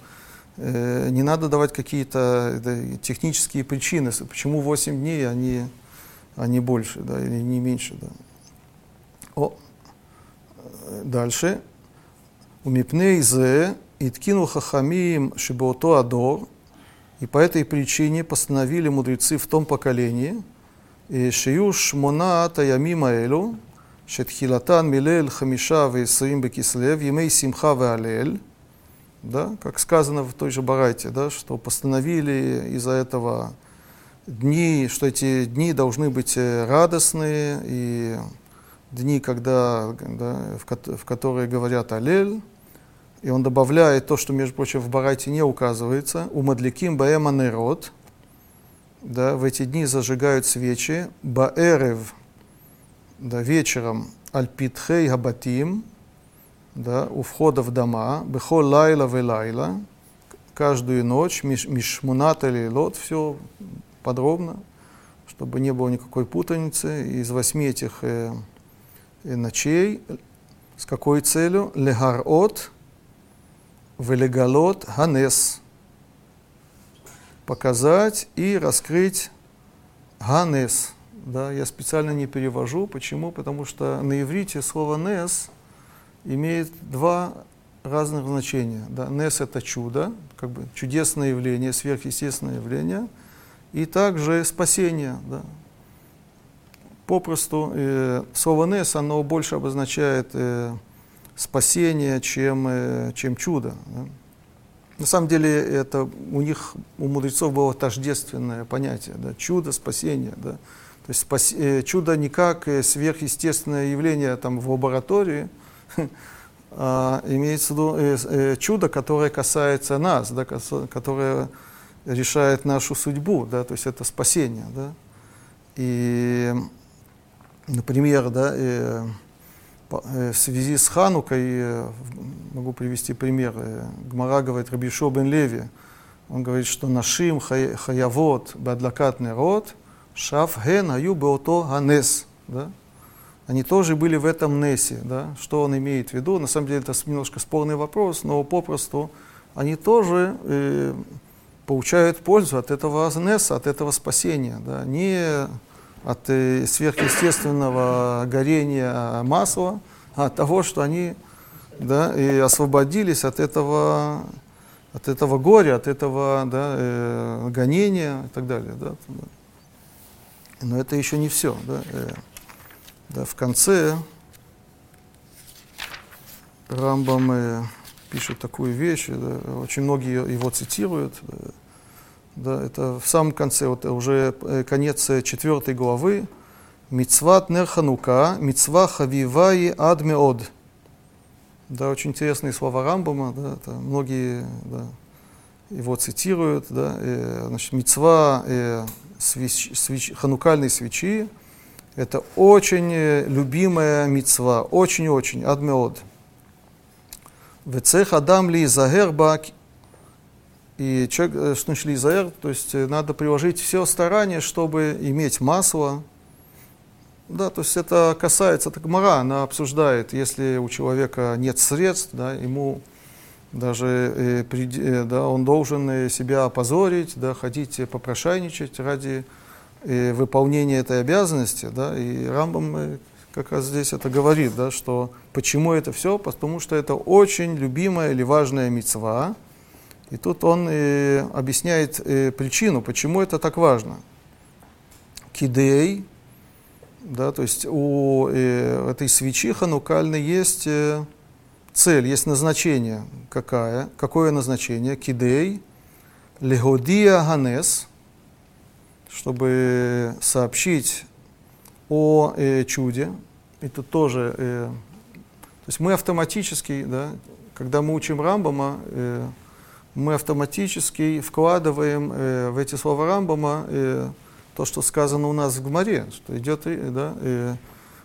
не надо давать какие-то технические причины, почему 8 дней, они, они больше да, или не меньше. Да. О, дальше. Умипней зе иткину хахамиим шибото адор. И по этой причине постановили мудрецы в том поколении, шиюш мона таямима элю, шетхилатан милель хамиша весрим бекислев, емей симха веалель, да, как сказано в той же Барайте, да, что постановили из-за этого дни, что эти дни должны быть э, радостные, и дни, когда, да, в, в которые говорят Алель, и он добавляет то, что, между прочим, в Барайте не указывается, у Мадликим Баэма Нерот, да, в эти дни зажигают свечи, Баэрев, да, вечером, Альпитхей Габатим, да, у входа в дома, Бехол Лайла Велайла, каждую ночь, Мишмунат или Лот, все подробно, чтобы не было никакой путаницы. Из восьми этих э, э, ночей с какой целью? Легарот велегалот ганес. Показать и раскрыть ганес. Да, я специально не перевожу. Почему? Потому что на иврите слово нес имеет два разных значения. Да. Нес это чудо, как бы чудесное явление, сверхъестественное явление, и также спасение. Да. Попросту э, слово нес, оно больше обозначает э, спасение, чем, э, чем чудо. Да. На самом деле это у них, у мудрецов было тождественное понятие, да, чудо, спасение. Да. То есть спас, э, чудо не как э, сверхъестественное явление там, в лаборатории, а имеется в виду э, э, чудо, которое касается нас, да, которое решает нашу судьбу, да, то есть это спасение. Да. И, например, да, э, в связи с Ханукой, могу привести пример, Гмара говорит Рабишо бен Леви, он говорит, что нашим хаявот бадлакат нерот, шаф ген аю беото ганес. Да? Они тоже были в этом несе. Да? Что он имеет в виду? На самом деле это немножко спорный вопрос, но попросту они тоже э, получают пользу от этого неса, от этого спасения. Да? Не от э, сверхъестественного горения масла, а от того, что они да, и освободились от этого от этого горя, от этого да, э, гонения и так далее. Да, да. Но это еще не все. Да, э, да, в конце Рамбам э, пишет такую вещь, да, очень многие его цитируют. Да, да, это в самом конце, вот уже э, конец четвертой главы. Мицват нерханука, мицва хавиваи адмеод. Да, очень интересные слова Рамбама, да, это многие да, его цитируют. Да, э, значит, мецва э, свеч, свеч, ханукальной свечи – это очень э, любимая мецва, очень-очень, адмеод. Вецех адам ли загерба, и человек, э, что значит ли то есть э, надо приложить все старания, чтобы иметь масло, да, то есть это касается, это Гмара, она обсуждает, если у человека нет средств, да, ему даже да, он должен себя опозорить, да, ходить попрошайничать ради э, выполнения этой обязанности. Да, и Рамбам э, как раз здесь это говорит, да, что почему это все, потому что это очень любимая или важная мецва. И тут он э, объясняет э, причину, почему это так важно. Кидей, да, то есть у э, этой свечи ханукальной есть э, цель, есть назначение. Какая? Какое назначение? Кидей, легодия ганес, чтобы сообщить о э, чуде. Это тоже, э, то есть мы автоматически, да, когда мы учим Рамбама, э, мы автоматически вкладываем э, в эти слова Рамбама э, то, что сказано у нас в Гмаре, что идет, да, э,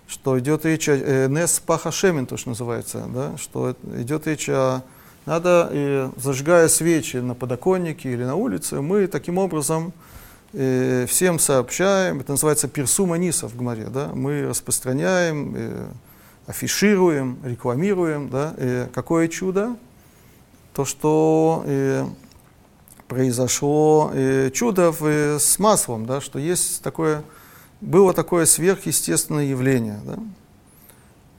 что идет речь о э, Нес Пахашемин, то, что называется, да, что идет речь о надо, э, зажигая свечи на подоконнике или на улице, мы таким образом э, всем сообщаем, это называется персума ниса в Гмаре, да, мы распространяем, э, афишируем, рекламируем, да, э, какое чудо, то, что э, произошло э, чудо в, э, с маслом, да, что есть такое, было такое сверхъестественное явление. Да,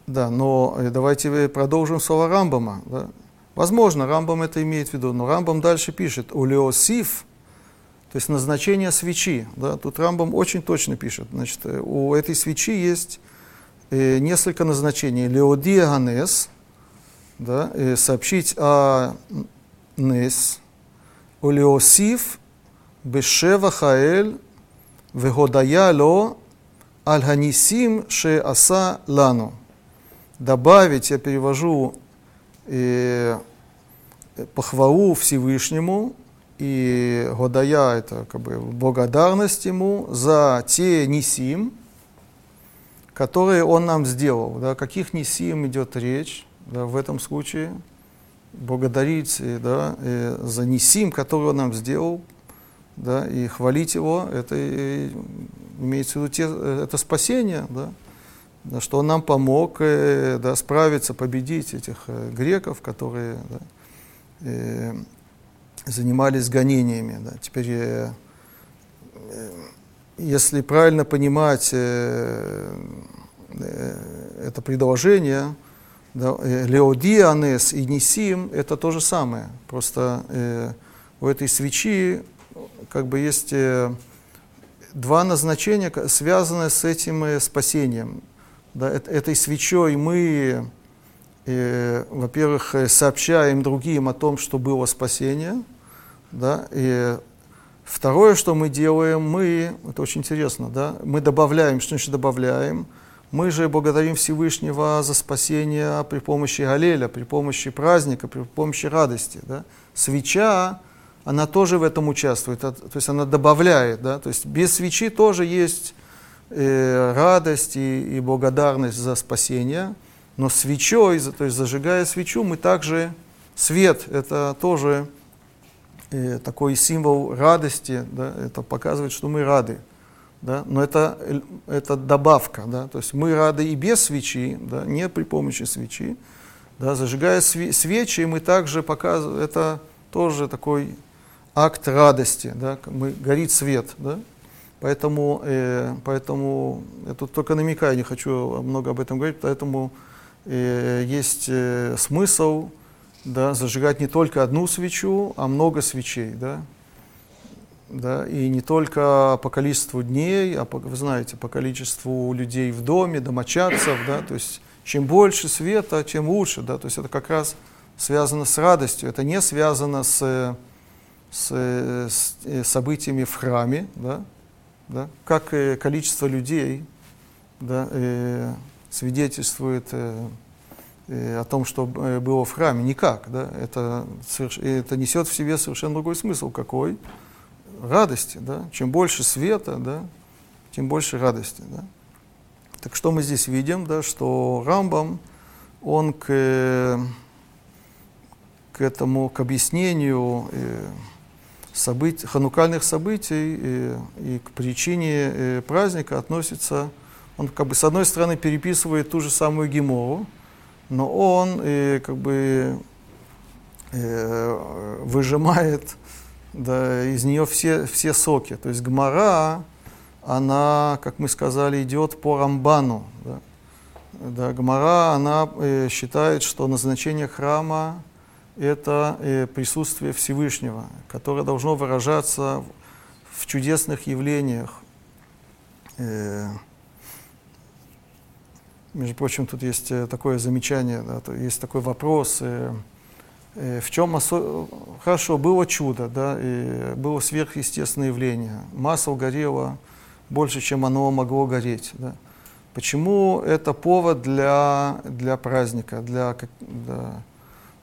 да но э, давайте продолжим слова Рамбама. Да. Возможно, Рамбам это имеет в виду, но Рамбам дальше пишет, улеосиф, то есть назначение свечи. Да, тут Рамбам очень точно пишет. Значит, э, у этой свечи есть э, несколько назначений. Леодия Ганес, да, э, сообщить о Нес, Олеосиф, Бешева Хаэль, Вегодая Ло, Альганисим Ше Аса Лану. Добавить, я перевожу э, э похвалу Всевышнему и Годая это как бы благодарность ему за те нисим, которые он нам сделал. Да, каких нисим идет речь да, в этом случае? благодарить да, за Нисим, который он нам сделал, да, и хвалить его, это имеется в виду те, это спасение, да, да, что он нам помог э, да, справиться, победить этих э, греков, которые да, э, занимались гонениями. Да. Теперь, э, э, если правильно понимать э, э, это предложение, да, э, Леодианес и Нисим – это то же самое. Просто э, у этой свечи как бы есть э, два назначения, связанные с этим э, спасением. Да, э, этой свечой мы, э, во-первых, э, сообщаем другим о том, что было спасение. Да, и второе, что мы делаем, мы, это очень интересно, да, мы добавляем, что значит добавляем – мы же благодарим Всевышнего за спасение при помощи Галеля, при помощи праздника, при помощи радости. Да? Свеча, она тоже в этом участвует, то есть она добавляет. Да? То есть без свечи тоже есть э, радость и, и благодарность за спасение. Но свечой, то есть зажигая свечу, мы также свет, это тоже э, такой символ радости, да, это показывает, что мы рады. Да, но это, это добавка, да, то есть мы рады и без свечи, да, не при помощи свечи. Да, зажигая свечи, мы также показываем, это тоже такой акт радости, да, мы, горит свет. Да, поэтому, э, поэтому я тут только намекаю, не хочу много об этом говорить, поэтому э, есть э, смысл да, зажигать не только одну свечу, а много свечей. Да, да, и не только по количеству дней, а по, вы знаете, по количеству людей в доме, домочадцев, да, то есть чем больше света, тем лучше, да, то есть это как раз связано с радостью, это не связано с, с, с э, событиями в храме, да, да, как и количество людей да, э, свидетельствует э, э, о том, что э, было в храме, никак, да, это, это несет в себе совершенно другой смысл, какой, радости, да, чем больше света, да, тем больше радости, да. Так что мы здесь видим, да, что Рамбам, он к, к этому, к объяснению э, событий, ханукальных событий э, и к причине э, праздника относится, он как бы с одной стороны переписывает ту же самую Гемору, но он э, как бы э, выжимает да, из нее все, все соки. То есть гмара, она, как мы сказали, идет по Рамбану. Да. Да, Гмара, она э, считает, что назначение храма – это э, присутствие Всевышнего, которое должно выражаться в, в чудесных явлениях. Э, между прочим, тут есть э, такое замечание, да, есть такой вопрос. Э, Э, в чем осо... хорошо было чудо, да, и было сверхъестественное явление. Масло горело больше, чем оно могло гореть. Да. Почему это повод для, для праздника, для, для,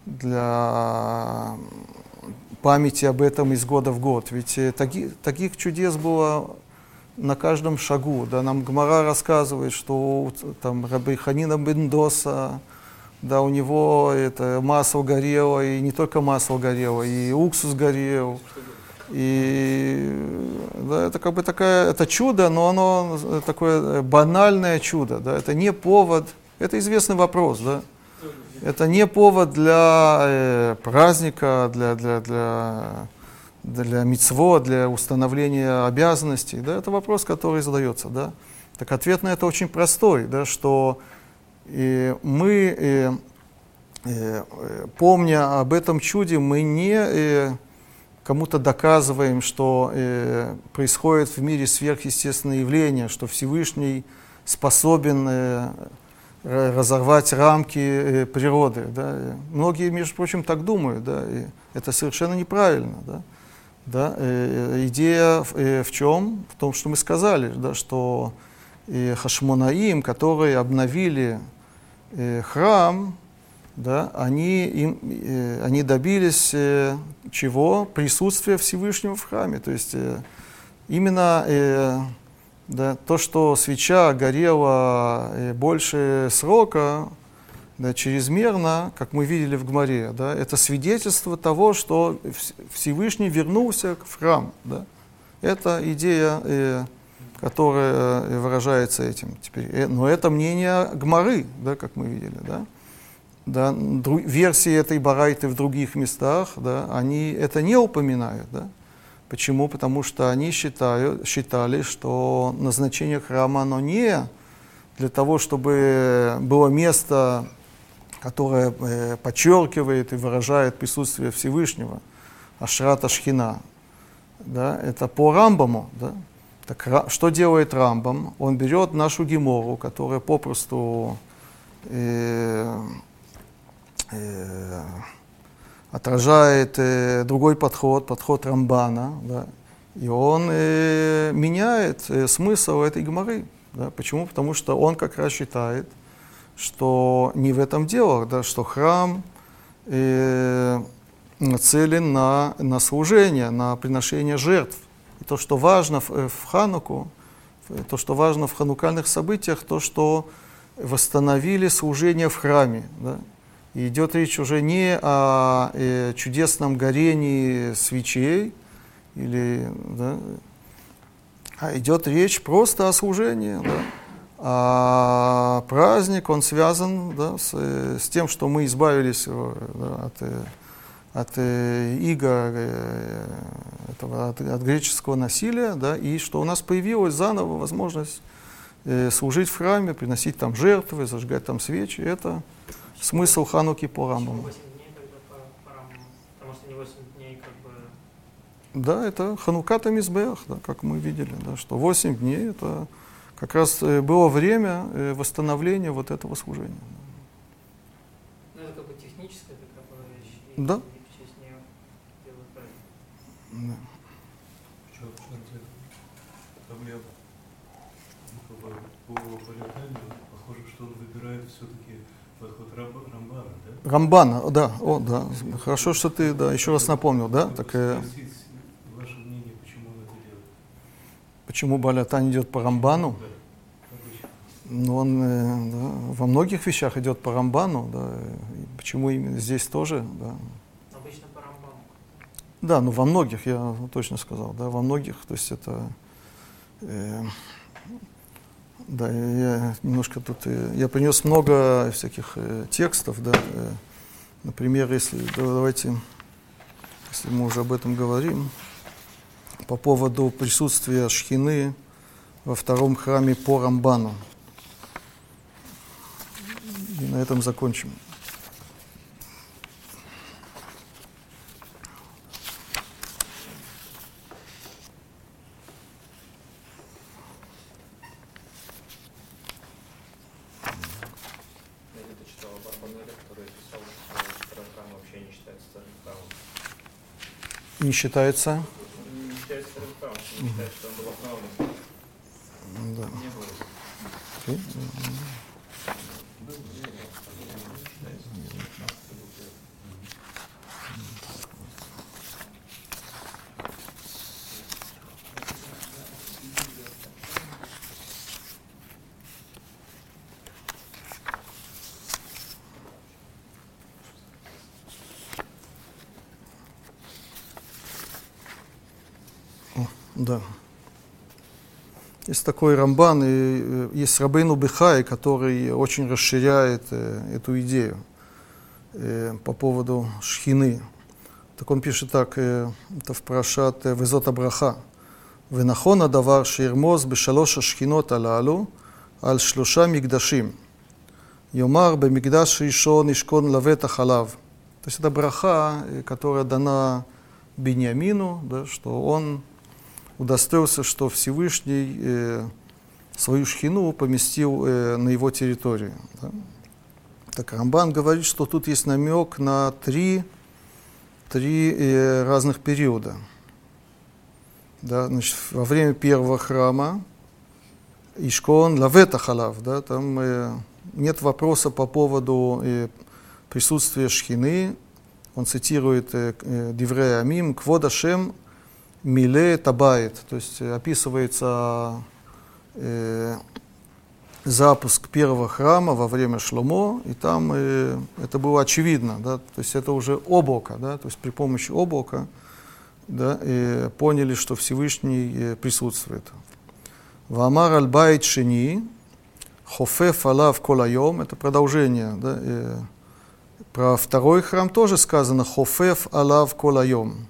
для памяти об этом из года в год? Ведь э, таки, таких чудес было на каждом шагу. Да. Нам Гмара рассказывает, что там Раби Ханина Бендоса, да, у него это масло горело, и не только масло горело, и уксус горел. И да, это как бы такая, это чудо, но оно такое банальное чудо, да, это не повод, это известный вопрос, да, это не повод для э, праздника, для, для, для, для мицво, для установления обязанностей, да, это вопрос, который задается, да. Так ответ на это очень простой, да, что и мы, э, э, помня об этом чуде, мы не э, кому-то доказываем, что э, происходит в мире сверхъестественное явление, что Всевышний способен э, разорвать рамки э, природы. Да. Многие, между прочим, так думают, да, и это совершенно неправильно. Да. Да, э, идея э, в чем? В том, что мы сказали, да, что и Хашмонаим, которые обновили э, храм, да, они, им, э, они добились э, чего? Присутствия Всевышнего в храме. То есть э, именно э, да, то, что свеча горела э, больше срока, да, чрезмерно, как мы видели в Гмаре, да, это свидетельство того, что Всевышний вернулся в храм. Да. Это идея э, которое э, выражается этим теперь. Э, но это мнение Гмары, да, как мы видели, да. Да, версии этой барайты в других местах, да, они это не упоминают, да. Почему? Потому что они считают, считали, что назначение храма, оно не для того, чтобы было место, которое э, подчеркивает и выражает присутствие Всевышнего, Ашрата Шхина. Да, это по Рамбаму, да, так что делает Рамбам? Он берет нашу гемору, которая попросту э, э, отражает э, другой подход, подход Рамбана, да, и он э, меняет э, смысл этой геморы. Да. Почему? Потому что он как раз считает, что не в этом дело, да, что храм э, нацелен на, на служение, на приношение жертв. И то, что важно в, э, в Хануку, то, что важно в ханукальных событиях, то, что восстановили служение в храме. Да? И идет речь уже не о э, чудесном горении свечей, или, да, а идет речь просто о служении. Да? А праздник, он связан да, с, с тем, что мы избавились э, да, от, э, от э, иго, этого, от, от греческого насилия, да, и что у нас появилась заново возможность служить в храме, приносить там жертвы, зажигать там свечи. Это смысл Хануки по Рамбаму. 8 дней тогда по, по Рамбаму? Потому что не 8 дней как бы... Да, это Хануката Мизбех, да, как мы видели, да, что 8 дней это как раз э, было время э, восстановления вот этого служения. Ну это как бы техническая такая вещь. и- Да. И в честь нее делают праздник. Да. Я ну, как бы, по полетанию похоже, что он выбирает все-таки подход Рам- Рамбана, да? Рамбана, да, о, да, хорошо, что ты, да, еще раз напомнил, да, так э, ваше мнение, почему он это делает? почему Балятан идет по Рамбану? Да, обычно. Ну, он э, да, во многих вещах идет по Рамбану, да, и почему именно здесь тоже, да. Обычно по Рамбаму. Да, ну во многих, я точно сказал, да, во многих, то есть это, э, да, я, немножко тут, э, я принес много всяких э, текстов, да, э, например, если, да, давайте, если мы уже об этом говорим, по поводу присутствия шхины во втором храме по Рамбану. И на этом закончим. Не считается. Не считается? Не считается что он был основан. Да. Не было. Окей. Да. Есть такой Рамбан, и э, есть Рабейну Бехай, который очень расширяет э, эту идею э, по поводу шхины. Так он пишет так, э, это в Парашат э, Везот Абраха. ונכון הדבר שירמוז בשלוש השכינות הללו על שלושה מקדשים. יאמר במקדש ראשון ישכון לבטח עליו. То есть это браха, э, которая дана Бениамину, да, что он удостоился, что Всевышний э, свою шхину поместил э, на его территорию. да. Так Рамбан говорит, что тут есть намек на три, три э, разных периода. Да, значит, во время первого храма Ишкон Лавета Халав, да, там э, нет вопроса по поводу э, присутствия шхины. Он цитирует э, э, Диврея Амим, Квода Шем Миле Табает, то есть э, описывается э, запуск первого храма во время Шломо, и там э, это было очевидно, да, то есть это уже облако, да, то есть при помощи облака да, э, поняли, что Всевышний э, присутствует. Вамар аль-байт шини, хофеф алав колайом, это продолжение, да, э, про второй храм тоже сказано хофеф алав колайом.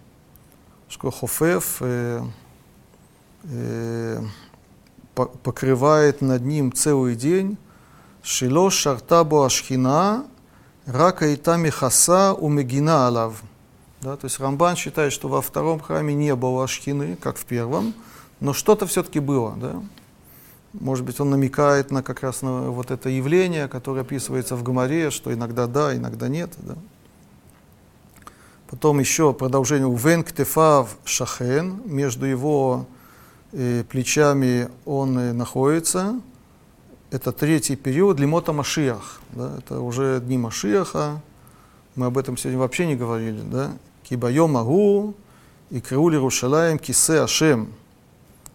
Что хофеф э, э, по- покрывает над ним целый день. Шило шартабо ашхина, рака и михаса у мегина алав. Да, то есть Рамбан считает, что во втором храме не было ашхины, как в первом, но что-то все-таки было. Да? Может быть, он намекает на как раз на вот это явление, которое описывается в Гамаре, что иногда да, иногда нет. Да? Потом еще продолжение Увен ктефав шахен, между его э, плечами он э, находится. Это третий период лимота Машиах. Да? Это уже дни Машиаха. Мы об этом сегодня вообще не говорили. Да? Кибайом Агу и Краули Рушалаем Кисе Ашем.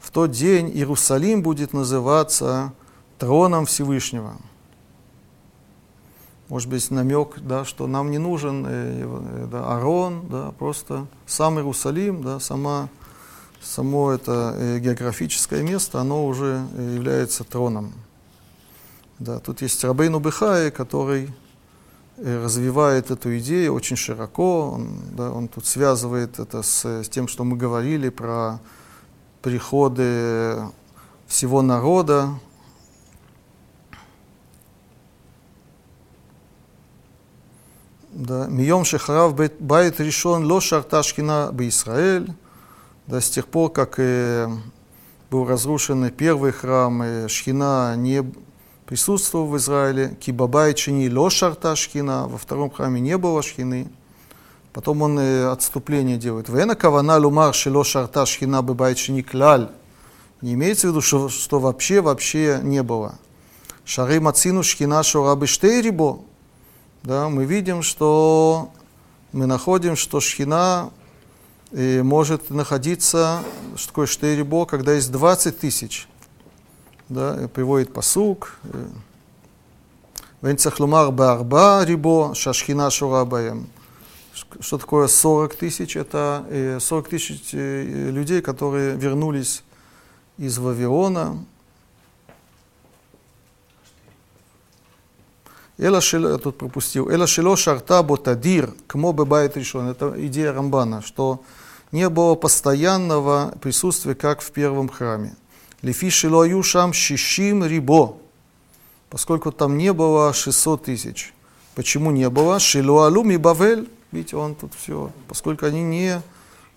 В тот день Иерусалим будет называться троном Всевышнего. Может быть, намек, да, что нам не нужен э, э, да, Арон, да, просто сам Иерусалим, да, сама, само это э, географическое место, оно уже э, является троном. Да, тут есть Рабейну Бехай, который э, развивает эту идею очень широко. Он, да, он тут связывает это с, с тем, что мы говорили про приходы всего народа. Да, Мием Шехарав Байт решен Ло Шарта Шхина Израиль. Да, с тех пор, как э, был разрушен первый храм, э, Шхина не присутствовал в Израиле. Кибабай чини ло шарта шхина, во втором храме не было шхины. Потом он э, отступление делает. Вена кавана лумар шило шарта шхина бабай чини кляль. Не имеется в виду, что, что вообще, вообще не было. Шары мацину шхина шора рибо. Да, мы видим, что мы находим, что шхина э, может находиться, что такое штейрибо, когда есть 20 тысяч да, приводит посук. Венцахлумар барба рибо шашхина шурабаем. Что такое 40 тысяч? Это 40 тысяч людей, которые вернулись из Вавилона. Эла шило, я тут пропустил. Эла шило шарта ботадир, кмо бебайт решен. Это идея Рамбана, что не было постоянного присутствия, как в первом храме. Лефи шилою шам шишим рибо, поскольку там не было 600 тысяч. Почему не было? Шилуалу ми бавель, видите, он тут все, поскольку они не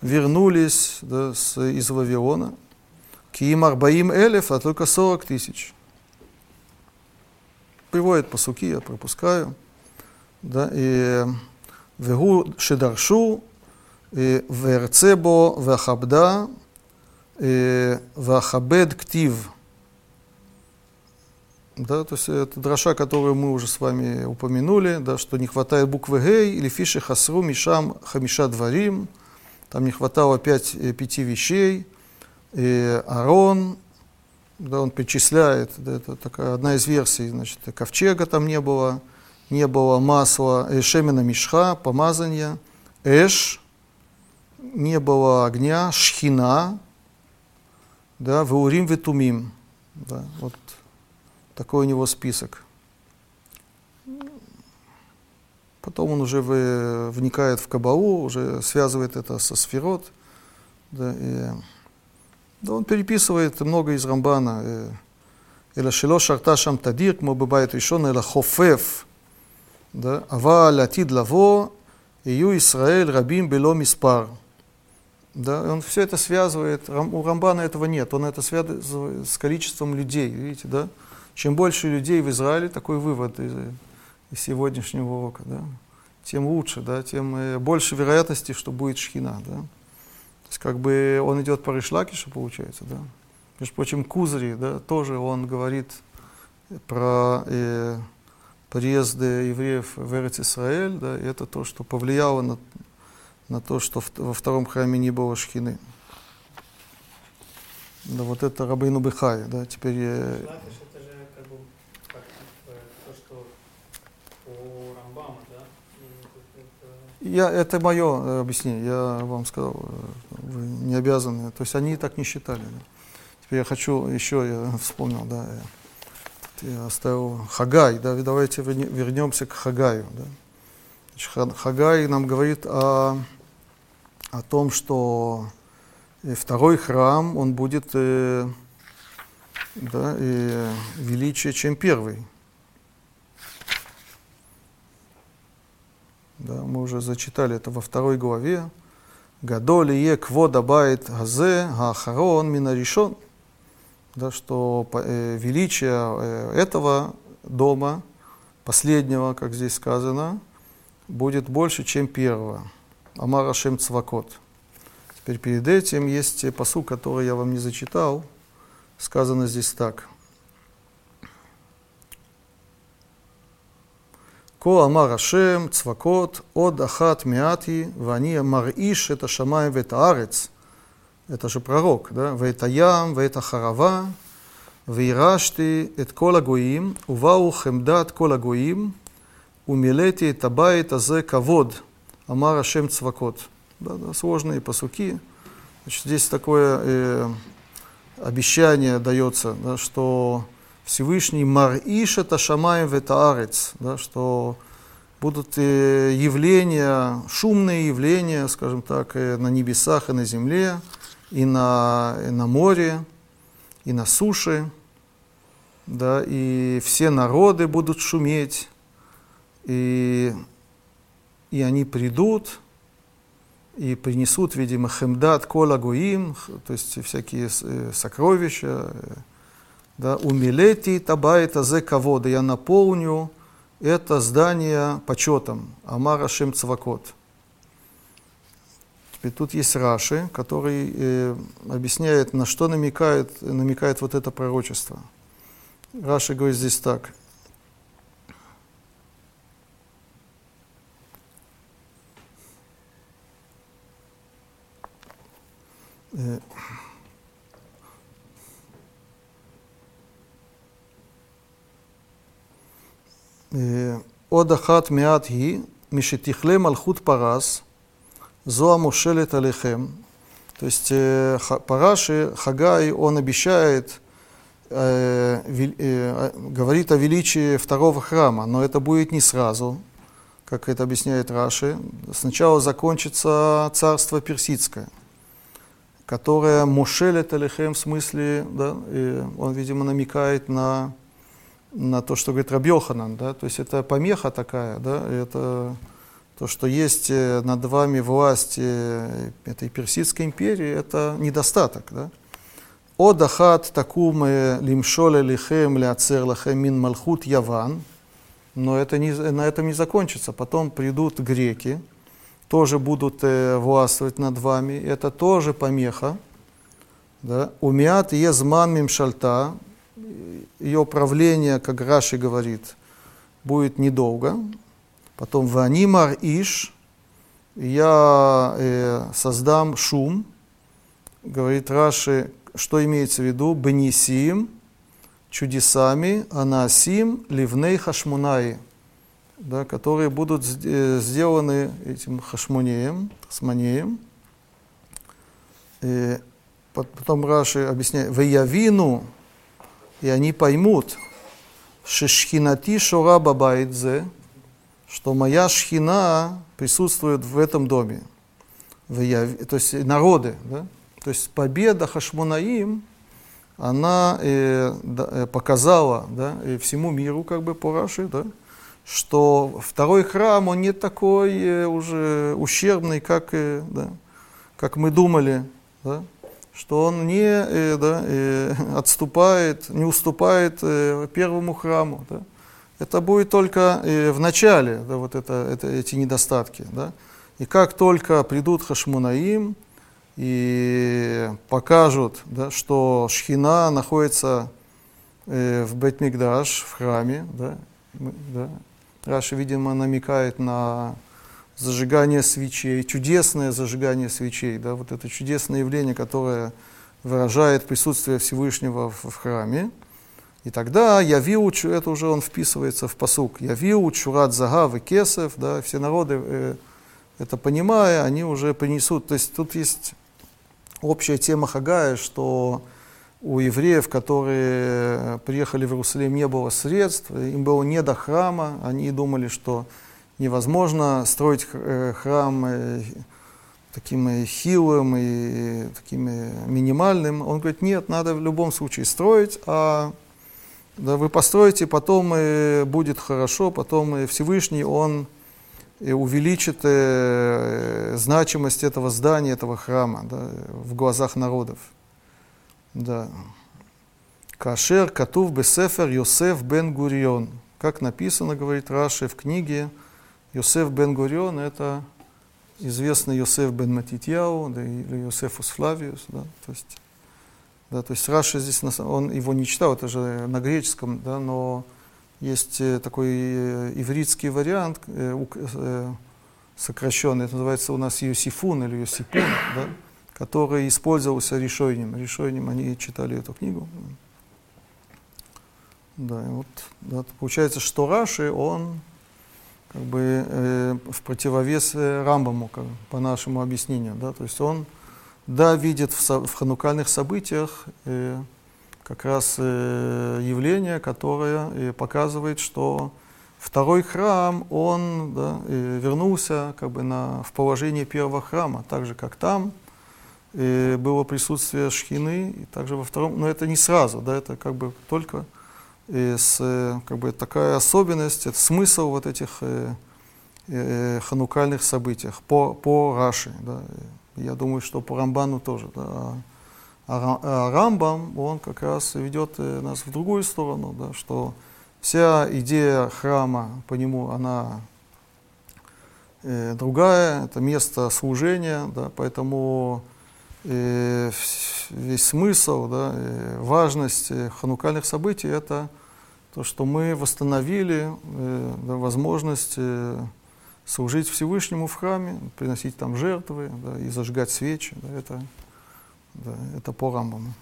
вернулись да, с, из Вавилона. Киим арбаим элев, а только 40 тысяч. Приводит по суки, я пропускаю. Да, и вегу шедаршу, и верцебо вахабда, Вахабед ктив. Да, то есть это дроша, которую мы уже с вами упомянули, да, что не хватает буквы Гей или фиши хасру мишам хамиша дворим. Там не хватало пять, э, пяти вещей. И Арон, да, он перечисляет, да, это такая одна из версий, значит, ковчега там не было, не было масла, э, шемена мишха, помазания, эш, не было огня, шхина, да, Ваурим Ветумим. Да, вот такой у него список. Потом он уже вникает в Кабалу, уже связывает это со сферот. Да, и, да, он переписывает много из Рамбана. אלא שלא שרתה שם תדיר כמו בבית ראשון, אלא חופף. אבל לעתיד לבוא, יהיו ישראל רבים בלא מספר. Да, он все это связывает, у Рамбана этого нет, он это связывает с количеством людей, видите, да? Чем больше людей в Израиле, такой вывод из, из сегодняшнего урока, да, тем лучше, да, тем э, больше вероятности, что будет шхина, да. Есть как бы он идет по Ришлакишу, получается, да. Между прочим, Кузри, да, тоже он говорит про э, приезды евреев в Эрец-Исраэль, да, и это то, что повлияло на на то, что во втором храме не было шхины. Да, вот это Рабейну Бехай, да, теперь... Я... это же как бы как, э, то, что по Рамбаму, да? Это... Я, это мое э, объяснение, я вам сказал, э, вы не обязаны, то есть они так не считали. Теперь я хочу, еще я вспомнил, да, я, я оставил Хагай, да, давайте вернемся к Хагаю, да. Хагай нам говорит о о том, что э, второй храм, он будет э, да, э, величие, чем первый. Да, мы уже зачитали это во второй главе. Гадоли е квода байт газе хаахарон минаришон. Да, что э, величие э, этого дома, последнего, как здесь сказано, будет больше, чем первого. Амар Ашем Цвакот. Теперь перед этим есть посыл, который я вам не зачитал. Сказано здесь так. Ко Амар Ашем Цвакот Од Ахат Миати Вани Мариш это Шамай это Арец. Это же пророк, да? Вета Ям, Вета Харава, וירשתי את כל הגויים, ובאו חמדת כל הגויים, умилете табайт азе кавод, амар Ашем цвакот. Да, да, сложные посуки. Значит, здесь такое э, обещание дается, да, что Всевышний Мар'iша Ташамаем Ветаарец, да, что будут э, явления, шумные явления, скажем так, э, на небесах и на земле, и на, и на море, и на суше, да, и все народы будут шуметь, и, и они придут, и принесут, видимо, хемдат кола гуим, то есть всякие э, сокровища, да, умилети табайта зе кавода, я наполню это здание почетом, Амара Шем Цвакот. Теперь тут есть Раши, который э, объясняет, на что намекает, намекает вот это пророчество. Раши говорит здесь так. Э, עוד אחת מעט היא, משתכלה מלכות פרס, זו המושלת עליכם. То есть э, Параши, Хагай, он обещает, э, э, говорит о величии второго храма, но это будет не сразу, как это объясняет Раши. Сначала закончится царство персидское, которое Мушелет Алихем в смысле, да, он, видимо, намекает на на то, что говорит Рабьоханан, да, то есть это помеха такая, да, это то, что есть э, над вами власть э, этой персидской империи, это недостаток, да. О дахат такум лимшоле лихем ляцер лахем мин малхут яван, но это не, на этом не закончится. Потом придут греки, тоже будут э, властвовать над вами, это тоже помеха. Да. Умят езман мимшальта, ее правление, как Раши говорит, будет недолго. Потом Ванимар Иш, я э, создам шум, говорит Раши, что имеется в виду? Бенисим, чудесами, анасим, ливней хашмунаи, да, которые будут э, сделаны этим хашмунеем, хасманеем. И потом Раши объясняет, «Ваявину и они поймут, шишхинати шора бабайдзе, что моя шхина присутствует в этом доме. То есть народы, да? То есть победа Хашмунаим, она э, да, э, показала да, всему миру, как бы по Раши, да, что второй храм, он не такой э, уже ущербный, как, э, да, как мы думали. Да что он не э, да, э, отступает, не уступает э, первому храму. Да. Это будет только э, в начале, да, вот это, это, эти недостатки. Да. И как только придут Хашмунаим и покажут, да, что Шхина находится э, в Бетмигдаш, в храме, да, да, Раша, видимо, намекает на зажигание свечей, чудесное зажигание свечей, да, вот это чудесное явление, которое выражает присутствие Всевышнего в, в храме. И тогда явил, это уже он вписывается в посук, явил чурат загав и кесов, да, все народы, э, это понимая, они уже принесут. То есть тут есть общая тема Хагая, что у евреев, которые приехали в Иерусалим, не было средств, им было не до храма, они думали, что невозможно строить э, храм э, таким э, хилым и таким минимальным. Он говорит, нет, надо в любом случае строить, а да, вы построите, потом и будет хорошо, потом и Всевышний, он и увеличит э, значимость этого здания, этого храма да, в глазах народов. Да. Кашер Катув Бесефер Йосеф Бен Гурион. Как написано, говорит Раши в книге, Йосеф бен Гурион – это известный Йосеф бен Матитьяу, да, или Йосефус Флавиус. Да, то есть, да, то есть Раша здесь, он его не читал, это же на греческом, да, но есть такой ивритский вариант, э, сокращенный, это называется у нас Йосифун или Йосипун, да, который использовался решением. Решением они читали эту книгу. Да, и вот да, получается, что Раши, он как бы э, в противовес э, Рамбаму, как, по нашему объяснению. Да? То есть он, да, видит в, со, в ханукальных событиях э, как раз э, явление, которое э, показывает, что второй храм, он да, э, вернулся как бы на, в положение первого храма, так же, как там э, было присутствие шхины, и также во втором, но это не сразу, да, это как бы только и с, э, как бы, такая особенность, это смысл вот этих э, э, ханукальных событиях по, по Раши. Да. Я думаю, что по Рамбану тоже. Да. А, а, а Рамбам, он как раз ведет э, нас в другую сторону, да, что вся идея храма, по нему, она э, другая, это место служения, да, поэтому э, весь смысл, да, важность э, ханукальных событий – это то, что мы восстановили э, да, возможность э, служить Всевышнему в храме, приносить там жертвы да, и зажигать свечи. Да, это, да, это по Рамбаму.